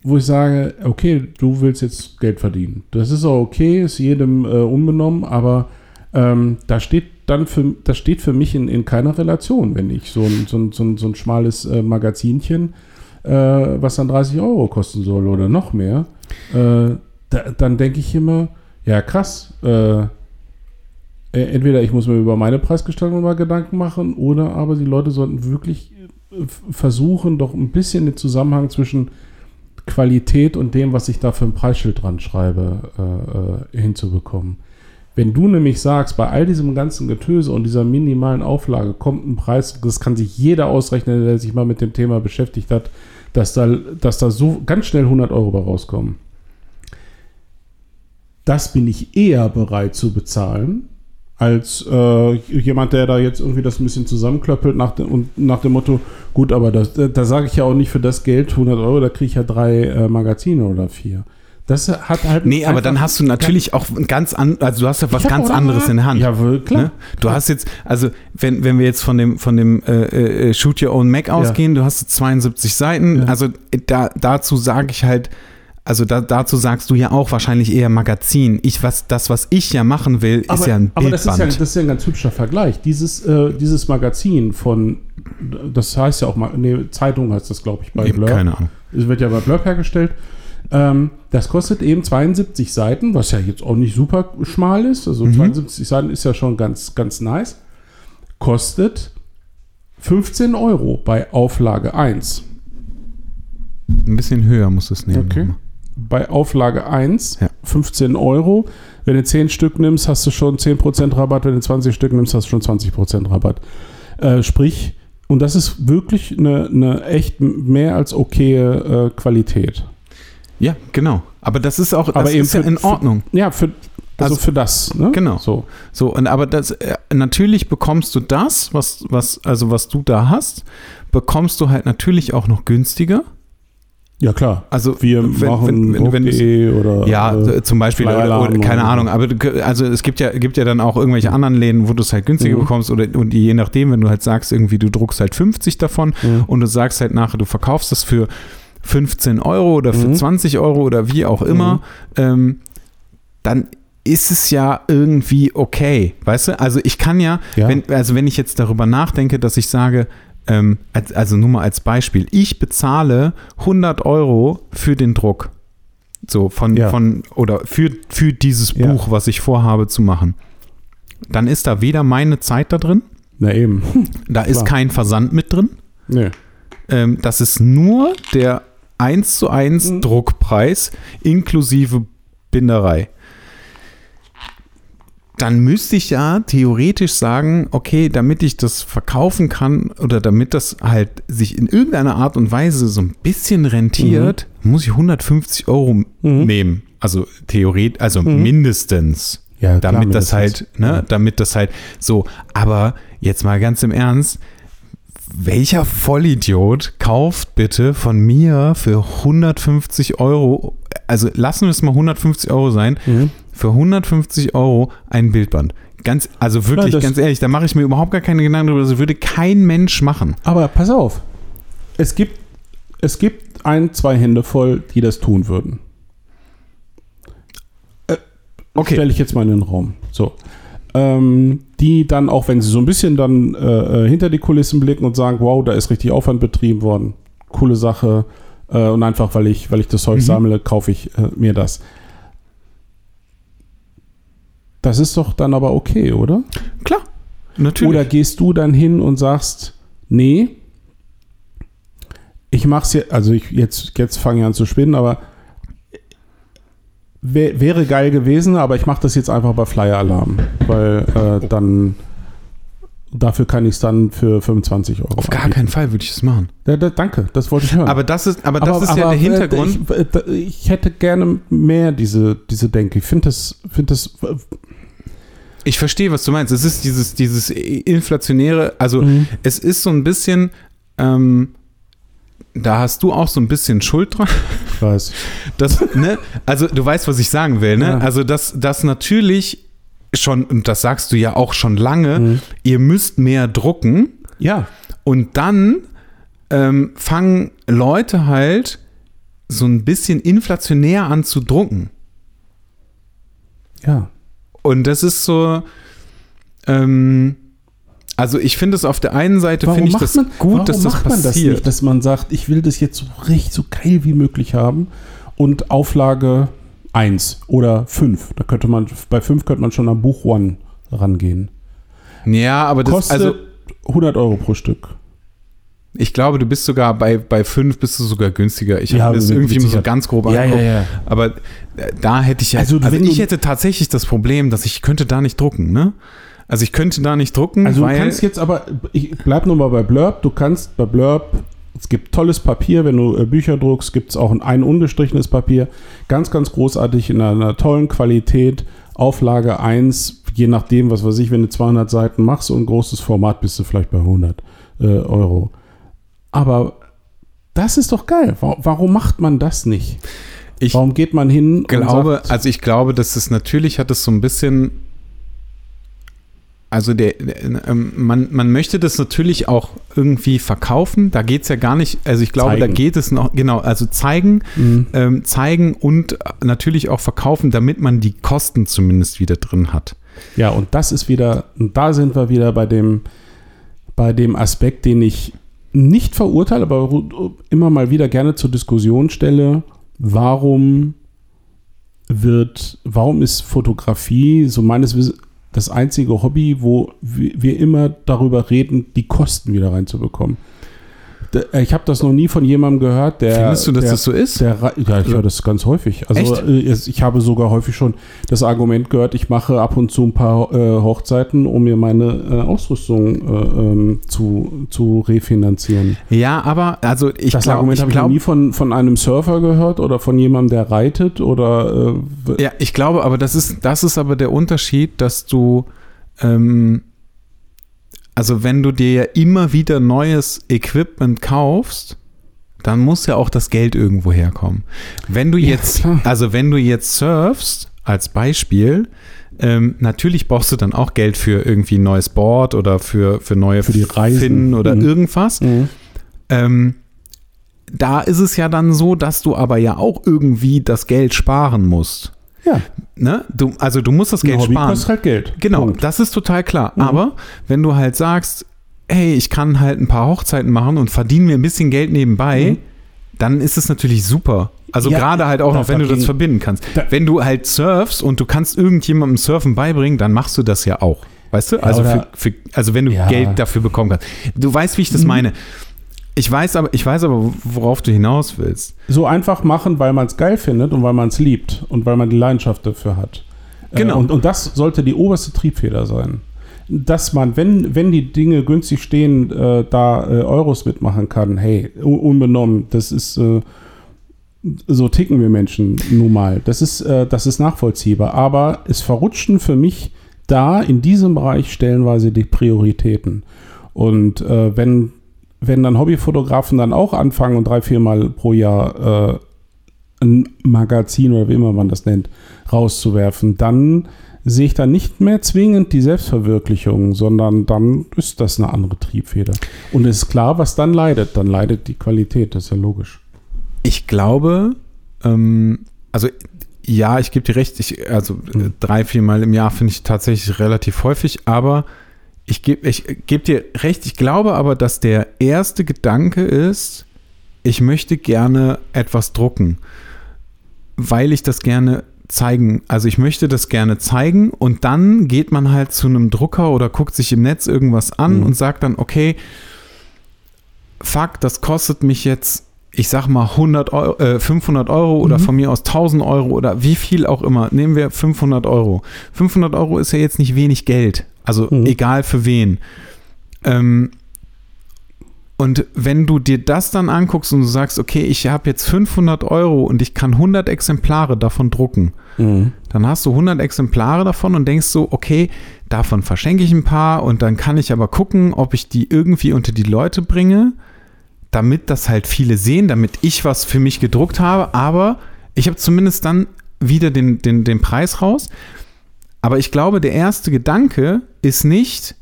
wo ich sage, okay, du willst jetzt Geld verdienen. Das ist auch okay, ist jedem äh, unbenommen, aber ähm, da steht dann für, das steht für mich in, in keiner Relation, wenn ich so ein, so ein, so ein, so ein schmales äh, Magazinchen, äh, was dann 30 Euro kosten soll oder noch mehr, äh, da, dann denke ich immer, ja krass, äh, entweder ich muss mir über meine Preisgestaltung mal Gedanken machen oder aber die Leute sollten wirklich äh, versuchen, doch ein bisschen den Zusammenhang zwischen Qualität und dem, was ich da für ein Preisschild dran schreibe, äh, hinzubekommen. Wenn du nämlich sagst, bei all diesem ganzen Getöse und dieser minimalen Auflage kommt ein Preis, das kann sich jeder ausrechnen, der sich mal mit dem Thema beschäftigt hat, dass da, dass da so ganz schnell 100 Euro bei rauskommen. Das bin ich eher bereit zu bezahlen, als äh, jemand, der da jetzt irgendwie das ein bisschen zusammenklöppelt nach dem, und nach dem Motto, gut, aber das, da, da sage ich ja auch nicht für das Geld 100 Euro, da kriege ich ja drei äh, Magazine oder vier. Das hat halt. nee, aber dann hast du natürlich auch ein ganz an, also du hast ja was ganz anderes in der Hand. Ja, klar. Ne? Du hast jetzt, also wenn, wenn wir jetzt von dem, von dem äh, äh, Shoot Your Own Mac ausgehen, du hast 72 Seiten, Ja. also da, dazu sage ich halt, also da, dazu sagst du ja auch wahrscheinlich eher Magazin. Ich, was, das, was ich ja machen will, ist ja ein aber das ist ja, Bildband. das ist ja ein ganz hübscher Vergleich. Dieses, äh, dieses Magazin von, das heißt ja auch mal, nee, Zeitung heißt das, glaube ich, bei Blur. keine Ahnung. Es wird ja bei Blurb hergestellt. Ähm, das kostet eben 72 Seiten, was ja jetzt auch nicht super schmal ist. Also Mhm. 72 Seiten ist ja schon ganz, ganz nice. Kostet 15 Euro bei Auflage 1. Ein bisschen höher muss es nehmen. Okay. Bei Auflage 1 Ja. 15 Euro. Wenn du 10 Stück nimmst, hast du schon 10% Rabatt. Wenn du 20 Stück nimmst, hast du schon 20% Rabatt. Äh, sprich, und das ist wirklich eine, eine echt mehr als okaye äh, Qualität. Ja, genau. Aber das ist auch das Aber eben ist ja für- in Ordnung. Ja, für, also, Also- für das. Ne? Genau. So. So, und aber das äh, natürlich bekommst du das, was, was, also was du da hast, bekommst du halt natürlich auch noch günstiger. Ja, klar. Also Wir wenn- machen wenn- wenn- wenn Druck.de oder Ja, äh, zum Beispiel, oder, oder, keine Ahnung, aber du- also es gibt ja, gibt ja dann auch irgendwelche anderen Läden, wo du es halt günstiger Mhm. bekommst oder und je nachdem, wenn du halt sagst, irgendwie du druckst halt 50 davon Mhm. und du sagst halt nachher, du verkaufst das für 15 Euro oder für Mhm. 20 Euro oder wie auch immer, ähm, dann ist es ja irgendwie okay, weißt du? Also ich kann ja, Ja. wenn, also wenn ich jetzt darüber nachdenke, dass ich sage, ähm, als, also nur mal als Beispiel, ich bezahle 100 Euro für den Druck. So von, Ja. von oder für, für dieses Ja. Buch, was ich vorhabe zu machen. Dann ist da weder meine Zeit da drin, Na eben. da ist Klar. kein Versand mit drin. Nee. Ähm, das ist nur der 1 zu 1 Mhm. Druckpreis inklusive Binderei. Dann müsste ich ja theoretisch sagen, okay, damit ich das verkaufen kann oder damit das halt sich in irgendeiner Art und Weise so ein bisschen rentiert, muss ich 150 Euro Mhm. nehmen. Also theoretisch, also Mhm. mindestens Ja, klar, damit das mindestens. halt, ne, Ja. damit das halt so, aber jetzt mal ganz im Ernst, welcher Vollidiot kauft bitte von mir für 150 Euro, also lassen wir es mal 150 Euro sein, Mhm. für 150 Euro ein Bildband. Ganz, also wirklich, das- ganz ehrlich, da mache ich mir überhaupt gar keine Gedanken darüber, das würde kein Mensch machen. Aber pass auf. Es gibt, es gibt ein, zwei Hände voll, die das tun würden. Okay. Stelle ich jetzt mal in den Raum. So. Ähm, die dann, auch wenn sie so ein bisschen dann äh, äh, hinter die Kulissen blicken und sagen, wow, da ist richtig Aufwand betrieben worden. Coole Sache. Äh, und einfach, weil ich, weil ich das Zeug Mhm. sammle, kaufe ich äh, mir das. Das ist doch dann aber okay, oder? Klar, natürlich. Oder gehst du dann hin und sagst, nee, ich mach's jetzt, also ich jetzt, jetzt fange ich an zu spinnen, aber wär, wäre geil gewesen, aber ich mache das jetzt einfach bei Flyer Alarm, weil äh, dann dafür kann ich es dann für 25 Euro. Auf gar anbieten. keinen Fall würde ich das machen. Ja, da, danke, das wollte ich hören. Aber das ist, aber das ist ja aber, der äh, Hintergrund. Ich, äh, da- ich hätte gerne mehr diese, diese Denke. Ich finde das, finde das. äh, Ich verstehe, was du meinst. Es ist dieses, dieses inflationäre, also Mhm. es ist so ein bisschen, ähm, da hast du auch so ein bisschen Schuld dran. Ich weiß. Das, ne? Also du weißt, was ich sagen will, ne? Ja. Also dass das natürlich schon, und das sagst du ja auch schon lange, Mhm. ihr müsst mehr drucken Ja, und dann ähm, fangen Leute halt so ein bisschen inflationär an zu drucken. ja. Und das ist so, ähm, also ich finde es auf der einen Seite finde ich das man, gut, dass das man das passiert. nicht, dass man sagt, ich will das jetzt so richtig so geil wie möglich haben und Auflage 1 oder 5. Da könnte man, bei 5 könnte man schon am Buch One rangehen. ja, aber das, Kostet also 100 Euro pro Stück. ich glaube, du bist sogar bei, bei fünf bist du sogar günstiger. Ich Ja, habe das irgendwie so ganz grob Ja, angeguckt. ja, ja. Aber äh, da hätte ich ja, Also, also, ich hätte tatsächlich das Problem, dass ich könnte da nicht drucken, ne? Also ich könnte da nicht drucken, Also du kannst jetzt aber, ich bleib nur mal bei Blurb, du kannst bei Blurb, es gibt tolles Papier, wenn du äh, Bücher druckst, gibt es auch ein, ein ungestrichenes Papier, ganz, ganz großartig in einer, tollen Qualität, Auflage 1, je nachdem, was weiß ich, wenn du 200 Seiten machst, so ein großes Format, bist du vielleicht bei 100 äh, Euro. Aber das ist doch geil. Warum, macht man das nicht? ich Warum geht man hin glaube, und sagt, also ich glaube, dass es natürlich hat es so ein bisschen, also der, der ähm, man, man möchte das natürlich auch irgendwie verkaufen. Da geht es ja gar nicht, also ich glaube, da Zeigen. geht es noch, genau, also zeigen, Mhm. ähm, zeigen und natürlich auch verkaufen, damit man die Kosten zumindest wieder drin hat. Ja, und das ist wieder, und da sind wir wieder bei dem, bei dem Aspekt, den ich nicht verurteile, aber immer mal wieder gerne zur Diskussion stelle. Warum wird, warum ist Fotografie, so meines Wissens, das einzige Hobby, wo wir immer darüber reden, die Kosten wieder reinzubekommen. Äh, ich habe das noch nie von jemandem gehört, der. Findest du, dass der, das so ist? Der, ja, ich höre das ganz häufig. Also Echt? äh, ich habe sogar häufig schon das Argument gehört, ich mache ab und zu ein paar äh, Hochzeiten, um mir meine äh, Ausrüstung äh, ähm, zu, zu refinanzieren. Ja, aber also ich das glaub, Argument habe ich noch nie von, von einem Surfer gehört oder von jemandem, der reitet oder. Äh, Ja, ich glaube, aber das ist, das ist aber der Unterschied, dass du, ähm, also wenn du dir ja immer wieder neues Equipment kaufst, dann muss ja auch das Geld irgendwo herkommen. Wenn du Ja, jetzt, klar. also wenn du jetzt surfst, als Beispiel, ähm, natürlich brauchst du dann auch Geld für irgendwie ein neues Board oder für, für neue Für die Reisen. Finnen oder Mhm. irgendwas. Ähm, da ist es ja dann so, dass du aber ja auch irgendwie das Geld sparen musst. Ja, Ne? Du, also du musst das Geld Hobby sparen. kostet halt Geld. Genau, Punkt. das ist total klar. Mhm. Aber wenn du halt sagst, hey, ich kann halt ein paar Hochzeiten machen und verdiene mir ein bisschen Geld nebenbei, Mhm. dann ist es natürlich super. Also Ja, gerade halt auch noch, wenn du das verbinden kannst. Da- wenn du halt surfst und du kannst irgendjemandem Surfen beibringen, dann machst du das ja auch. Weißt du? Also, für, oder- für, also wenn du Ja. Geld dafür bekommen kannst. Du weißt, wie ich das Mhm. Ich weiß aber, ich weiß aber, worauf du hinaus willst. so einfach machen, weil man es geil findet und weil man es liebt und weil man die Leidenschaft dafür hat. Genau. Äh, und, und das sollte die oberste Triebfeder sein. Dass man, wenn, wenn die Dinge günstig stehen, äh, da äh, Euros mitmachen kann, hey, unbenommen, das ist äh, so ticken wir Menschen nun mal. Das ist, äh, das ist nachvollziehbar. Aber es verrutschten für mich da in diesem Bereich stellenweise die Prioritäten. Und äh, wenn, wenn dann Hobbyfotografen dann auch anfangen und drei, viermal pro Jahr äh, ein Magazin oder wie immer man das nennt, rauszuwerfen, dann sehe ich da nicht mehr zwingend die Selbstverwirklichung, sondern dann ist das eine andere Triebfeder. Und es ist klar, was dann leidet. Dann leidet die Qualität, das ist ja logisch. Ich glaube, ähm, also ja, ich gebe dir recht, ich, also äh, drei, vier Mal im Jahr finde ich tatsächlich relativ häufig, aber ich gebe ich geb dir recht, ich glaube aber, dass der erste Gedanke ist, ich möchte gerne etwas drucken, weil ich das gerne zeigen, also ich möchte das gerne zeigen und dann geht man halt zu einem Drucker oder guckt sich im Netz irgendwas an Mhm. und sagt dann, okay, fuck, das kostet mich jetzt, ich sag mal 100 Euro, äh, 500 Euro oder Mhm. von mir aus 1000 Euro oder wie viel auch immer. Nehmen wir 500 Euro. 500 Euro ist ja jetzt nicht wenig Geld, also Mhm. egal für wen. Ähm, und wenn du dir das dann anguckst und du sagst, okay, ich habe jetzt 500 Euro und ich kann 100 Exemplare davon drucken, dann hast du 100 Exemplare davon und denkst so, okay, davon verschenke ich ein paar und dann kann ich aber gucken, ob ich die irgendwie unter die Leute bringe, damit das halt viele sehen, damit ich was für mich gedruckt habe, aber ich habe zumindest dann wieder den, den, den Preis raus. Aber ich glaube, der erste Gedanke ist nicht,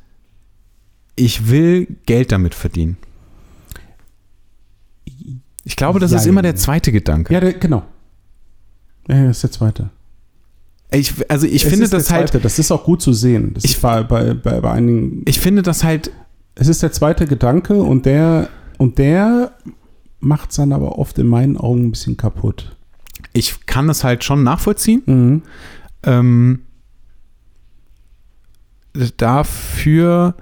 ich will Geld damit verdienen. Ich glaube, das ist Jein. immer der zweite Gedanke. Ja, der, genau. Ja, das ist der zweite. Ich, also ich Es finde ist das halt. Das ist auch gut zu sehen. Das Ich- ist bei, bei, bei, einigen. ich finde das halt, Es ist der zweite Gedanke und der und der macht es dann aber oft in meinen Augen ein bisschen kaputt. ich kann es halt schon nachvollziehen. Mhm. Ähm, dafür,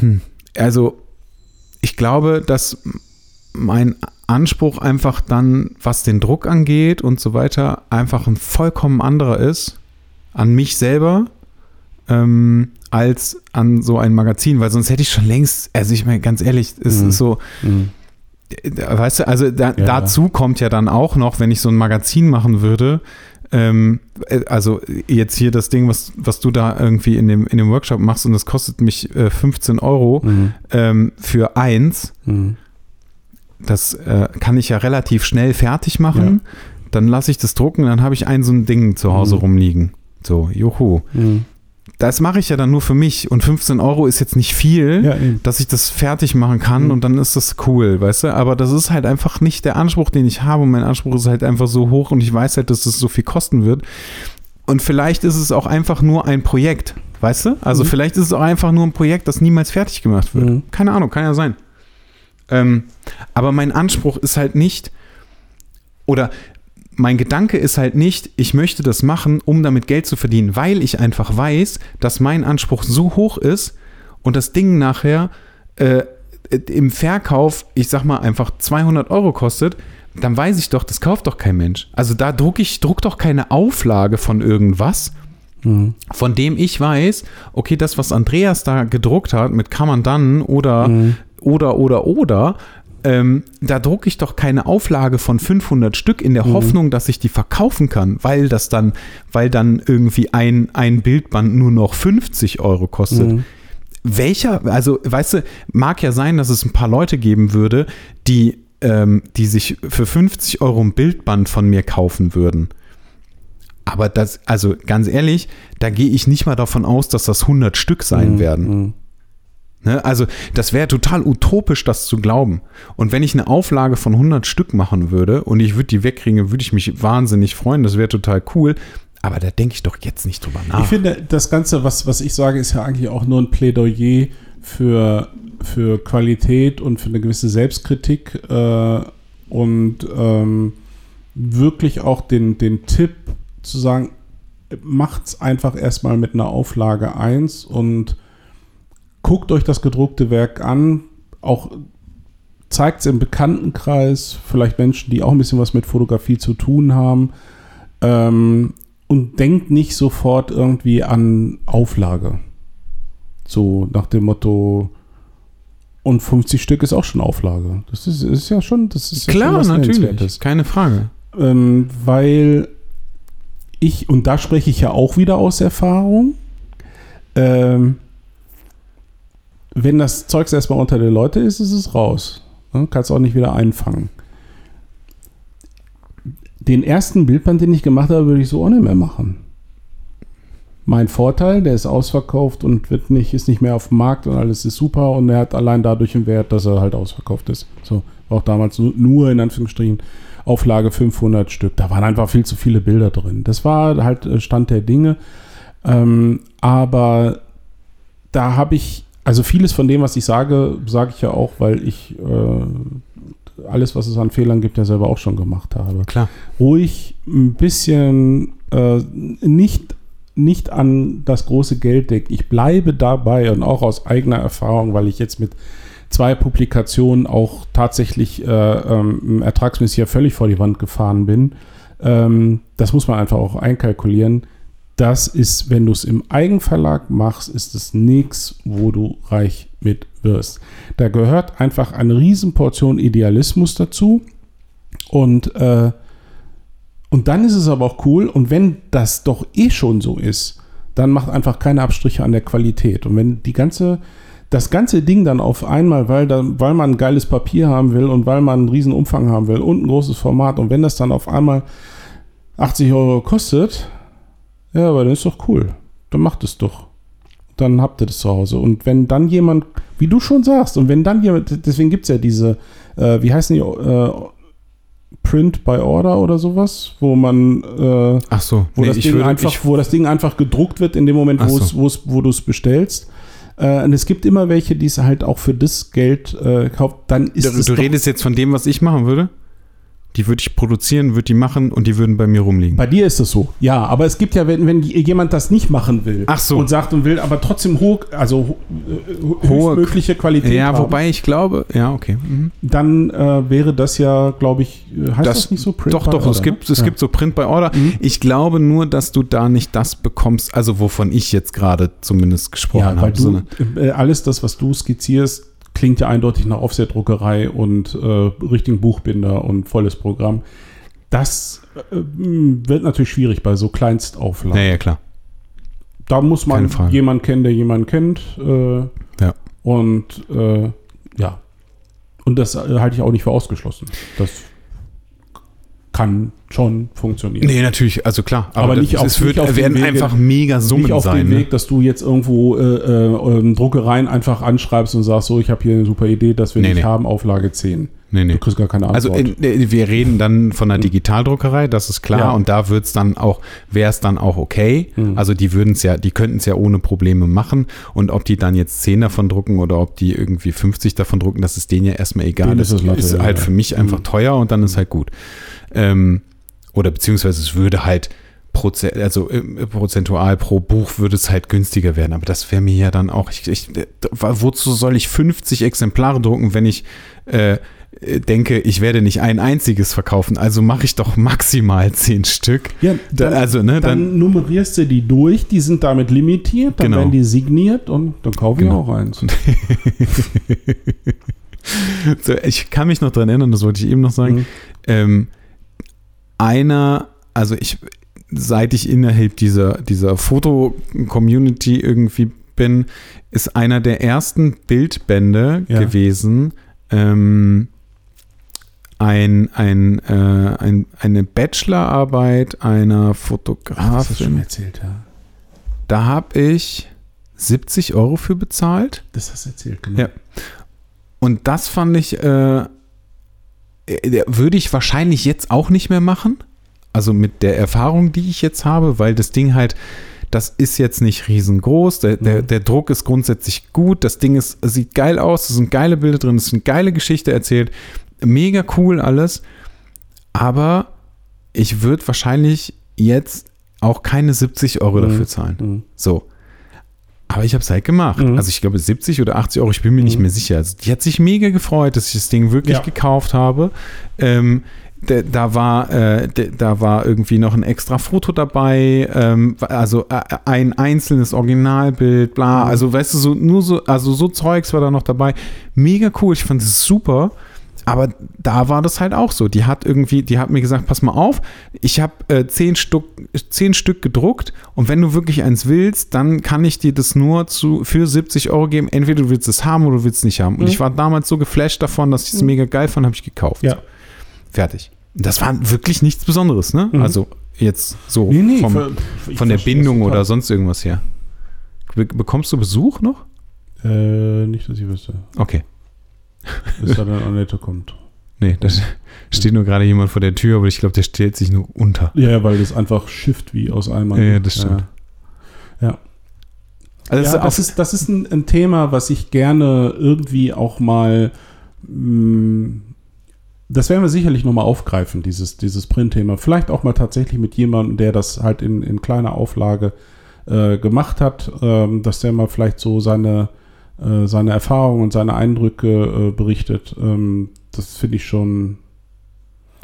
hm, also ich glaube, dass mein Anspruch einfach dann, was den Druck angeht und so weiter, einfach ein vollkommen anderer ist an mich selber ähm, als an so ein Magazin, weil sonst hätte ich schon längst, also ich meine ganz ehrlich, es Mhm. ist so, Mhm. Weißt du, also da, Ja. dazu kommt ja dann auch noch, wenn ich so ein Magazin machen würde, ähm, äh, also jetzt hier das Ding, was, was du da irgendwie in dem, in dem Workshop machst und das kostet mich äh, 15 Euro Mhm. ähm, für eins, Mhm. das äh, kann ich ja relativ schnell fertig machen. Dann lasse ich das drucken, dann habe ich ein so ein Ding zu Hause Mhm. rumliegen. So, juhu. Mhm. Das mache ich ja dann nur für mich und 15 Euro ist jetzt nicht viel Ja, dass ich das fertig machen kann Mhm. und dann ist das cool, weißt du? Aber das ist halt einfach nicht der Anspruch, den ich habe. Und mein Anspruch ist halt einfach so hoch und ich weiß halt, dass es so viel kosten wird. Und vielleicht ist es auch einfach nur ein Projekt, weißt du? Also Mhm. vielleicht ist es auch einfach nur ein Projekt, das niemals fertig gemacht wird. Mhm. Keine Ahnung, kann ja sein. Ähm, aber mein Anspruch ist halt nicht, oder mein Gedanke ist halt nicht, ich möchte das machen, um damit Geld zu verdienen, weil ich einfach weiß, dass mein Anspruch so hoch ist und das Ding nachher äh, im Verkauf, ich sag mal, einfach 200 Euro kostet, dann weiß ich doch, das kauft doch kein Mensch. Also da druck ich, druck doch keine Auflage von irgendwas, mhm. von dem ich weiß, okay, das, was Andreas da gedruckt hat mit kann man dann oder, mhm. oder, oder, oder, ähm, da drucke ich doch keine Auflage von 500 Stück in der mhm. Hoffnung, dass ich die verkaufen kann, weil das dann, weil dann irgendwie ein, ein Bildband nur noch 50 Euro kostet. Mhm. Welcher, also weißt du, mag ja sein, dass es ein paar Leute geben würde, die, ähm, die sich für 50 Euro ein Bildband von mir kaufen würden. Aber das, also ganz ehrlich, da gehe ich nicht mal davon aus, dass das 100 Stück sein mhm. werden. Ne? Also das wäre total utopisch, das zu glauben. Und wenn ich eine Auflage von 100 Stück machen würde und ich würde die wegkriegen, würde ich mich wahnsinnig freuen. Das wäre total cool. Aber da denke ich doch jetzt nicht drüber nach. Ich finde, das Ganze, was, was ich sage, ist ja eigentlich auch nur ein Plädoyer für, für Qualität und für eine gewisse Selbstkritik äh, und ähm, wirklich auch den, den Tipp zu sagen, macht es einfach erstmal mit einer Auflage 1 und guckt euch das gedruckte Werk an, auch zeigt es im Bekanntenkreis, vielleicht Menschen, die auch ein bisschen was mit Fotografie zu tun haben. Ähm, und denkt nicht sofort irgendwie an Auflage. So nach dem Motto, und 50 Stück ist auch schon Auflage. Das ist, ist ja schon, das ist klar, ja natürlich, keine Frage. Ähm, weil ich, und da spreche ich ja auch wieder aus Erfahrung, ähm, wenn das Zeugs erstmal unter den Leute ist, ist es raus. Ne? Kannst auch nicht wieder einfangen. Den ersten Bildband, den ich gemacht habe, würde ich so auch nicht mehr machen. Mein Vorteil, der ist ausverkauft und wird nicht, ist nicht mehr auf dem Markt und alles ist super und er hat allein dadurch einen Wert, dass er halt ausverkauft ist. So, war auch damals nur in Anführungsstrichen Auflage 500 Stück. Da waren einfach viel zu viele Bilder drin. Das war halt äh, Stand der Dinge. Ähm, aber da habe ich also vieles von dem, was ich sage, sage ich ja auch, weil ich äh, alles, was es an Fehlern gibt, ja selber auch schon gemacht habe. Klar. Ruhig ein bisschen äh, nicht, nicht an das große Geld denken. Ich bleibe dabei und auch aus eigener Erfahrung, weil ich jetzt mit zwei Publikationen auch tatsächlich äh, ähm, ertragsmäßig ja völlig vor die Wand gefahren bin. Ähm, das muss man einfach auch einkalkulieren das ist, wenn du es im Eigenverlag machst, ist es nichts, wo du reich mit wirst. Da gehört einfach eine Riesenportion Idealismus dazu. Und, äh, und dann ist es aber auch cool. Und wenn das doch eh schon so ist, dann macht einfach keine Abstriche an der Qualität. Und wenn die ganze, das ganze Ding dann auf einmal, weil, da, weil man ein geiles Papier haben will und weil man einen riesen Umfang haben will und ein großes Format und wenn das dann auf einmal 80 Euro kostet, ja, aber dann ist doch cool. Dann macht es doch. Dann habt ihr das zu Hause. Und wenn dann jemand, wie du schon sagst, und wenn dann jemand, deswegen gibt es ja diese, äh, wie heißen die, äh, Print by Order oder sowas, wo man, äh, Ach so, wo, nee, das Ding würde, einfach, wo das Ding einfach gedruckt wird in dem Moment, wo, so. wo du es bestellst. Äh, und es gibt immer welche, die es halt auch für das Geld äh, kauft. Dann ist du, du redest jetzt von dem, was ich machen würde? Die würde ich produzieren, würde die machen und die würden bei mir rumliegen. Bei dir ist es so, ja. Aber es gibt ja, wenn, wenn jemand das nicht machen will so. und sagt und will, aber trotzdem hoch, also äh, hohe mögliche Qualität Ja, haben, wobei ich glaube, ja, okay. Mhm. Dann äh, wäre das ja, glaube ich, äh, heißt das, das, nicht so Print Doch, doch, es, gibt, es ja. gibt so Print by Order. Mhm. Ich glaube nur, dass du da nicht das bekommst, also wovon ich jetzt gerade zumindest gesprochen ja, habe. Du, äh, alles das, was du skizzierst, klingt ja eindeutig nach Offset-Druckerei und äh, richtigen Buchbinder und volles Programm. Das äh, wird natürlich schwierig bei so Kleinstauflagen. Ja, ja, klar. Da muss man jemanden kennen, der jemanden kennt. Äh, ja. Und äh, ja. Und das äh, halte ich auch nicht für ausgeschlossen. Das kann schon funktionieren. Nee, natürlich, also klar. Aber, aber nicht auf, es wird, nicht werden Wege, einfach mega Summen nicht auf sein. Dem ne? Weg, dass du jetzt irgendwo äh, äh, Druckereien einfach anschreibst und sagst, so, ich habe hier eine super Idee, dass wir nee, nicht nee. haben, Auflage 10. Nee, nee. Du kriegst gar keine also, Antwort. Also äh, wir reden dann von einer hm. Digitaldruckerei, das ist klar. Ja. Und da wird es dann auch, wäre es dann auch okay. Mhm. Also die würden es ja, die könnten es ja ohne Probleme machen. Und ob die dann jetzt 10 davon drucken oder ob die irgendwie 50 davon drucken, das ist denen ja erstmal egal. Das ist, ist, halt für mich einfach mhm. teuer und dann ist halt gut. Ähm, oder beziehungsweise es würde halt Proze also äh, prozentual pro Buch würde es halt günstiger werden. Aber das wäre mir ja dann auch, ich, ich, wozu soll ich 50 Exemplare drucken, wenn ich äh, denke, ich werde nicht ein einziges verkaufen, also mache ich doch maximal zehn Stück. Ja, dann, da, also, ne, dann, dann, nummerierst du die durch, die sind damit limitiert, dann Genau. werden die signiert und dann kaufe ich Genau. auch eins. so, ich kann mich noch dran erinnern, das wollte ich eben noch sagen. Mhm. Ähm, einer, also ich, seit ich innerhalb dieser, dieser Foto-Community irgendwie bin, ist einer der ersten Bildbände Ja. gewesen, ähm, ein, ein, äh, ein, eine Bachelorarbeit einer Das hast du schon Fotografin. erzählt, ja. Da habe ich 70 Euro für bezahlt. Das hast du erzählt, genau. Ja. Und das fand ich, äh, äh, würde ich wahrscheinlich jetzt auch nicht mehr machen. Also mit der Erfahrung, die ich jetzt habe, weil das Ding halt, das ist jetzt nicht riesengroß. Der, der, Mhm. der Druck ist grundsätzlich gut. Das Ding ist, sieht geil aus. Es sind geile Bilder drin. Es ist eine geile Geschichte erzählt. Mega cool alles. Aber ich würde wahrscheinlich jetzt auch keine 70 Euro Mhm. dafür zahlen. Mhm. So. Aber ich habe es halt gemacht. Mhm. Also ich glaube 70 oder 80 Euro, ich bin mir nicht Mhm. mehr sicher. Also die hat sich mega gefreut, dass ich das Ding wirklich Ja. gekauft habe. Ähm, da, war äh, da, da war irgendwie noch ein extra Foto dabei, ähm, also äh, ein einzelnes Originalbild, bla. Mhm. Also weißt du, so nur so, also so Zeugs war da noch dabei. Mega cool, ich fand es super. Aber da war das halt auch so. Die hat irgendwie, die hat mir gesagt, pass mal auf, ich habe äh, zehn, Stück, zehn Stück gedruckt und wenn du wirklich eins willst, dann kann ich dir das nur zu, für 70 Euro geben. Entweder du willst es haben oder du willst es nicht haben. Und Mhm. ich war damals so geflasht davon, dass ich es Mhm. mega geil fand, habe ich gekauft. Ja. Fertig. Das war wirklich nichts Besonderes, ne? Mhm. Also jetzt so Nee, nee, vom, ver- von der Bindung oder sonst irgendwas her. Be bekommst du Besuch noch? Äh, nicht, dass ich wüsste. Okay. Bis da dann Annette kommt. Nee, da steht nur gerade jemand vor der Tür, aber ich glaube, der stellt sich nur unter. Ja, weil das einfach schifft wie aus Eimern. Ja, ja, das stimmt. Ja. Also ja, das ist, das ist ein, ein Thema, was ich gerne irgendwie auch mal. Mh, das werden wir sicherlich nochmal aufgreifen, dieses, dieses Print-Thema. Vielleicht auch mal tatsächlich mit jemandem, der das halt in, in kleiner Auflage äh, gemacht hat, ähm, dass der mal vielleicht so seine, äh, seine Erfahrungen und seine Eindrücke äh, berichtet. Ähm, das finde ich schon.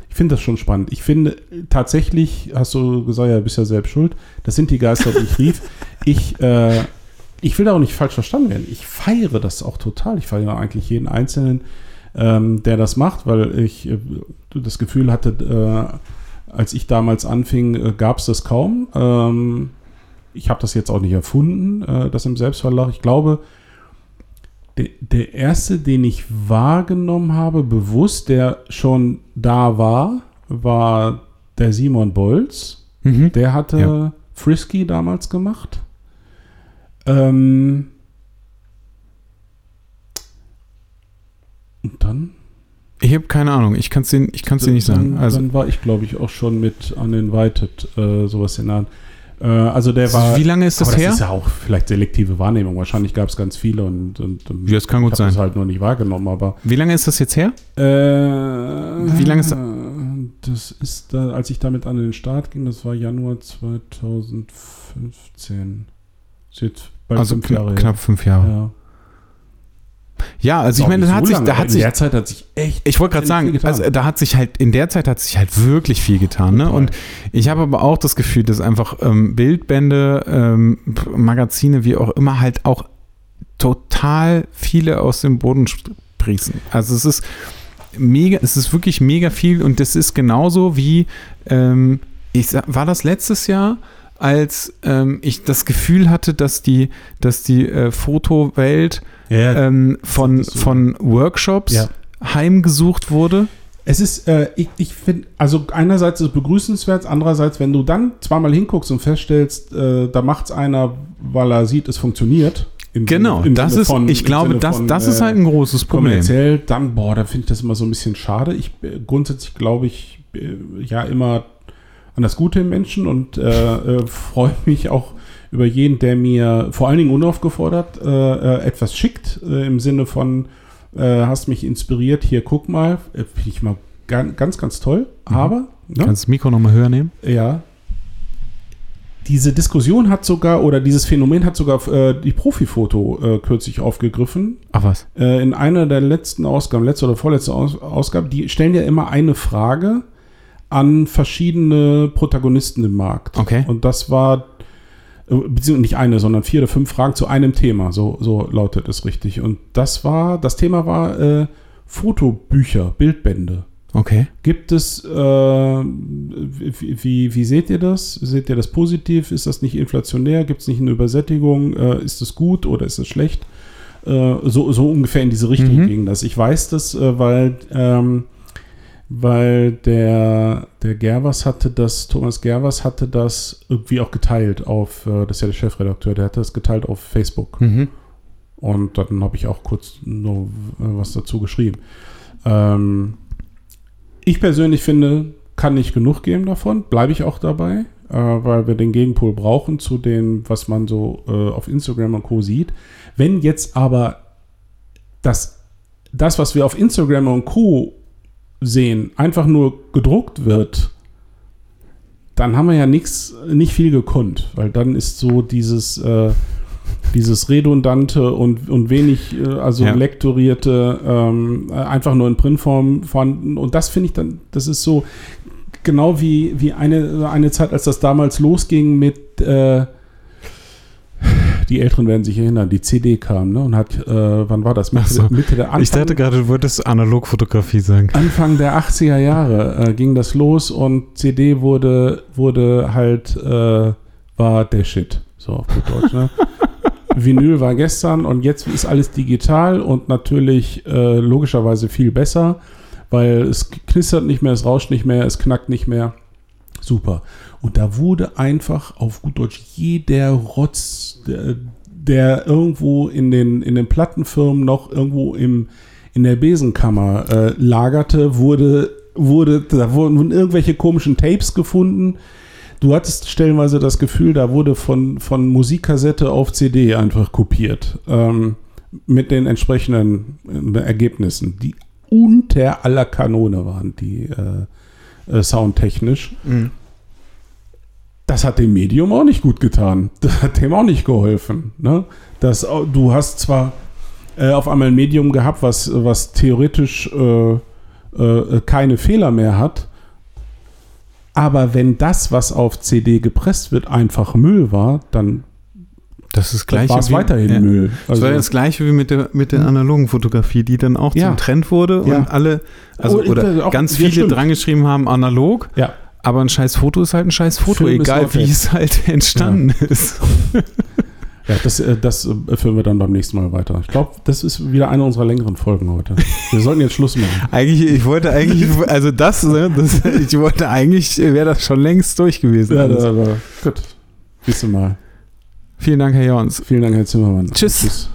Ich finde das schon spannend. Ich finde tatsächlich, hast du gesagt, ja, du bist ja selbst schuld. Das sind die Geister, die ich rief. Ich, äh, ich will da auch nicht falsch verstanden werden. Ich feiere das auch total. Ich feiere eigentlich jeden Einzelnen, ähm, der das macht, weil ich äh, das Gefühl hatte, äh, als ich damals anfing, äh, gab es das kaum. Ähm, ich habe das jetzt auch nicht erfunden, äh, das im Selbstverlag. Ich glaube, der, der erste, den ich wahrgenommen habe, bewusst, der schon da war, war der Simon Bolz. Mhm. Der hatte Ja. Frisky damals gemacht. Ähm und dann? Ich habe keine Ahnung, ich kann es dir, ich kann's dir nicht sagen. Dann, Also, dann war ich, glaube ich, auch schon mit Uninvited, äh, sowas in der Hand. Äh, also der war. wie lange ist das her? Das ist ja auch vielleicht selektive Wahrnehmung. Wahrscheinlich gab es ganz viele und, und, und Ja, das kann gut ich habe das sein. halt nur nicht wahrgenommen, aber Wie lange ist das jetzt her? äh, Wie lange ist das ist da, als ich damit an den Start ging, das war Januar 2015. Ist jetzt bald Also fünf kna Jahre knapp fünf Jahre. Ja, her. also ich meine, nicht da hat so sich, da hat in sich, der Zeit hat sich echt. ich wollte gerade sagen, also da hat sich halt, in der Zeit hat sich halt wirklich viel getan. Ne? Und ich habe aber auch das Gefühl, dass einfach ähm, Bildbände, ähm, Magazine, wie auch immer, halt auch total viele aus dem Boden sprießen. Also es ist mega, es ist wirklich mega viel und das ist genauso wie, ähm, ich sag, war das letztes Jahr, als ähm, ich das Gefühl hatte, dass die, dass die äh, Fotowelt Ja, ähm, von, so. von Workshops Ja. heimgesucht wurde. Es ist, äh, ich, ich finde, also einerseits ist es begrüßenswert, andererseits, wenn du dann zweimal hinguckst und feststellst, äh, da macht es einer, weil er sieht, es funktioniert. Im Genau, Sinne- das Sinne ist, von- ich glaube, Sinne das, von, das ist äh, halt ein großes Problem. kommerziell, dann, boah, da finde ich das immer so ein bisschen schade. Ich äh, grundsätzlich glaube ich äh, ja immer an das Gute im Menschen und äh, äh, freue mich auch über jeden, der mir vor allen Dingen unaufgefordert äh, äh, etwas schickt, im Sinne von, hast mich inspiriert, hier guck mal, finde ich mal ganz, ganz, toll. Mhm. Aber Ne? Kannst du das Mikro nochmal höher nehmen? Ja. Diese Diskussion hat sogar, oder dieses Phänomen hat sogar äh, die Profifoto äh, kürzlich aufgegriffen. Ach was? Äh, in einer der letzten Ausgaben, letzte oder vorletzte Aus Ausgabe, die stellen ja immer eine Frage an verschiedene Protagonisten im Markt. Okay. Und das war, äh, beziehungsweise nicht eine, sondern vier oder fünf Fragen zu einem Thema. So, so lautet es richtig. Und das war, das Thema war äh, Fotobücher, Bildbände. Okay. Gibt es, äh, wie, wie, wie, seht ihr das? Seht ihr das positiv? Ist das nicht inflationär? Gibt es nicht eine Übersättigung? Äh, ist es gut oder ist es schlecht? Äh, so, so ungefähr in diese Richtung mhm. ging das. Ich weiß das, äh, weil, ähm, weil der, der Gervers hatte das, Thomas Gervers hatte das irgendwie auch geteilt auf, äh, das ist ja der Chefredakteur, der hatte das geteilt auf Facebook. Mhm. Und dann habe ich auch kurz nur äh, was dazu geschrieben. Ähm, ich persönlich finde, kann nicht genug geben davon, bleibe ich auch dabei, äh, weil wir den Gegenpol brauchen zu dem, was man so äh, auf Instagram und Co. sieht. Wenn jetzt aber das, das, was wir auf Instagram und Co. sehen, einfach nur gedruckt wird, dann haben wir ja nichts, nicht viel gekonnt, weil dann ist so dieses äh, dieses redundante und, und wenig, äh, also ja. lektorierte, ähm, äh, einfach nur in Printform vorhanden. Und das finde ich dann, das ist so genau wie, wie eine, eine Zeit, als das damals losging mit, äh, die Älteren werden sich erinnern, die CD kam, ne? Und hat, äh, wann war das? Mitte, so. Mitte der Anfang, Ich dachte gerade, du wolltest Analogfotografie sagen. Anfang der 80er Jahre äh, ging das los und CD wurde, wurde halt, äh, war der Shit. So auf gut Deutsch, ne? Vinyl war gestern und jetzt ist alles digital und natürlich äh, logischerweise viel besser, weil es knistert nicht mehr, es rauscht nicht mehr, es knackt nicht mehr. Super. Und da wurde einfach auf gut Deutsch jeder Rotz, der, irgendwo in den, in den Plattenfirmen noch irgendwo im, in der Besenkammer äh, lagerte, wurde, wurde, da wurden irgendwelche komischen Tapes gefunden du hattest stellenweise das Gefühl, da wurde von, von Musikkassette auf CD einfach kopiert. Ähm, mit den entsprechenden äh, Ergebnissen, die unter aller Kanone waren, die äh, äh, soundtechnisch. Mhm. Das hat dem Medium auch nicht gut getan. Das hat dem auch nicht geholfen. Ne? Das, du hast zwar äh, auf einmal ein Medium gehabt, was, was theoretisch äh, äh, keine Fehler mehr hat, aber wenn das, was auf CD gepresst wird, einfach Müll war, dann das ist gleich war es weiterhin ja. Müll. Also das war das gleiche wie mit der, mit der analogen Fotografie, die dann auch ja. zum Trend wurde und ja. alle, also oh, oder auch, ganz viele dran geschrieben haben, analog. Ja. Aber ein scheiß Foto ist halt ein scheiß Foto, Film egal wie es halt entstanden ist. Ja, das, äh, das äh, führen wir dann beim nächsten Mal weiter. Ich glaube, das ist wieder eine unserer längeren Folgen heute. Wir sollten jetzt Schluss machen. eigentlich, ich wollte eigentlich, also das, ne, das ich wollte eigentlich, wäre das schon längst durch gewesen. Ja, aber gut. Bis zum Mal. Vielen Dank, Herr Jons. Vielen Dank, Herr Zimmermann. Tschüss. Tschüss.